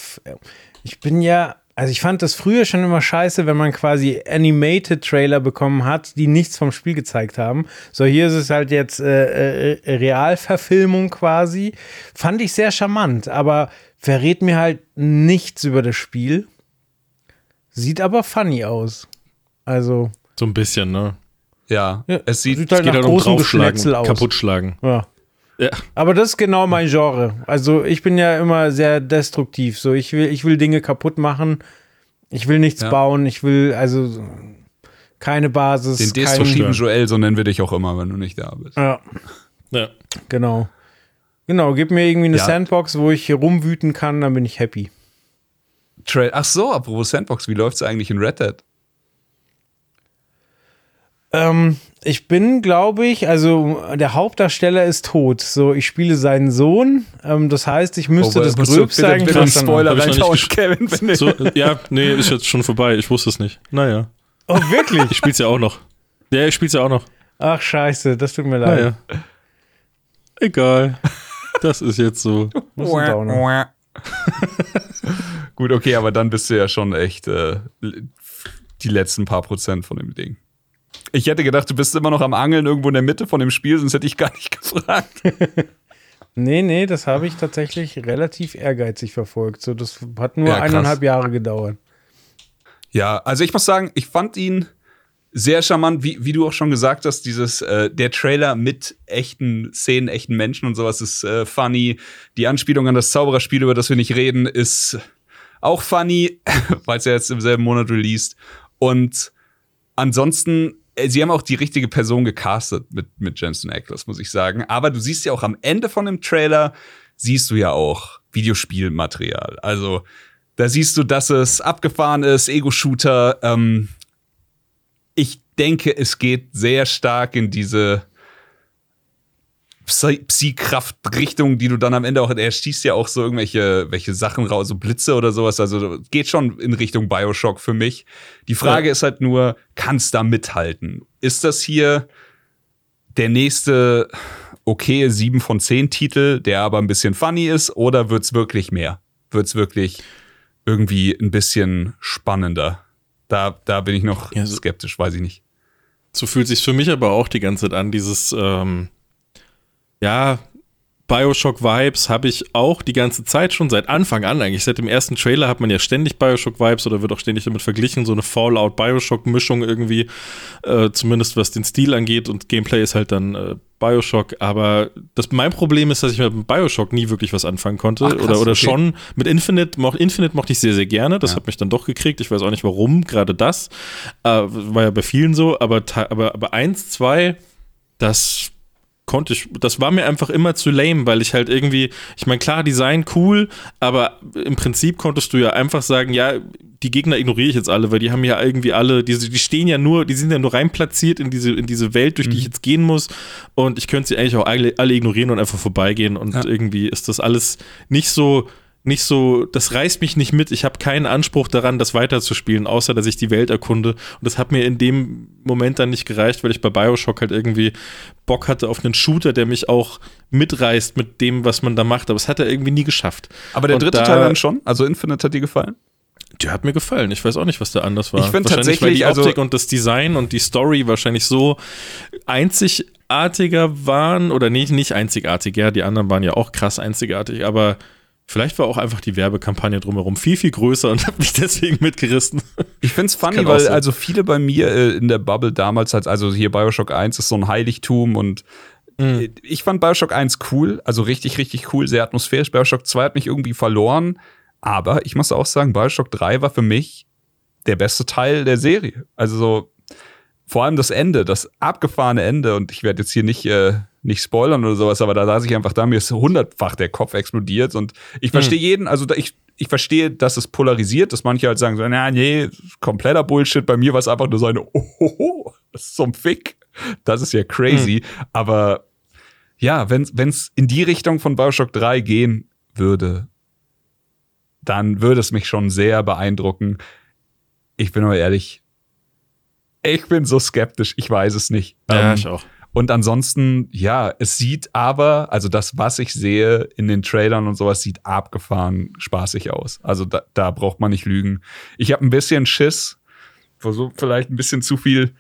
ich bin ja, also ich fand das früher schon immer scheiße, wenn man quasi Animated Trailer bekommen hat, die nichts vom Spiel gezeigt haben. So, hier ist es halt jetzt äh, äh, Realverfilmung quasi. Fand ich sehr charmant, aber verrät mir halt nichts über das Spiel. Sieht aber funny aus. Also. So ein bisschen, ne? Ja, ja es sieht, sieht halt nach halt großem Geschnetzel aus. Kaputtschlagen. Ja. ja. Aber das ist genau mein Genre. Also ich bin ja immer sehr destruktiv. So, ich will, ich will Dinge kaputt machen. Ich will nichts ja. bauen. Ich will also keine Basis. Den destruktiven Joel, so nennen wir dich auch immer, wenn du nicht da bist. Ja. Ja. Genau. Genau, gib mir irgendwie eine ja. Sandbox, wo ich hier rumwüten kann, dann bin ich happy. Ach so, apropos Sandbox, wie läuft es eigentlich in Red Dead? Ähm, ich bin, glaube ich, also der Hauptdarsteller ist tot. So, ich spiele seinen Sohn. Ähm, das heißt, ich müsste oh, das Gröbste sagen. Bitte, bitte Spoiler reinhauen, Kevin. So, ja, nee, ist jetzt schon vorbei. Ich wusste es nicht. Naja. Oh, wirklich? Ich spiel's ja auch noch. Ja, ich spiel's ja auch noch. Ach, scheiße, das tut mir leid. Naja. Egal. Das ist jetzt so. Gut, okay, aber dann bist du ja schon echt äh, die letzten paar Prozent von dem Ding. Ich hätte gedacht, du bist immer noch am Angeln irgendwo in der Mitte von dem Spiel, sonst hätte ich gar nicht gefragt. nee, nee, das habe ich tatsächlich relativ ehrgeizig verfolgt. So, das hat nur ja, eineinhalb Jahre gedauert. Ja, also ich muss sagen, ich fand ihn sehr charmant, wie, wie du auch schon gesagt hast, dieses, äh, der Trailer mit echten Szenen, echten Menschen und sowas ist äh, funny. Die Anspielung an das Zaubererspiel, über das wir nicht reden, ist auch funny, weil es ja jetzt im selben Monat released. Und ansonsten äh, sie haben auch die richtige Person gecastet mit, mit Jensen Ackles, muss ich sagen. Aber du siehst ja auch am Ende von dem Trailer, siehst du ja auch Videospielmaterial. Also da siehst du, dass es abgefahren ist, Ego-Shooter. Ähm, ich denke, es geht sehr stark in diese Psy-Kraft-Richtung, die du dann am Ende auch, er schießt ja auch so irgendwelche welche Sachen raus, so Blitze oder sowas. Also geht schon in Richtung Bioshock für mich. Die Frage ja. ist halt nur, kannst da mithalten? Ist das hier der nächste okay 7 von 10 Titel, der aber ein bisschen funny ist, oder wird's wirklich mehr? Wird's wirklich irgendwie ein bisschen spannender? Da, da bin ich noch ja, so, skeptisch, weiß ich nicht. So fühlt sich für mich aber auch die ganze Zeit an, dieses, ähm, ja, Bioshock-Vibes habe ich auch die ganze Zeit schon seit Anfang an eigentlich. Seit dem ersten Trailer hat man ja ständig Bioshock-Vibes oder wird auch ständig damit verglichen. So eine Fallout-Bioshock-Mischung irgendwie, äh, zumindest was den Stil angeht. Und Gameplay ist halt dann äh, Bioshock. Aber das, mein Problem ist, dass ich mit Bioshock nie wirklich was anfangen konnte. Ach, krass, oder oder okay. schon mit Infinite. Mo Infinite mochte ich sehr, sehr gerne. Das ja. hat mich dann doch gekriegt. Ich weiß auch nicht warum, gerade das. Äh, war ja bei vielen so. Aber, aber, aber eins, zwei, das konnte ich, das war mir einfach immer zu lame, weil ich halt irgendwie, ich meine, klar, Design cool, aber im Prinzip konntest du ja einfach sagen, ja, die Gegner ignoriere ich jetzt alle, weil die haben ja irgendwie alle, die, die stehen ja nur, die sind ja nur rein platziert in diese, in diese Welt, durch die ich mhm. jetzt gehen muss und ich könnte sie eigentlich auch alle, alle ignorieren und einfach vorbeigehen und ja. irgendwie ist das alles nicht so, nicht so, das reißt mich nicht mit. Ich habe keinen Anspruch daran, das weiterzuspielen, außer dass ich die Welt erkunde. Und das hat mir in dem Moment dann nicht gereicht, weil ich bei Bioshock halt irgendwie Bock hatte auf einen Shooter, der mich auch mitreißt mit dem, was man da macht. Aber es hat er irgendwie nie geschafft. Aber der dritte da, Teil dann schon? Also Infinite hat dir gefallen? Der hat mir gefallen. Ich weiß auch nicht, was da anders war. Ich finde tatsächlich, weil die also Optik also und das Design und die Story wahrscheinlich so einzigartiger waren oder nicht, nicht einzigartig. Ja, die anderen waren ja auch krass einzigartig, aber Vielleicht war auch einfach die Werbekampagne drumherum viel, viel größer und hat mich deswegen mitgerissen. Ich finde es funny, weil also viele bei mir äh, in der Bubble damals, halt, also hier Bioshock 1 ist so ein Heiligtum und mhm. ich fand Bioshock 1 cool, also richtig, richtig cool, sehr atmosphärisch. Bioshock 2 hat mich irgendwie verloren, aber ich muss auch sagen, Bioshock 3 war für mich der beste Teil der Serie. Also so, vor allem das Ende, das abgefahrene Ende und ich werde jetzt hier nicht äh, nicht spoilern oder sowas, aber da saß ich einfach da, mir ist hundertfach der Kopf explodiert und ich verstehe hm. jeden, also ich, ich verstehe, dass es polarisiert, dass manche halt sagen so, na, nee, kompletter Bullshit, bei mir war es einfach nur so eine, oh, das ist so ein Fick. Das ist ja crazy, hm. aber ja, wenn es in die Richtung von Bioshock 3 gehen würde, dann würde es mich schon sehr beeindrucken. Ich bin aber ehrlich, ich bin so skeptisch, ich weiß es nicht. Ja, ähm, ich auch. Und ansonsten, ja, es sieht aber, also das, was ich sehe in den Trailern und sowas, sieht abgefahren spaßig aus. Also da, da braucht man nicht lügen. Ich habe ein bisschen Schiss, versucht vielleicht ein bisschen zu viel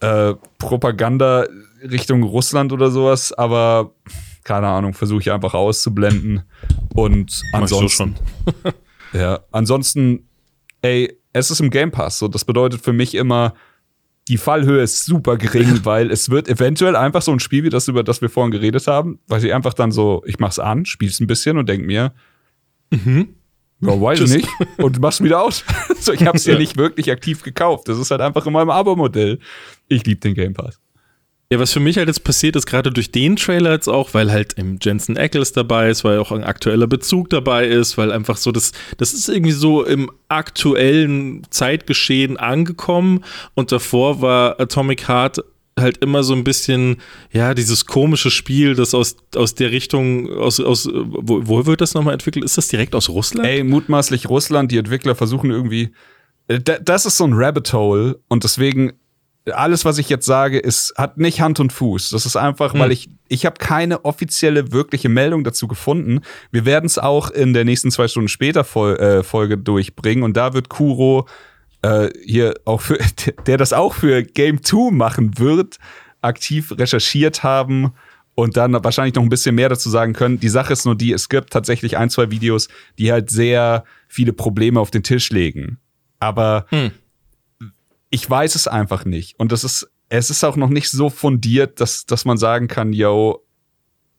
äh, Propaganda Richtung Russland oder sowas, aber keine Ahnung, versuche ich einfach auszublenden. Und ansonsten. ja, ansonsten, ey, es ist im Game Pass. So, das bedeutet für mich immer, die Fallhöhe ist super gering, weil es wird eventuell einfach so ein Spiel wie das, über das wir vorhin geredet haben, weil ich einfach dann so, ich mach's an, spiel's ein bisschen und denk mir, mhm. Ja, weiß ich nicht. Und mach's wieder aus. so, ich hab's ja nicht wirklich aktiv gekauft. Das ist halt einfach in meinem Abo-Modell. Ich liebe den Game Pass. Ja, was für mich halt jetzt passiert ist, gerade durch den Trailer jetzt auch, weil halt im Jensen Ackles dabei ist, weil auch ein aktueller Bezug dabei ist, weil einfach so das, das ist irgendwie so im aktuellen Zeitgeschehen angekommen und davor war Atomic Heart halt immer so ein bisschen, ja, dieses komische Spiel, das aus, aus der Richtung, aus, aus wo, wo wird das nochmal entwickelt? Ist das direkt aus Russland? Ey, mutmaßlich Russland, die Entwickler versuchen irgendwie, äh, das ist so ein Rabbit Hole und deswegen alles, was ich jetzt sage, ist, hat nicht Hand und Fuß. Das ist einfach, hm. weil ich, ich habe keine offizielle, wirkliche Meldung dazu gefunden. Wir werden es auch in der nächsten zwei Stunden später Vol äh, Folge durchbringen und da wird Kuro äh, hier auch für, der das auch für Game 2 machen wird, aktiv recherchiert haben und dann wahrscheinlich noch ein bisschen mehr dazu sagen können. Die Sache ist nur die, es gibt tatsächlich ein, zwei Videos, die halt sehr viele Probleme auf den Tisch legen. Aber hm ich weiß es einfach nicht. Und das ist, es ist auch noch nicht so fundiert, dass, dass man sagen kann, yo,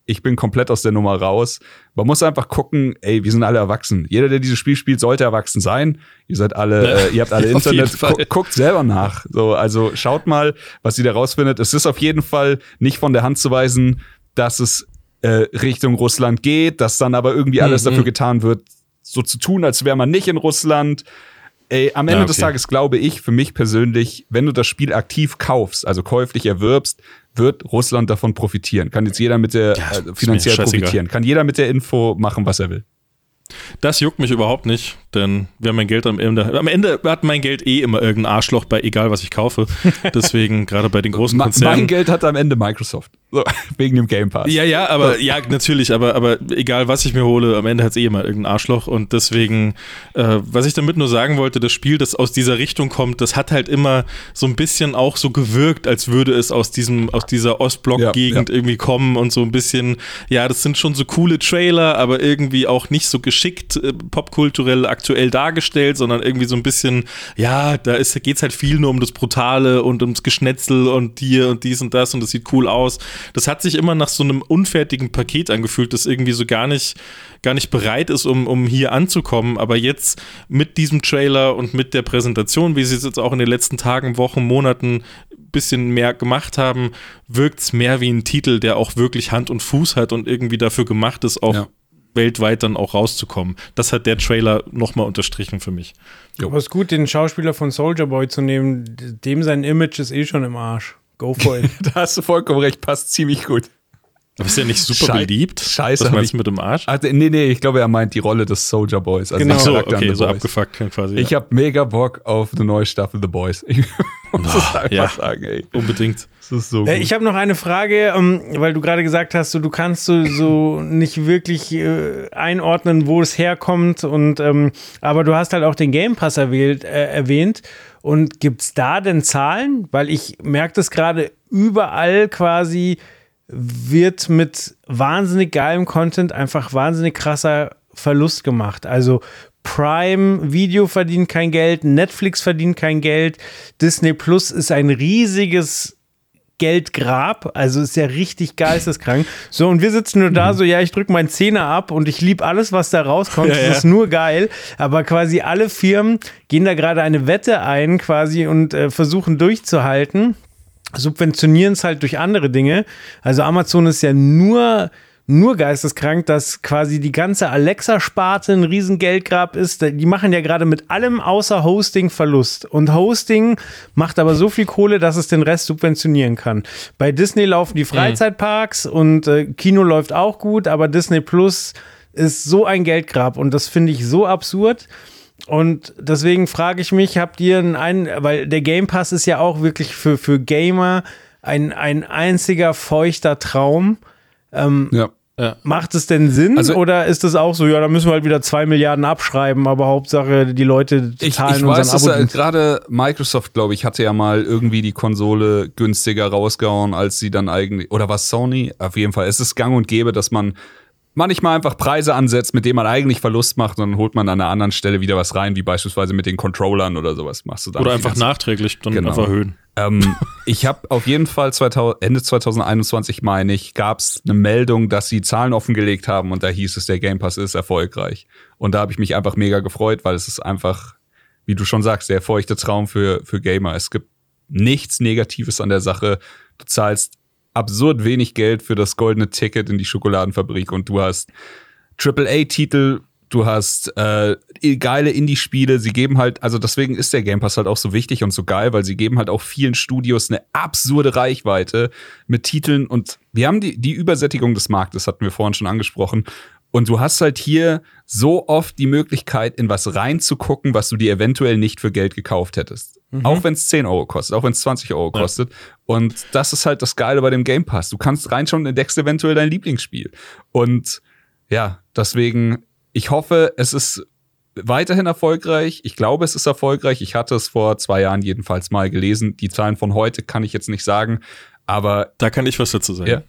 ich bin komplett aus der Nummer raus. Man muss einfach gucken, ey, wir sind alle erwachsen. Jeder, der dieses Spiel spielt, sollte erwachsen sein. Ihr seid alle, ja, äh, ihr habt alle Internet, gu guckt selber nach. So, also schaut mal, was ihr da rausfindet. Es ist auf jeden Fall nicht von der Hand zu weisen, dass es äh, Richtung Russland geht, dass dann aber irgendwie alles mhm. dafür getan wird, so zu tun, als wäre man nicht in Russland. Ey, am Ende ja, okay. des Tages glaube ich für mich persönlich, wenn du das Spiel aktiv kaufst, also käuflich erwirbst, wird Russland davon profitieren. Kann jetzt jeder mit der, ja, äh, finanziell profitieren. Kann jeder mit der Info machen, was er will. Das juckt mich überhaupt nicht, denn wir haben mein Geld am Ende. Am Ende hat mein Geld eh immer irgendein Arschloch bei egal was ich kaufe. Deswegen gerade bei den großen Konzernen. Mein Geld hat am Ende Microsoft. So, wegen dem Game Pass. Ja, ja, aber ja, natürlich, aber, aber egal was ich mir hole, am Ende hat es eh immer irgendein Arschloch. Und deswegen, äh, was ich damit nur sagen wollte, das Spiel, das aus dieser Richtung kommt, das hat halt immer so ein bisschen auch so gewirkt, als würde es aus diesem, aus dieser Ostblock-Gegend ja, ja. irgendwie kommen und so ein bisschen, ja, das sind schon so coole Trailer, aber irgendwie auch nicht so geschickt äh, popkulturell aktuell dargestellt, sondern irgendwie so ein bisschen, ja, da geht es halt viel nur um das Brutale und ums Geschnetzel und dir und dies und das und das sieht cool aus das hat sich immer nach so einem unfertigen Paket angefühlt, das irgendwie so gar nicht, gar nicht bereit ist, um, um hier anzukommen. Aber jetzt mit diesem Trailer und mit der Präsentation, wie sie es jetzt auch in den letzten Tagen, Wochen, Monaten ein bisschen mehr gemacht haben, wirkt es mehr wie ein Titel, der auch wirklich Hand und Fuß hat und irgendwie dafür gemacht ist, auch ja weltweit dann auch rauszukommen. Das hat der Trailer nochmal unterstrichen für mich. Jo. Aber es ist gut, den Schauspieler von Soldier Boy zu nehmen. Dem sein Image ist eh schon im Arsch. Go for it. da hast du vollkommen recht, passt ziemlich gut. Aber ist ja nicht super Schei beliebt? Scheiße. Was meinst du mit dem Arsch? Also, nee, nee, ich glaube, er meint die Rolle des Soldier Boys. Also genau, so, okay, so abgefuckt quasi. Ich ja. habe mega Bock auf eine neue Staffel The Boys. Ich muss oh, es einfach ja, sagen, ey. Unbedingt. Das ist so äh, ich habe noch eine Frage, um, ähm, weil du gerade gesagt hast, so, du kannst so, so nicht wirklich äh, einordnen, wo es herkommt. Und, ähm, aber du hast halt auch den Game Pass erwähnt. Und gibt es da denn Zahlen? Weil ich merke das gerade überall quasi wird mit wahnsinnig geilem Content einfach wahnsinnig krasser Verlust gemacht. Also Prime Video verdient kein Geld, Netflix verdient kein Geld, Disney Plus ist ein riesiges Geldgrab. Also ist ja richtig geisteskrank. So, und wir sitzen nur da, mhm. so, ja, ich drücke meinen Zähne ab und ich liebe alles, was da rauskommt. Ja, das ja. ist nur geil. Aber quasi alle Firmen gehen da gerade eine Wette ein, quasi, und äh, versuchen durchzuhalten. Subventionieren es halt durch andere Dinge. Also Amazon ist ja nur nur geisteskrank, dass quasi die ganze Alexa-Sparte ein Riesengeldgrab ist. Die machen ja gerade mit allem außer Hosting Verlust. Und Hosting macht aber so viel Kohle, dass es den Rest subventionieren kann. Bei Disney laufen die mhm. Freizeitparks mhm. und äh, Kino läuft auch gut, aber Disney Plus ist so ein Geldgrab und das finde ich so absurd. Und deswegen frage ich mich, habt ihr einen, weil der Game Pass ist ja auch wirklich für, für Gamer ein, ein einziger feuchter Traum. Ähm, ja. Ja. Macht es denn Sinn also, oder ist es auch so, ja, da müssen wir halt wieder zwei Milliarden abschreiben, aber Hauptsache die Leute zahlen ich, ich weiß, Abo. Äh, gerade Microsoft, glaube ich, hatte ja mal irgendwie die Konsole günstiger rausgehauen, als sie dann eigentlich, oder was Sony? Auf jeden Fall, es ist gang und gäbe, dass man manchmal einfach Preise ansetzt, mit denen man eigentlich Verlust macht und dann holt man an einer anderen Stelle wieder was rein, wie beispielsweise mit den Controllern oder sowas machst du dann. Oder einfach nachträglich dann genau. einfach erhöhen. Ähm, ich habe auf jeden Fall 2000, Ende 2021, meine ich, gab es eine Meldung, dass sie Zahlen offengelegt haben und da hieß es, der Game Pass ist erfolgreich. Und da habe ich mich einfach mega gefreut, weil es ist einfach, wie du schon sagst, der feuchte Traum für, für Gamer. Es gibt nichts Negatives an der Sache. Du zahlst absurd wenig Geld für das goldene Ticket in die Schokoladenfabrik und du hast AAA-Titel, du hast äh, geile Indie-Spiele, sie geben halt, also deswegen ist der Game Pass halt auch so wichtig und so geil, weil sie geben halt auch vielen Studios eine absurde Reichweite mit Titeln und wir haben die, die Übersättigung des Marktes, hatten wir vorhin schon angesprochen. Und du hast halt hier so oft die Möglichkeit, in was reinzugucken, was du dir eventuell nicht für Geld gekauft hättest. Mhm. Auch wenn es 10 Euro kostet, auch wenn es 20 Euro kostet. Ja. Und das ist halt das Geile bei dem Game Pass. Du kannst reinschauen und entdeckst eventuell dein Lieblingsspiel. Und ja, deswegen, ich hoffe, es ist weiterhin erfolgreich. Ich glaube, es ist erfolgreich. Ich hatte es vor zwei Jahren jedenfalls mal gelesen. Die Zahlen von heute kann ich jetzt nicht sagen. Aber da kann ich was dazu sagen. Ja.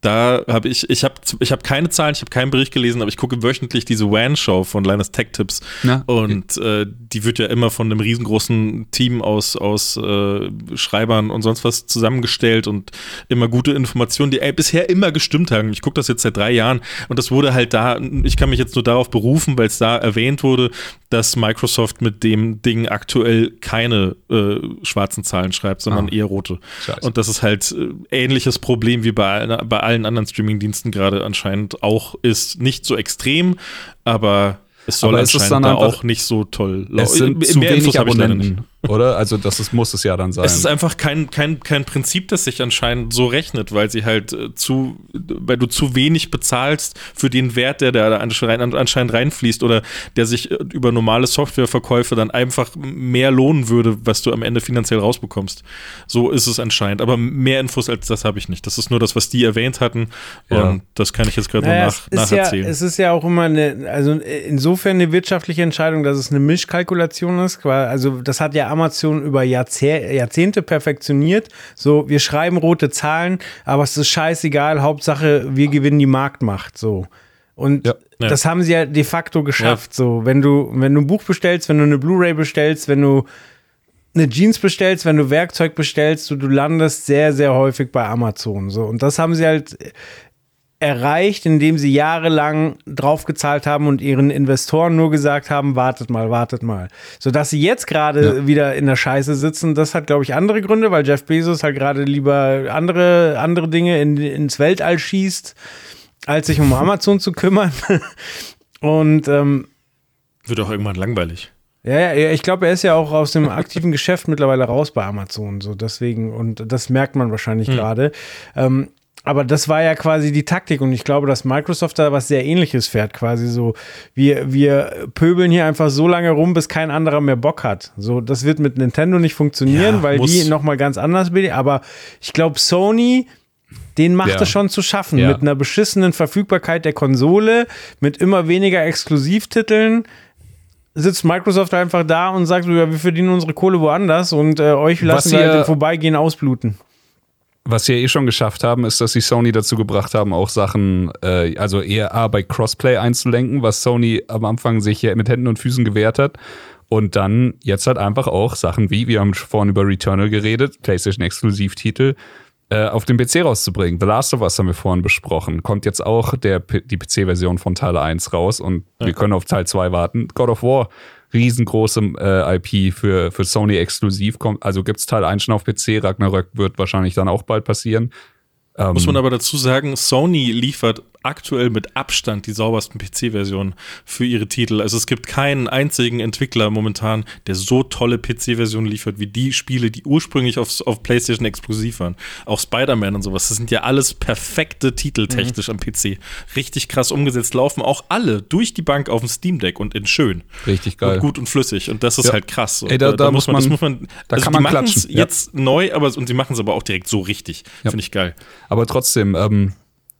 Da habe ich, ich habe ich hab keine Zahlen, ich habe keinen Bericht gelesen, aber ich gucke wöchentlich diese WAN-Show von Linus Tech Tips. Na, okay. Und äh, die wird ja immer von einem riesengroßen Team aus, aus äh, Schreibern und sonst was zusammengestellt und immer gute Informationen, die ey, bisher immer gestimmt haben. Ich gucke das jetzt seit drei Jahren und das wurde halt da, ich kann mich jetzt nur darauf berufen, weil es da erwähnt wurde, dass Microsoft mit dem Ding aktuell keine äh, schwarzen Zahlen schreibt, sondern ah. eher rote. Scheiße. Und das ist halt äh, ähnliches Problem wie bei, bei allen anderen Streamingdiensten gerade anscheinend auch ist. Nicht so extrem, aber Es soll Aber es ist anscheinend dann da einfach- auch nicht so toll lau- Es sind Mehr zu Infos wenig nicht. Abonnenten, oder? Also das ist, muss es ja dann sein. Es ist einfach kein, kein, kein Prinzip, das sich anscheinend so rechnet, weil sie halt äh, zu, weil du zu wenig bezahlst für den Wert, der da anscheinend, reinfließt oder der sich äh, über normale Softwareverkäufe dann einfach mehr lohnen würde, was du am Ende finanziell rausbekommst. So ist es anscheinend. Aber mehr Infos als das habe ich nicht. Das ist nur das, was die erwähnt hatten. Ja. Und das kann ich jetzt gerade Naja, nach, ist ja, nacherzählen. es ist ja auch immer eine, also insofern eine wirtschaftliche Entscheidung, dass es eine Mischkalkulation ist. Also das hat ja Amazon über Jahrzeh Jahrzehnte perfektioniert. So, wir schreiben rote Zahlen, aber es ist scheißegal. Hauptsache, wir gewinnen die Marktmacht. So. Und Ja. Ja. das haben sie ja de facto geschafft. So, wenn du, wenn du ein Buch bestellst, wenn du eine Blu-ray bestellst, wenn du eine Jeans bestellst, wenn du Werkzeug bestellst, du, du landest sehr, sehr häufig bei Amazon. So. Und das haben sie halt erreicht, indem sie jahrelang draufgezahlt haben und ihren Investoren nur gesagt haben, wartet mal, wartet mal. Sodass sie jetzt gerade Ja. wieder in der Scheiße sitzen, das hat, glaube ich, andere Gründe, weil Jeff Bezos halt gerade lieber andere, andere Dinge in, ins Weltall schießt, als sich um Amazon zu kümmern. Und ähm, Wird auch irgendwann langweilig. ja, ja, ja, ich glaube, er ist ja auch aus dem aktiven Geschäft mittlerweile raus bei Amazon. So deswegen, und das merkt man wahrscheinlich gerade. Ähm, aber das war ja quasi die Taktik und ich glaube, dass Microsoft da was sehr ähnliches fährt, quasi so. Wir, wir pöbeln hier einfach so lange rum, bis kein anderer mehr Bock hat. So, das wird mit Nintendo nicht funktionieren, Ja, weil muss. die nochmal ganz anders bilden. Aber ich glaube, Sony, den macht Ja. es schon zu schaffen. Ja. Mit einer beschissenen Verfügbarkeit der Konsole, mit immer weniger Exklusivtiteln sitzt Microsoft einfach da und sagt, ja, wir verdienen unsere Kohle woanders und äh, euch lassen wir halt im Vorbeigehen ausbluten. Was sie ja eh schon geschafft haben, ist, dass sie Sony dazu gebracht haben, auch Sachen, äh, also eher A, bei Crossplay einzulenken, was Sony am Anfang sich ja mit Händen und Füßen gewehrt hat. Und dann jetzt halt einfach auch Sachen wie, wir haben vorhin über Returnal geredet, PlayStation-Exklusivtitel, äh, auf dem PC rauszubringen. The Last of Us haben wir vorhin besprochen. Kommt jetzt auch der, die PC-Version von Teil 1 raus und wir können auf Teil 2 warten. God of War, riesengroße äh, IP für, für Sony exklusiv. Kommt, also gibt's Teil 1 schon auf PC. Ragnarök wird wahrscheinlich dann auch bald passieren. Ähm, Muss man aber dazu sagen, Sony liefert aktuell mit Abstand die saubersten PC-Versionen für ihre Titel. Also es gibt keinen einzigen Entwickler momentan, der so tolle PC-Versionen liefert wie die Spiele, die ursprünglich auf, auf PlayStation exklusiv waren. Auch Spider-Man und sowas. Das sind ja alles perfekte Titel technisch am PC. Richtig krass umgesetzt, laufen auch alle durch die Bank auf dem Steam Deck und in schön. Richtig geil. Und gut und flüssig. Und das ist Ja. halt krass. Ey, da- da muss das man- muss man, da also kann man klatschen, ja. jetzt neu, aber und sie machen es aber auch direkt so richtig. Ja. Finde ich geil. Aber trotzdem ähm,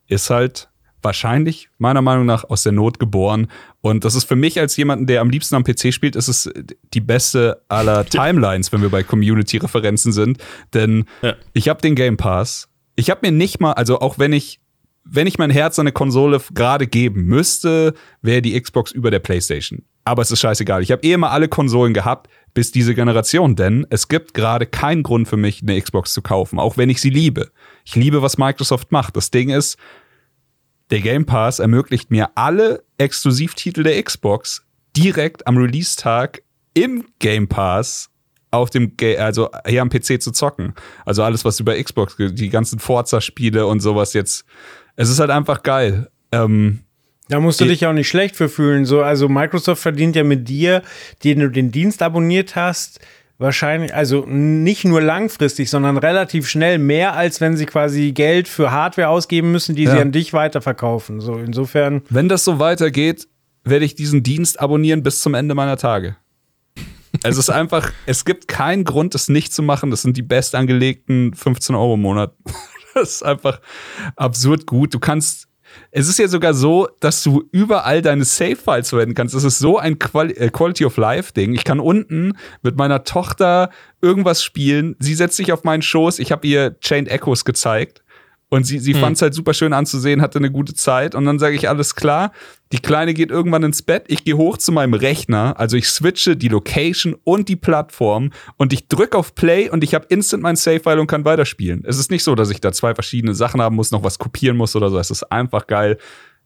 ist halt wahrscheinlich meiner Meinung nach aus der Not geboren. Und das ist für mich als jemanden, der am liebsten am PC spielt, ist es die beste aller Timelines, wenn wir bei Community-Referenzen sind. Denn Ja. ich habe den Game Pass. Ich habe mir nicht mal, also auch wenn ich wenn ich mein Herz an eine Konsole gerade geben müsste, wäre die Xbox über der PlayStation. Aber es ist scheißegal. Ich habe eh immer alle Konsolen gehabt, bis diese Generation, denn es gibt gerade keinen Grund für mich, eine Xbox zu kaufen, auch wenn ich sie liebe. Ich liebe, was Microsoft macht. Das Ding ist, der Game Pass ermöglicht mir alle Exklusivtitel der Xbox direkt am Release-Tag im Game Pass auf dem, Ga also hier am PC zu zocken. Also alles, was über Xbox, geht, die ganzen Forza-Spiele und sowas jetzt. Es ist halt einfach geil. Ähm, Da musst du dich auch nicht schlecht für fühlen. So, also Microsoft verdient ja mit dir, den du den Dienst abonniert hast, wahrscheinlich, also nicht nur langfristig, sondern relativ schnell mehr, als wenn sie quasi Geld für Hardware ausgeben müssen, die sie Ja. an dich weiterverkaufen. So, insofern. wenn das so weitergeht, werde ich diesen Dienst abonnieren bis zum Ende meiner Tage. Es ist einfach, es gibt keinen Grund, das nicht zu machen. Das sind die best angelegten 15 Euro im Monat. Das ist einfach absurd gut. Du kannst, es ist ja sogar so, dass du überall deine Save-Files verwenden kannst. Das ist so ein Quali äh, Quality of Life-Ding. Ich kann unten mit meiner Tochter irgendwas spielen. Sie setzt sich auf meinen Schoß. Ich habe ihr Chained Echoes gezeigt. Und sie, sie fand es halt super schön anzusehen, hatte eine gute Zeit. Und dann sage ich, alles klar, die Kleine geht irgendwann ins Bett, ich gehe hoch zu meinem Rechner, also ich switche die Location und die Plattform und ich drücke auf Play und ich habe instant mein Save-File und kann weiterspielen. Es ist nicht so, dass ich da zwei verschiedene Sachen haben muss, noch was kopieren muss oder so. Es ist einfach geil.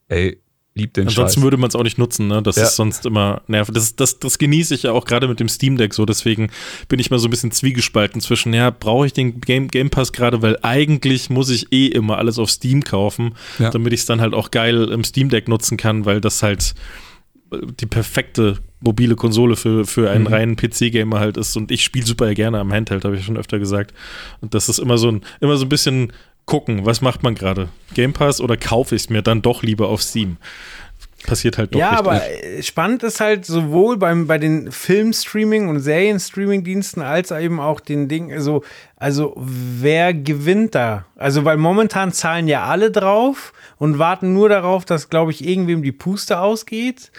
Ey, lieb den Ansonsten Scheiß. würde man es auch nicht nutzen, ne? Das Ja. ist sonst immer nervig. Das, das, das genieße ich ja auch gerade mit dem Steam Deck so. Deswegen bin ich mal so ein bisschen zwiegespalten zwischen, ja, brauche ich den Game, Game Pass gerade, weil eigentlich muss ich eh immer alles auf Steam kaufen, Ja. damit ich es dann halt auch geil im Steam Deck nutzen kann, weil das halt die perfekte mobile Konsole für, für einen mhm. reinen PC-Gamer halt ist. Und ich spiele super gerne am Handheld, habe ich schon öfter gesagt. Und das ist immer so ein, immer so ein bisschen gucken, was macht man gerade? Game Pass oder kaufe ich es mir dann doch lieber auf Steam? passiert halt doch Ja, aber nicht. spannend ist halt sowohl beim, bei den Film-Streaming- und Serien-Streaming-Diensten als eben auch den Ding, also, also wer gewinnt da? Also, weil momentan zahlen ja alle drauf und warten nur darauf, dass, glaube ich, irgendwem die Puste ausgeht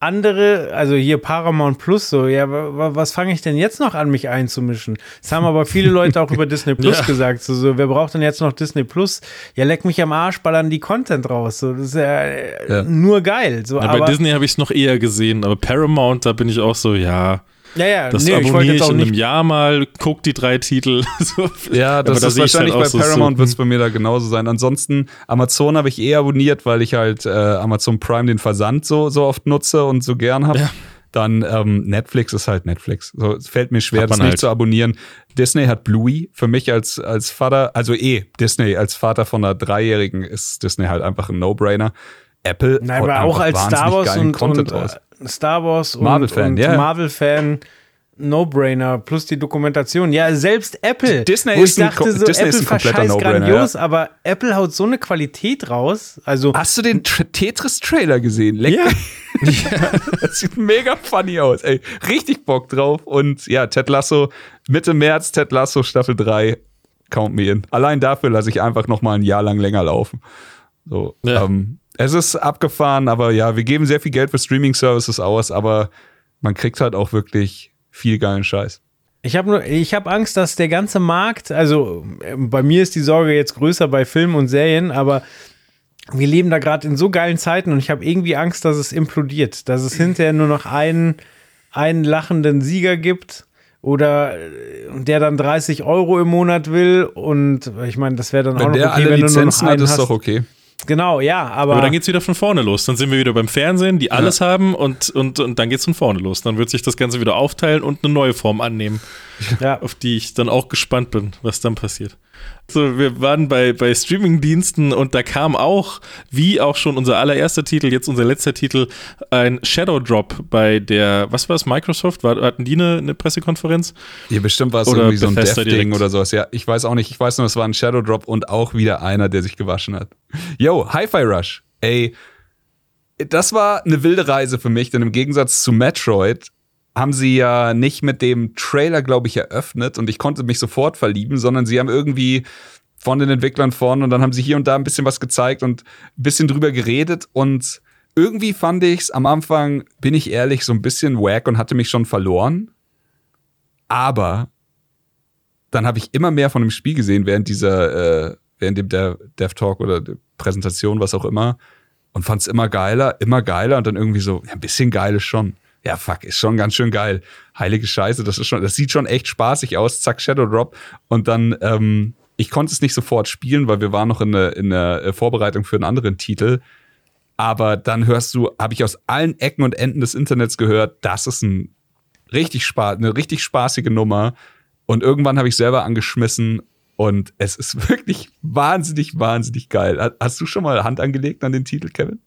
andere, also hier Paramount Plus, so, ja, was fange ich denn jetzt noch an, mich einzumischen? Das haben aber viele Leute auch über Disney Plus ja. gesagt, so, so, wer braucht denn jetzt noch Disney Plus? Ja, leck mich am Arsch, ballern die Content raus, so, das ist ja, ja. nur geil. So, ja, bei Disney habe ich es noch eher gesehen, aber Paramount, da bin ich auch so, ja. Ja, ja, das nee, abonniere ich, ich in einem Jahr mal, guck die drei Titel. ja, das ist wahrscheinlich halt bei Paramount so, wird es bei mir da genauso sein. Ansonsten, Amazon habe ich eh abonniert, weil ich halt äh, Amazon Prime den Versand so, so oft nutze und so gern habe. Ja. Dann ähm, Netflix ist halt Netflix. So, es fällt mir schwer, das nicht halt. zu abonnieren. Disney hat Bluey. Für mich als, als Vater, also eh, Disney als Vater von einer Dreijährigen ist Disney halt einfach ein No-Brainer. Apple Nein, aber auch als Star Wars und, und, äh, Star Wars und Marvel-Fan, ja. Marvel-Fan. No-Brainer plus die Dokumentation. Ja, selbst Apple. Disney wo ich dachte so, Disney Apple ist no grandios, ja. aber Apple haut so eine Qualität raus. Also Hast du den Tetris-Trailer gesehen? Leck ja. ja. das sieht mega funny aus. Ey, richtig Bock drauf. Und ja, Ted Lasso, Mitte März, Ted Lasso Staffel 3. Count me in. Allein dafür lasse ich einfach noch mal ein Jahr lang länger laufen. So, ja. ähm, es ist abgefahren, aber ja, wir geben sehr viel Geld für Streaming-Services aus, aber man kriegt halt auch wirklich viel geilen Scheiß. Ich habe nur, ich habe Angst, dass der ganze Markt, also bei mir ist die Sorge jetzt größer bei Filmen und Serien, aber wir leben da gerade in so geilen Zeiten und ich habe irgendwie Angst, dass es implodiert, dass es hinterher nur noch einen, einen lachenden Sieger gibt oder der dann 30 Euro im Monat will und ich meine, das wäre dann wenn auch noch okay, wenn du nur noch einen hat, ist hast. doch okay. Genau, ja, aber. Aber dann geht's wieder von vorne los. Dann sind wir wieder beim Fernsehen, die alles ja. haben und, und, und dann geht's von vorne los. Dann wird sich das Ganze wieder aufteilen und eine neue Form annehmen. Ja. Auf die ich dann auch gespannt bin, was dann passiert. So, wir waren bei, bei Streaming-Diensten und da kam auch, wie auch schon unser allererster Titel, jetzt unser letzter Titel, ein Shadow Drop bei der, was war es, Microsoft? War, hatten die eine, eine Pressekonferenz? Ja, bestimmt war es irgendwie so ein Dev-Ding oder sowas. Ja, ich weiß auch nicht. Ich weiß nur, es war ein Shadow Drop und auch wieder einer, der sich gewaschen hat. Yo, Hi-Fi Rush. Ey, das war eine wilde Reise für mich, denn im Gegensatz zu Metroid haben sie ja nicht mit dem Trailer, glaube ich, eröffnet und ich konnte mich sofort verlieben, sondern sie haben irgendwie von den Entwicklern vorne und dann haben sie hier und da ein bisschen was gezeigt und ein bisschen drüber geredet und irgendwie fand ich es am Anfang, bin ich ehrlich, so ein bisschen wack und hatte mich schon verloren. Aber dann habe ich immer mehr von dem Spiel gesehen während dieser, äh, während dem Dev Talk oder Präsentation, was auch immer, und fand es immer geiler, immer geiler und dann irgendwie so, ja, ein bisschen geil ist schon ja, fuck, ist schon ganz schön geil. Heilige Scheiße, das ist schon, das sieht schon echt spaßig aus. Zack, Shadow Drop. Und dann, ähm, ich konnte es nicht sofort spielen, weil wir waren noch in der, in der äh, Vorbereitung für einen anderen Titel. Aber dann hörst du, habe ich aus allen Ecken und Enden des Internets gehört, das ist ein richtig Spaß, eine richtig spaßige Nummer. Und irgendwann habe ich selber angeschmissen und es ist wirklich wahnsinnig, wahnsinnig geil. Hast du schon mal Hand angelegt an den Titel, Kevin?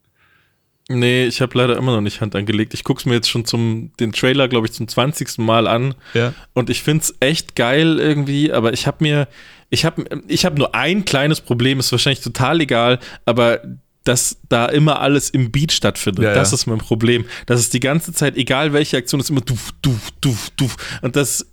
Nee, ich habe leider immer noch nicht Hand angelegt. Ich guck's mir jetzt schon zum den Trailer, glaube ich, zum 20. Mal an. Ja. Und ich find's echt geil irgendwie, aber ich habe mir ich habe ich habe nur ein kleines Problem, ist wahrscheinlich total egal, aber dass da immer alles im Beat stattfindet. Ja, das ja. ist mein Problem. Das ist die ganze Zeit, egal welche Aktion, ist immer duf, duf, duf, duf. Und das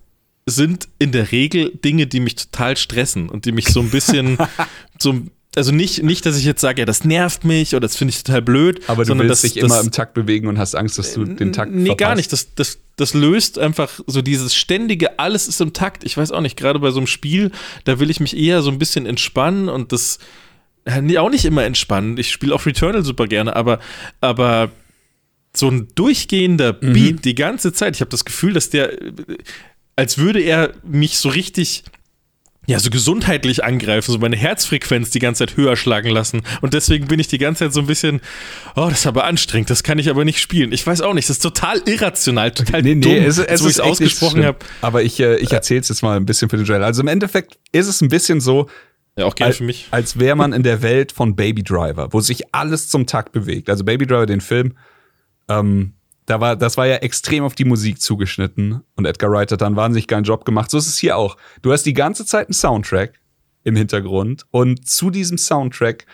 sind in der Regel Dinge, die mich total stressen und die mich so ein bisschen so also nicht, nicht, dass ich jetzt sage, ja, das nervt mich oder das finde ich total blöd. Aber du willst dich immer im Takt bewegen und hast Angst, dass du den Takt Nee, verpasst. gar nicht. Das, das, das löst einfach so dieses ständige, alles ist im Takt. Ich weiß auch nicht, gerade bei so einem Spiel, da will ich mich eher so ein bisschen entspannen und das nee, auch nicht immer entspannen. Ich spiele auch Returnal super gerne, aber, aber so ein durchgehender mhm. Beat mhm. die ganze Zeit, ich habe das Gefühl, dass der, als würde er mich so richtig ja, so gesundheitlich angreifen, so meine Herzfrequenz die ganze Zeit höher schlagen lassen. Und deswegen bin ich die ganze Zeit so ein bisschen, oh, das ist aber anstrengend, das kann ich aber nicht spielen. Ich weiß auch nicht, das ist total irrational, total nee, nee, dumm, es, es so wie ich es ausgesprochen habe. Aber ich, äh, ich erzähle es jetzt mal ein bisschen für den Trailer. Also im Endeffekt ist es ein bisschen so, ja, auch gerne für mich. Als wäre man in der Welt von Baby Driver, wo sich alles zum Takt bewegt. Also Baby Driver, den Film, Ähm, da war, das war ja extrem auf die Musik zugeschnitten und Edgar Wright hat da einen wahnsinnig geilen Job gemacht. So ist es hier auch. Du hast die ganze Zeit einen Soundtrack im Hintergrund und zu diesem Soundtrack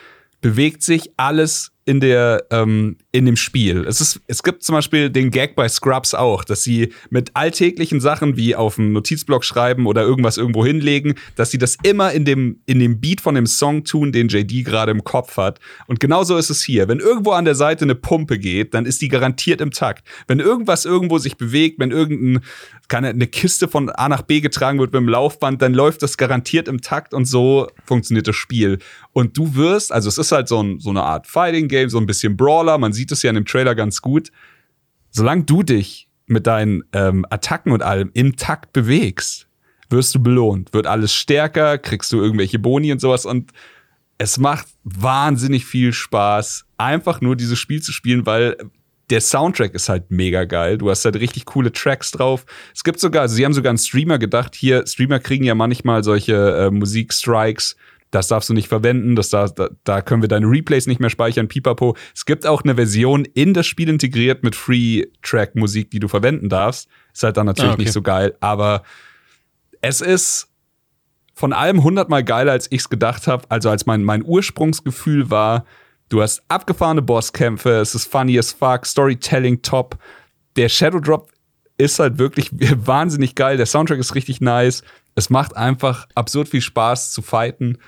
bewegt sich alles in der ähm, in dem Spiel. Es ist es gibt zum Beispiel den Gag bei Scrubs auch, dass sie mit alltäglichen Sachen wie auf dem Notizblock schreiben oder irgendwas irgendwo hinlegen, dass sie das immer in dem in dem Beat von dem Song tun, den JD gerade im Kopf hat. Und genauso ist es hier. Wenn irgendwo an der Seite eine Pumpe geht, dann ist die garantiert im Takt. Wenn irgendwas irgendwo sich bewegt, wenn irgendein keine eine Kiste von A nach B getragen wird mit dem Laufband, dann läuft das garantiert im Takt und so funktioniert das Spiel. Und du wirst, also es ist halt so, ein, so eine Art Fighting Game, so ein bisschen Brawler, man sieht es ja in dem Trailer ganz gut. Solange du dich mit deinen ähm, Attacken und allem im Takt bewegst, wirst du belohnt. Wird alles stärker, kriegst du irgendwelche Boni und sowas und es macht wahnsinnig viel Spaß, einfach nur dieses Spiel zu spielen, weil der Soundtrack ist halt mega geil. Du hast halt richtig coole Tracks drauf. Es gibt sogar, also sie haben sogar einen Streamer gedacht, hier, Streamer kriegen ja manchmal solche äh, Musikstrikes. Das darfst du nicht verwenden, das da, da, da können wir deine Replays nicht mehr speichern, pipapo. Es gibt auch eine Version in das Spiel integriert mit Free-Track-Musik, die du verwenden darfst. Ist halt dann natürlich ah, okay. nicht so geil, aber es ist von allem hundertmal geiler, als ich es gedacht habe. Also als mein, mein Ursprungsgefühl war, Du hast abgefahrene Bosskämpfe, es ist funny as fuck, Storytelling top. Der Shadow Drop ist halt wirklich wahnsinnig geil. Der Soundtrack ist richtig nice. Es macht einfach absurd viel Spaß zu fighten.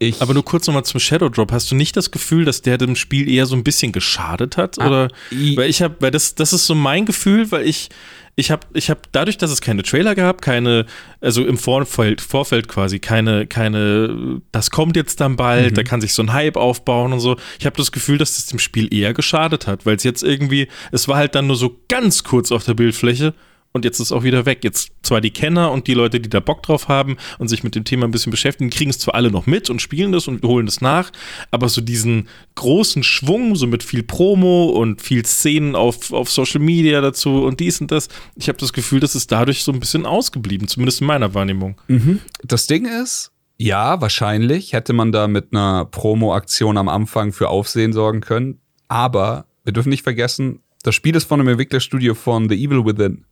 Ich Aber nur kurz nochmal zum Shadow Drop. Hast du nicht das Gefühl, dass der dem Spiel eher so ein bisschen geschadet hat? Ah, Oder weil ich habe, weil das, das ist so mein Gefühl, weil ich ich habe ich hab dadurch, dass es keine Trailer gab, keine, also im Vorfeld, Vorfeld quasi, keine, keine, das kommt jetzt dann bald, mhm. da kann sich so ein Hype aufbauen und so. Ich habe das Gefühl, dass das dem Spiel eher geschadet hat, weil es jetzt irgendwie, es war halt dann nur so ganz kurz auf der Bildfläche und jetzt ist es auch wieder weg. Jetzt zwar die Kenner und die Leute, die da Bock drauf haben und sich mit dem Thema ein bisschen beschäftigen, kriegen es zwar alle noch mit und spielen das und holen das nach, aber so diesen großen Schwung, so mit viel Promo und viel Szenen auf, auf Social Media dazu und dies und das, ich habe das Gefühl, das ist dadurch so ein bisschen ausgeblieben, zumindest in meiner Wahrnehmung. Mhm. Das Ding ist, ja, wahrscheinlich hätte man da mit einer Promo-Aktion am Anfang für Aufsehen sorgen können, aber wir dürfen nicht vergessen, das Spiel ist von einem Entwicklerstudio von The Evil Within.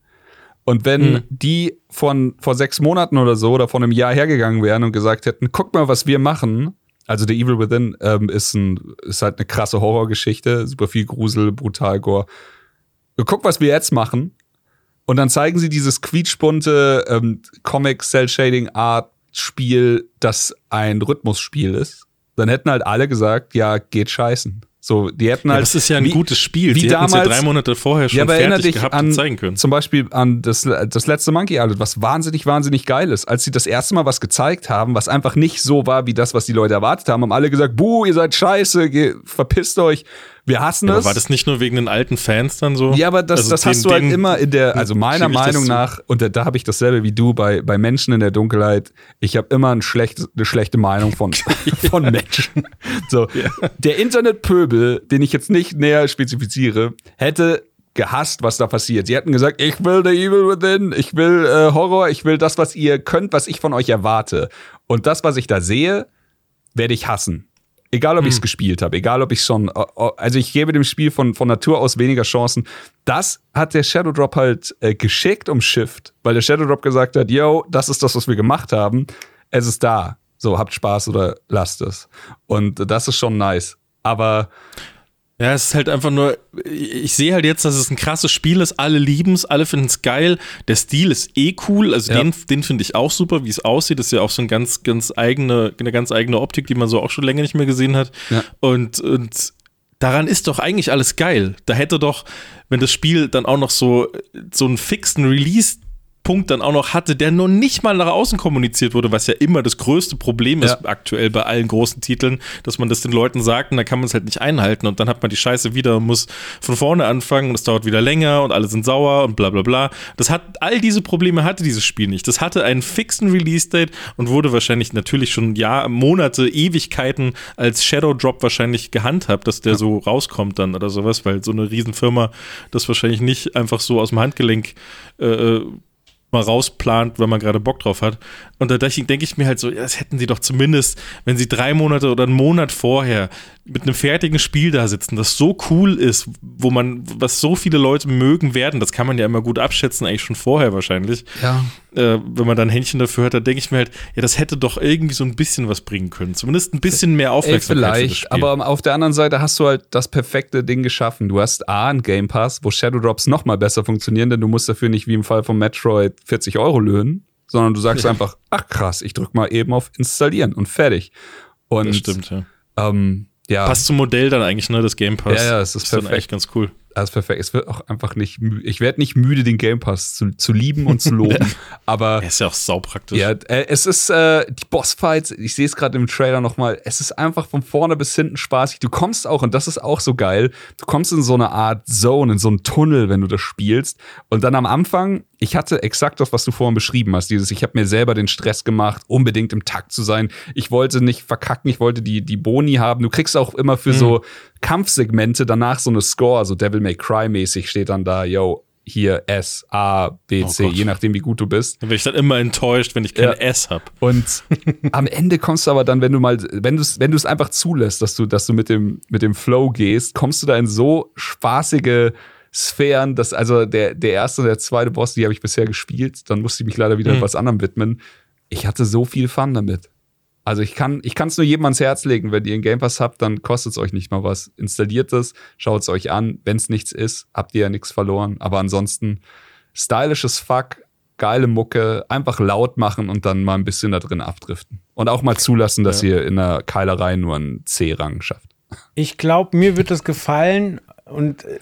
Und wenn mhm. die von vor sechs Monaten oder so oder vor einem Jahr hergegangen wären und gesagt hätten, guck mal, was wir machen. Also The Evil Within ähm, ist, ein, ist halt eine krasse Horrorgeschichte, super viel Grusel, brutal Gore. Guck, was wir jetzt machen. Und dann zeigen sie dieses quietschbunte ähm, Comic Cell Shading Art Spiel, das ein Rhythmusspiel ist. Dann hätten halt alle gesagt, ja, geht scheißen. So, die hätten halt. Ja, das ist ja ein wie, gutes Spiel. Wie die damals, ja drei Monate vorher schon ja, fertig gehabt an, und zeigen können. Zum Beispiel an das, das letzte Monkey Island, was wahnsinnig, wahnsinnig geil ist. Als sie das erste Mal was gezeigt haben, was einfach nicht so war wie das, was die Leute erwartet haben, haben alle gesagt, buh, ihr seid scheiße, verpisst euch. Wir hassen ja, es. war das nicht nur wegen den alten Fans dann so? Ja, aber das, also das hast du halt immer in der, also meiner Meinung nach, und da, da habe ich dasselbe wie du bei, bei Menschen in der Dunkelheit, ich habe immer ein schlecht, eine schlechte Meinung von, von Menschen. So, ja. der Internetpöbel, den ich jetzt nicht näher spezifiziere, hätte gehasst, was da passiert. Sie hätten gesagt, ich will The Evil Within, ich will äh, Horror, ich will das, was ihr könnt, was ich von euch erwarte. Und das, was ich da sehe, werde ich hassen. Egal, ob hm. ich es gespielt habe, egal, ob ich schon, äh, äh, also ich gebe dem Spiel von, von Natur aus weniger Chancen. Das hat der Shadow Drop halt äh, geschickt umschifft, weil der Shadow Drop gesagt hat, yo, das ist das, was wir gemacht haben. Es ist da. So, habt Spaß oder lasst es. Und das ist schon nice. Aber ja, es ist halt einfach nur, ich sehe halt jetzt, dass es ein krasses Spiel ist. Alle lieben es, alle finden es geil. Der Stil ist eh cool. Also ja. den, den finde ich auch super, wie es aussieht. Das ist ja auch so ein ganz, ganz eigene, eine ganz eigene Optik, die man so auch schon länger nicht mehr gesehen hat. Ja. Und, und daran ist doch eigentlich alles geil. Da hätte doch, wenn das Spiel dann auch noch so, so einen fixen Release Punkt dann auch noch hatte, der noch nicht mal nach außen kommuniziert wurde, was ja immer das größte Problem ist ja. aktuell bei allen großen Titeln, dass man das den Leuten sagt und dann kann man es halt nicht einhalten und dann hat man die Scheiße wieder und muss von vorne anfangen und es dauert wieder länger und alle sind sauer und bla bla bla. Das hat, all diese Probleme hatte dieses Spiel nicht. Das hatte einen fixen Release-Date und wurde wahrscheinlich natürlich schon Jahr, Monate, Ewigkeiten als Shadow Drop wahrscheinlich gehandhabt, dass der ja. so rauskommt dann oder sowas, weil so eine Riesenfirma das wahrscheinlich nicht einfach so aus dem Handgelenk äh, äh mal rausplant, wenn man gerade Bock drauf hat. Und da denke ich mir halt so, das hätten sie doch zumindest, wenn sie drei Monate oder einen Monat vorher mit einem fertigen Spiel da sitzen, das so cool ist, wo man, was so viele Leute mögen werden, das kann man ja immer gut abschätzen, eigentlich schon vorher wahrscheinlich. Ja. Äh, wenn man dann ein Händchen dafür hat, da denke ich mir halt, ja, das hätte doch irgendwie so ein bisschen was bringen können. Zumindest ein bisschen mehr Aufmerksamkeit. Ey, vielleicht, aber auf der anderen Seite hast du halt das perfekte Ding geschaffen. Du hast A, einen Game Pass, wo Shadow Drops noch mal besser funktionieren, denn du musst dafür nicht wie im Fall von Metroid 40 Euro löhnen, sondern du sagst einfach, ach krass, ich drück mal eben auf Installieren und fertig. Und, das stimmt, ja. Ähm, ja. Passt zum Modell dann eigentlich, ne, das Game Pass. Ja, ja, es ist, ist perfekt. echt ganz cool. Ist perfekt. Es wird auch einfach nicht müde. Ich werde nicht müde, den Game Pass zu, zu lieben und zu loben. aber. Er ist ja auch saupraktisch. Ja, äh, es ist äh, die Bossfights, ich sehe es gerade im Trailer nochmal, es ist einfach von vorne bis hinten spaßig. Du kommst auch, und das ist auch so geil, du kommst in so eine Art Zone, in so einen Tunnel, wenn du das spielst. Und dann am Anfang, ich hatte exakt das, was du vorhin beschrieben hast, dieses, ich habe mir selber den Stress gemacht, unbedingt im Takt zu sein. Ich wollte nicht verkacken, ich wollte die, die Boni haben. Du kriegst auch immer für mhm. so Kampfsegmente danach so eine Score, so Devil May Cry mäßig steht dann da, yo, hier S, A, B, C, oh je nachdem, wie gut du bist. Dann bin ich dann immer enttäuscht, wenn ich kein ja. S hab. Und am Ende kommst du aber dann, wenn du mal, wenn du es wenn einfach zulässt, dass du, dass du mit dem, mit dem Flow gehst, kommst du da in so spaßige Sphären, dass also der, der erste und der zweite Boss, die habe ich bisher gespielt, dann musste ich mich leider wieder mhm. etwas anderem widmen. Ich hatte so viel Fun damit. Also ich kann ich es nur jedem ans Herz legen, wenn ihr einen Game Pass habt, dann kostet es euch nicht mal was. Installiert es, schaut es euch an. Wenn es nichts ist, habt ihr ja nichts verloren. Aber ansonsten stylisches Fuck, geile Mucke, einfach laut machen und dann mal ein bisschen da drin abdriften. Und auch mal zulassen, dass ja. ihr in der Keilerei nur einen C-Rang schafft. Ich glaube, mir wird das gefallen und äh,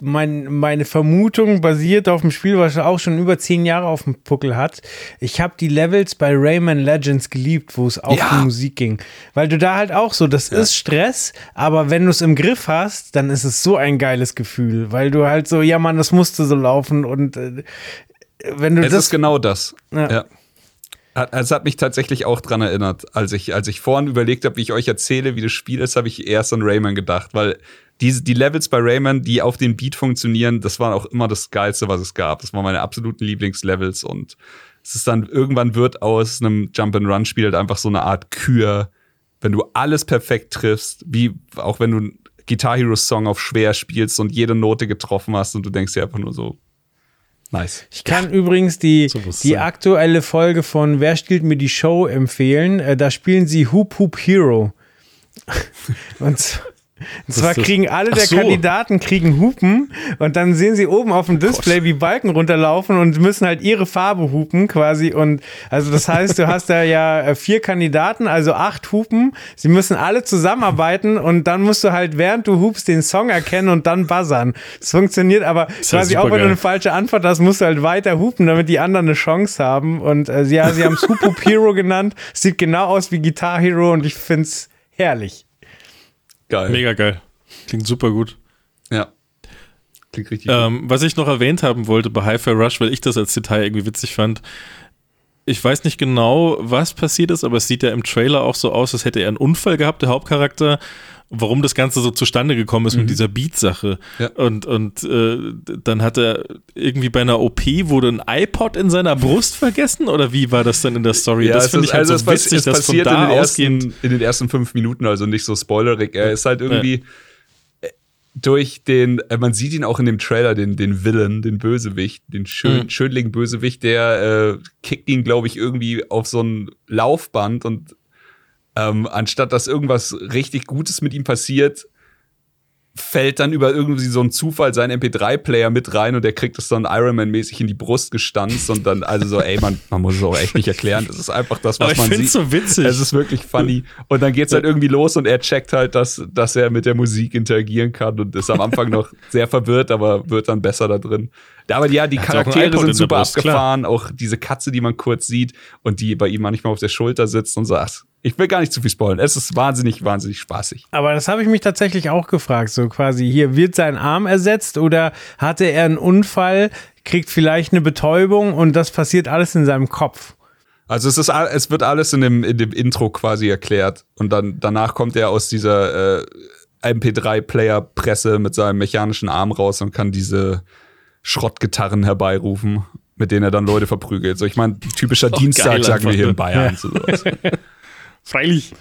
mein, meine Vermutung basiert auf dem Spiel, was auch schon über zehn Jahre auf dem Puckel hat. Ich habe die Levels bei Rayman Legends geliebt, wo es auch ja. um Musik ging. Weil du da halt auch so, das ja. ist Stress, aber wenn du es im Griff hast, dann ist es so ein geiles Gefühl, weil du halt so, ja Mann, das musste so laufen und äh, wenn du es das. ist genau das. ja. ja. Es hat mich tatsächlich auch dran erinnert, als ich, als ich vorhin überlegt habe, wie ich euch erzähle, wie das Spiel ist, habe ich erst an Rayman gedacht, weil die, die Levels bei Rayman, die auf den Beat funktionieren, das war auch immer das Geilste, was es gab. Das waren meine absoluten Lieblingslevels und es ist dann irgendwann wird aus einem Jump-and-Run-Spiel halt einfach so eine Art Kür, wenn du alles perfekt triffst, wie auch wenn du Guitar Hero Song auf schwer spielst und jede Note getroffen hast und du denkst dir einfach nur so, Nice. Ich kann ja. übrigens die, so die aktuelle Folge von Wer stiehlt mir die Show empfehlen. Äh, da spielen sie Hoop Hoop Hero. und und zwar kriegen alle der so. Kandidaten kriegen Hupen und dann sehen sie oben auf dem Display, wie Balken runterlaufen und müssen halt ihre Farbe hupen quasi. Und also das heißt, du hast da ja äh, vier Kandidaten, also acht Hupen. Sie müssen alle zusammenarbeiten und dann musst du halt, während du hupst, den Song erkennen und dann buzzern. Das funktioniert, aber das quasi auch wenn geil. du eine falsche Antwort hast, musst du halt weiter hupen, damit die anderen eine Chance haben. Und äh, ja, sie haben es Hoop Hero genannt. Sieht genau aus wie Guitar Hero und ich find's herrlich. Geil. Mega geil. Klingt super gut. Ja. Klingt richtig ähm, gut. Was ich noch erwähnt haben wollte bei Hi-Fi Rush, weil ich das als Detail irgendwie witzig fand. Ich weiß nicht genau, was passiert ist, aber es sieht ja im Trailer auch so aus, als hätte er einen Unfall gehabt, der Hauptcharakter, warum das Ganze so zustande gekommen ist mhm. mit dieser Beat-Sache. Ja. Und, und äh, dann hat er irgendwie bei einer OP wurde ein iPod in seiner Brust vergessen oder wie war das dann in der Story? Ja, das finde ich halt also so witzig, dass von da in den, ersten, in den ersten fünf Minuten, also nicht so spoilerig. Er ist halt irgendwie ja. Äh, durch den, äh, man sieht ihn auch in dem Trailer, den, den Villain, den Bösewicht, den schön, mhm. schönling Bösewicht, der äh, kickt ihn, glaube ich, irgendwie auf so ein Laufband und ähm, anstatt dass irgendwas richtig Gutes mit ihm passiert, fällt dann über irgendwie so einen Zufall sein MP3-Player mit rein und der kriegt es dann Ironman-mäßig in die Brust gestanzt und dann, also so, ey, man, man muss es auch echt nicht erklären. Das ist einfach das, was Aber ich man sieht. so witzig. Es ist wirklich funny. Und dann geht's halt irgendwie los und er checkt halt, dass, dass er mit der Musik interagieren kann und ist am Anfang noch sehr verwirrt, aber wird dann besser da drin. Aber ja, die Charaktere sind super Brust, abgefahren. Klar. Auch diese Katze, die man kurz sieht und die bei ihm manchmal auf der Schulter sitzt und sagt, ich will gar nicht zu viel spoilern. Es ist wahnsinnig, wahnsinnig spaßig. Aber das habe ich mich tatsächlich auch gefragt. So quasi, hier wird sein Arm ersetzt oder hatte er einen Unfall, kriegt vielleicht eine Betäubung und das passiert alles in seinem Kopf. Also es ist, es wird alles in dem, in dem Intro quasi erklärt und dann danach kommt er aus dieser äh, MP3-Player-Presse mit seinem mechanischen Arm raus und kann diese Schrottgitarren herbeirufen mit denen er dann Leute verprügelt. So, ich meine, typischer Dienstag, sagen wir hier in Bayern. Ja. So Freilich.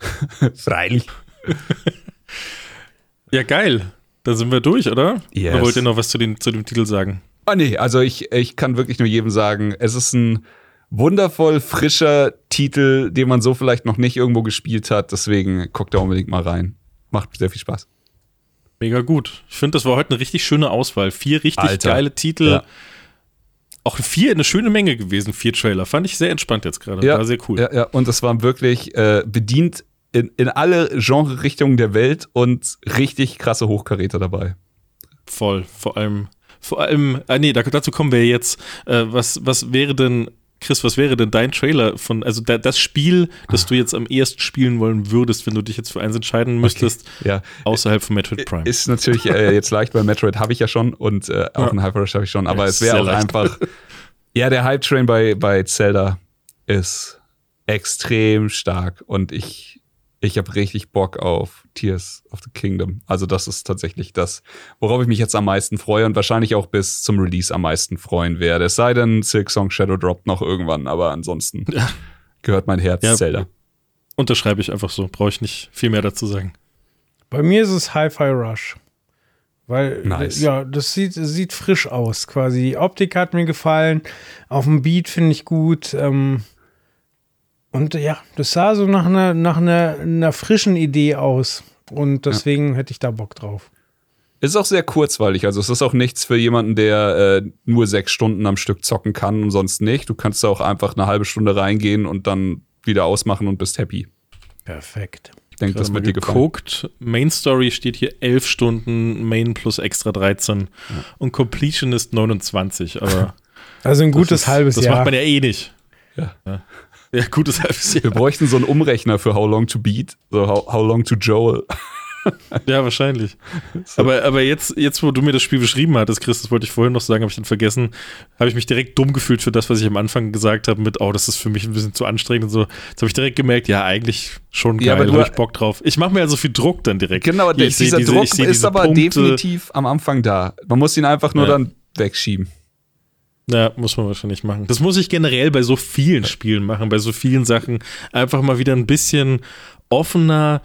Freilich. ja, geil. Da sind wir durch, oder? Yes. Oder wollt ihr noch was zu, den, zu dem Titel sagen? Ah, nee, also ich, ich kann wirklich nur jedem sagen, es ist ein wundervoll frischer Titel, den man so vielleicht noch nicht irgendwo gespielt hat. Deswegen guckt da unbedingt mal rein. Macht sehr viel Spaß. Mega gut. Ich finde, das war heute eine richtig schöne Auswahl. Vier richtig Alter. geile Titel. Ja. Auch vier eine schöne Menge gewesen, vier Trailer. Fand ich sehr entspannt jetzt gerade. Ja, war sehr cool. Ja, ja. und es waren wirklich äh, bedient in, in alle Genre-Richtungen der Welt und richtig krasse Hochkaräter dabei. Voll. Vor allem, vor allem, ah nee, dazu kommen wir jetzt. Äh, was, was wäre denn Chris, was wäre denn dein Trailer von, also da, das Spiel, das du jetzt am ehesten spielen wollen würdest, wenn du dich jetzt für eins entscheiden müsstest, okay, ja. außerhalb von Metroid Prime? Ist natürlich äh, jetzt leicht, weil Metroid habe ich ja schon und äh, auch ja. ein Hyper Rush habe ich schon, aber ja, es wäre auch leicht. einfach, ja, der Hype-Train bei, bei Zelda ist extrem stark und ich ich habe richtig Bock auf Tears of the Kingdom. Also das ist tatsächlich das, worauf ich mich jetzt am meisten freue und wahrscheinlich auch bis zum Release am meisten freuen werde. Es sei denn, Silk Song Shadow droppt noch irgendwann, aber ansonsten ja. gehört mein Herz ja, Zelda. Unterschreibe ich einfach so, brauche ich nicht viel mehr dazu sagen. Bei mir ist es Hi-Fi Rush. Weil, nice. ja, das sieht, sieht frisch aus quasi. Die Optik hat mir gefallen. Auf dem Beat finde ich gut. Ähm, und ja, das sah so nach einer, nach einer, einer frischen Idee aus. Und deswegen ja. hätte ich da Bock drauf. Ist auch sehr kurzweilig. Also es ist auch nichts für jemanden, der äh, nur sechs Stunden am Stück zocken kann und sonst nicht. Du kannst da auch einfach eine halbe Stunde reingehen und dann wieder ausmachen und bist happy. Perfekt. Ich denke, das wird dir geguckt. Main Story steht hier elf Stunden, Main plus extra 13 ja. und Completion ist 29. Aber also ein gutes ist, halbes das Jahr. Das macht man ja eh nicht. Ja. ja. Ja, gutes halbes Jahr. Wir bräuchten so einen Umrechner für How Long to Beat, so How, how Long to Joel. ja, wahrscheinlich. So. Aber, aber jetzt, jetzt, wo du mir das Spiel beschrieben hattest, Chris, das wollte ich vorhin noch sagen, habe ich dann vergessen, habe ich mich direkt dumm gefühlt für das, was ich am Anfang gesagt habe, mit, oh, das ist für mich ein bisschen zu anstrengend und so. Jetzt habe ich direkt gemerkt, ja, eigentlich schon geil, ja, habe ich Bock drauf. Ich mache mir also viel Druck dann direkt. Genau, ich dieser diese, Druck ist aber Punkte. definitiv am Anfang da. Man muss ihn einfach nur ja. dann wegschieben. Ja, muss man wahrscheinlich machen. Das muss ich generell bei so vielen Spielen machen, bei so vielen Sachen. Einfach mal wieder ein bisschen offener,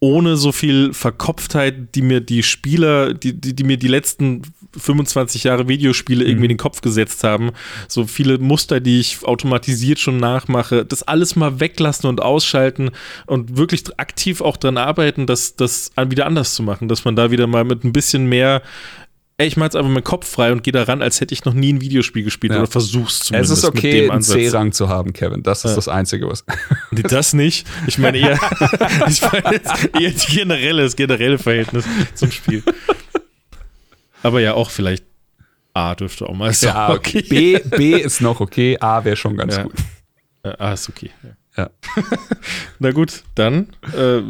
ohne so viel Verkopftheit, die mir die Spieler, die, die, die mir die letzten 25 Jahre Videospiele mhm. irgendwie in den Kopf gesetzt haben. So viele Muster, die ich automatisiert schon nachmache. Das alles mal weglassen und ausschalten und wirklich aktiv auch dran arbeiten, das, das wieder anders zu machen. Dass man da wieder mal mit ein bisschen mehr ey, ich mach jetzt einfach meinen Kopf frei und gehe da ran, als hätte ich noch nie ein Videospiel gespielt ja. oder versuch's zumindest. Es ist okay, einen C-Rang zu haben, Kevin. Das ist ja. das Einzige, was. Nee, das nicht. Ich meine eher, ich meine jetzt eher die generelle, das generelle Verhältnis zum Spiel. Aber ja, auch vielleicht A dürfte auch mal sein. Ja, okay. B, B ist noch okay, A wäre schon ganz ja. gut. A ist okay. Ja. Na gut, dann äh,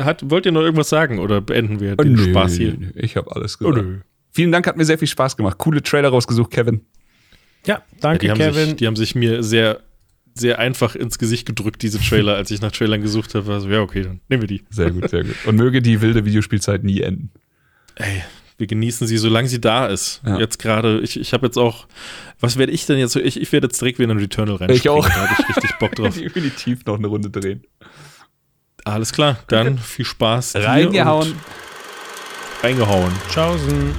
hat, wollt ihr noch irgendwas sagen oder beenden wir den nö, Spaß hier? Nö, ich habe alles gesagt. Oh. Vielen Dank, hat mir sehr viel Spaß gemacht. Coole Trailer rausgesucht, Kevin. Ja, danke, ja, die Kevin. Sich, die haben sich mir sehr, sehr einfach ins Gesicht gedrückt, diese Trailer, als ich nach Trailern gesucht habe. Also, ja, okay, dann nehmen wir die. Sehr gut, sehr gut. Und möge die wilde Videospielzeit nie enden. Ey, wir genießen sie, solange sie da ist. Ja. Jetzt gerade, ich, ich habe jetzt auch, was werde ich denn jetzt? Ich, ich werde jetzt direkt wieder in Returnal rein. Ich auch. Da habe ich richtig Bock drauf. Definitiv noch eine Runde drehen. Alles klar, dann viel Spaß. Reingehauen. Reingehauen. Tschaußen.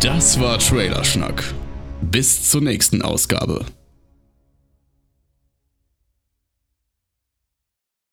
Das war Trailerschnack. Bis zur nächsten Ausgabe.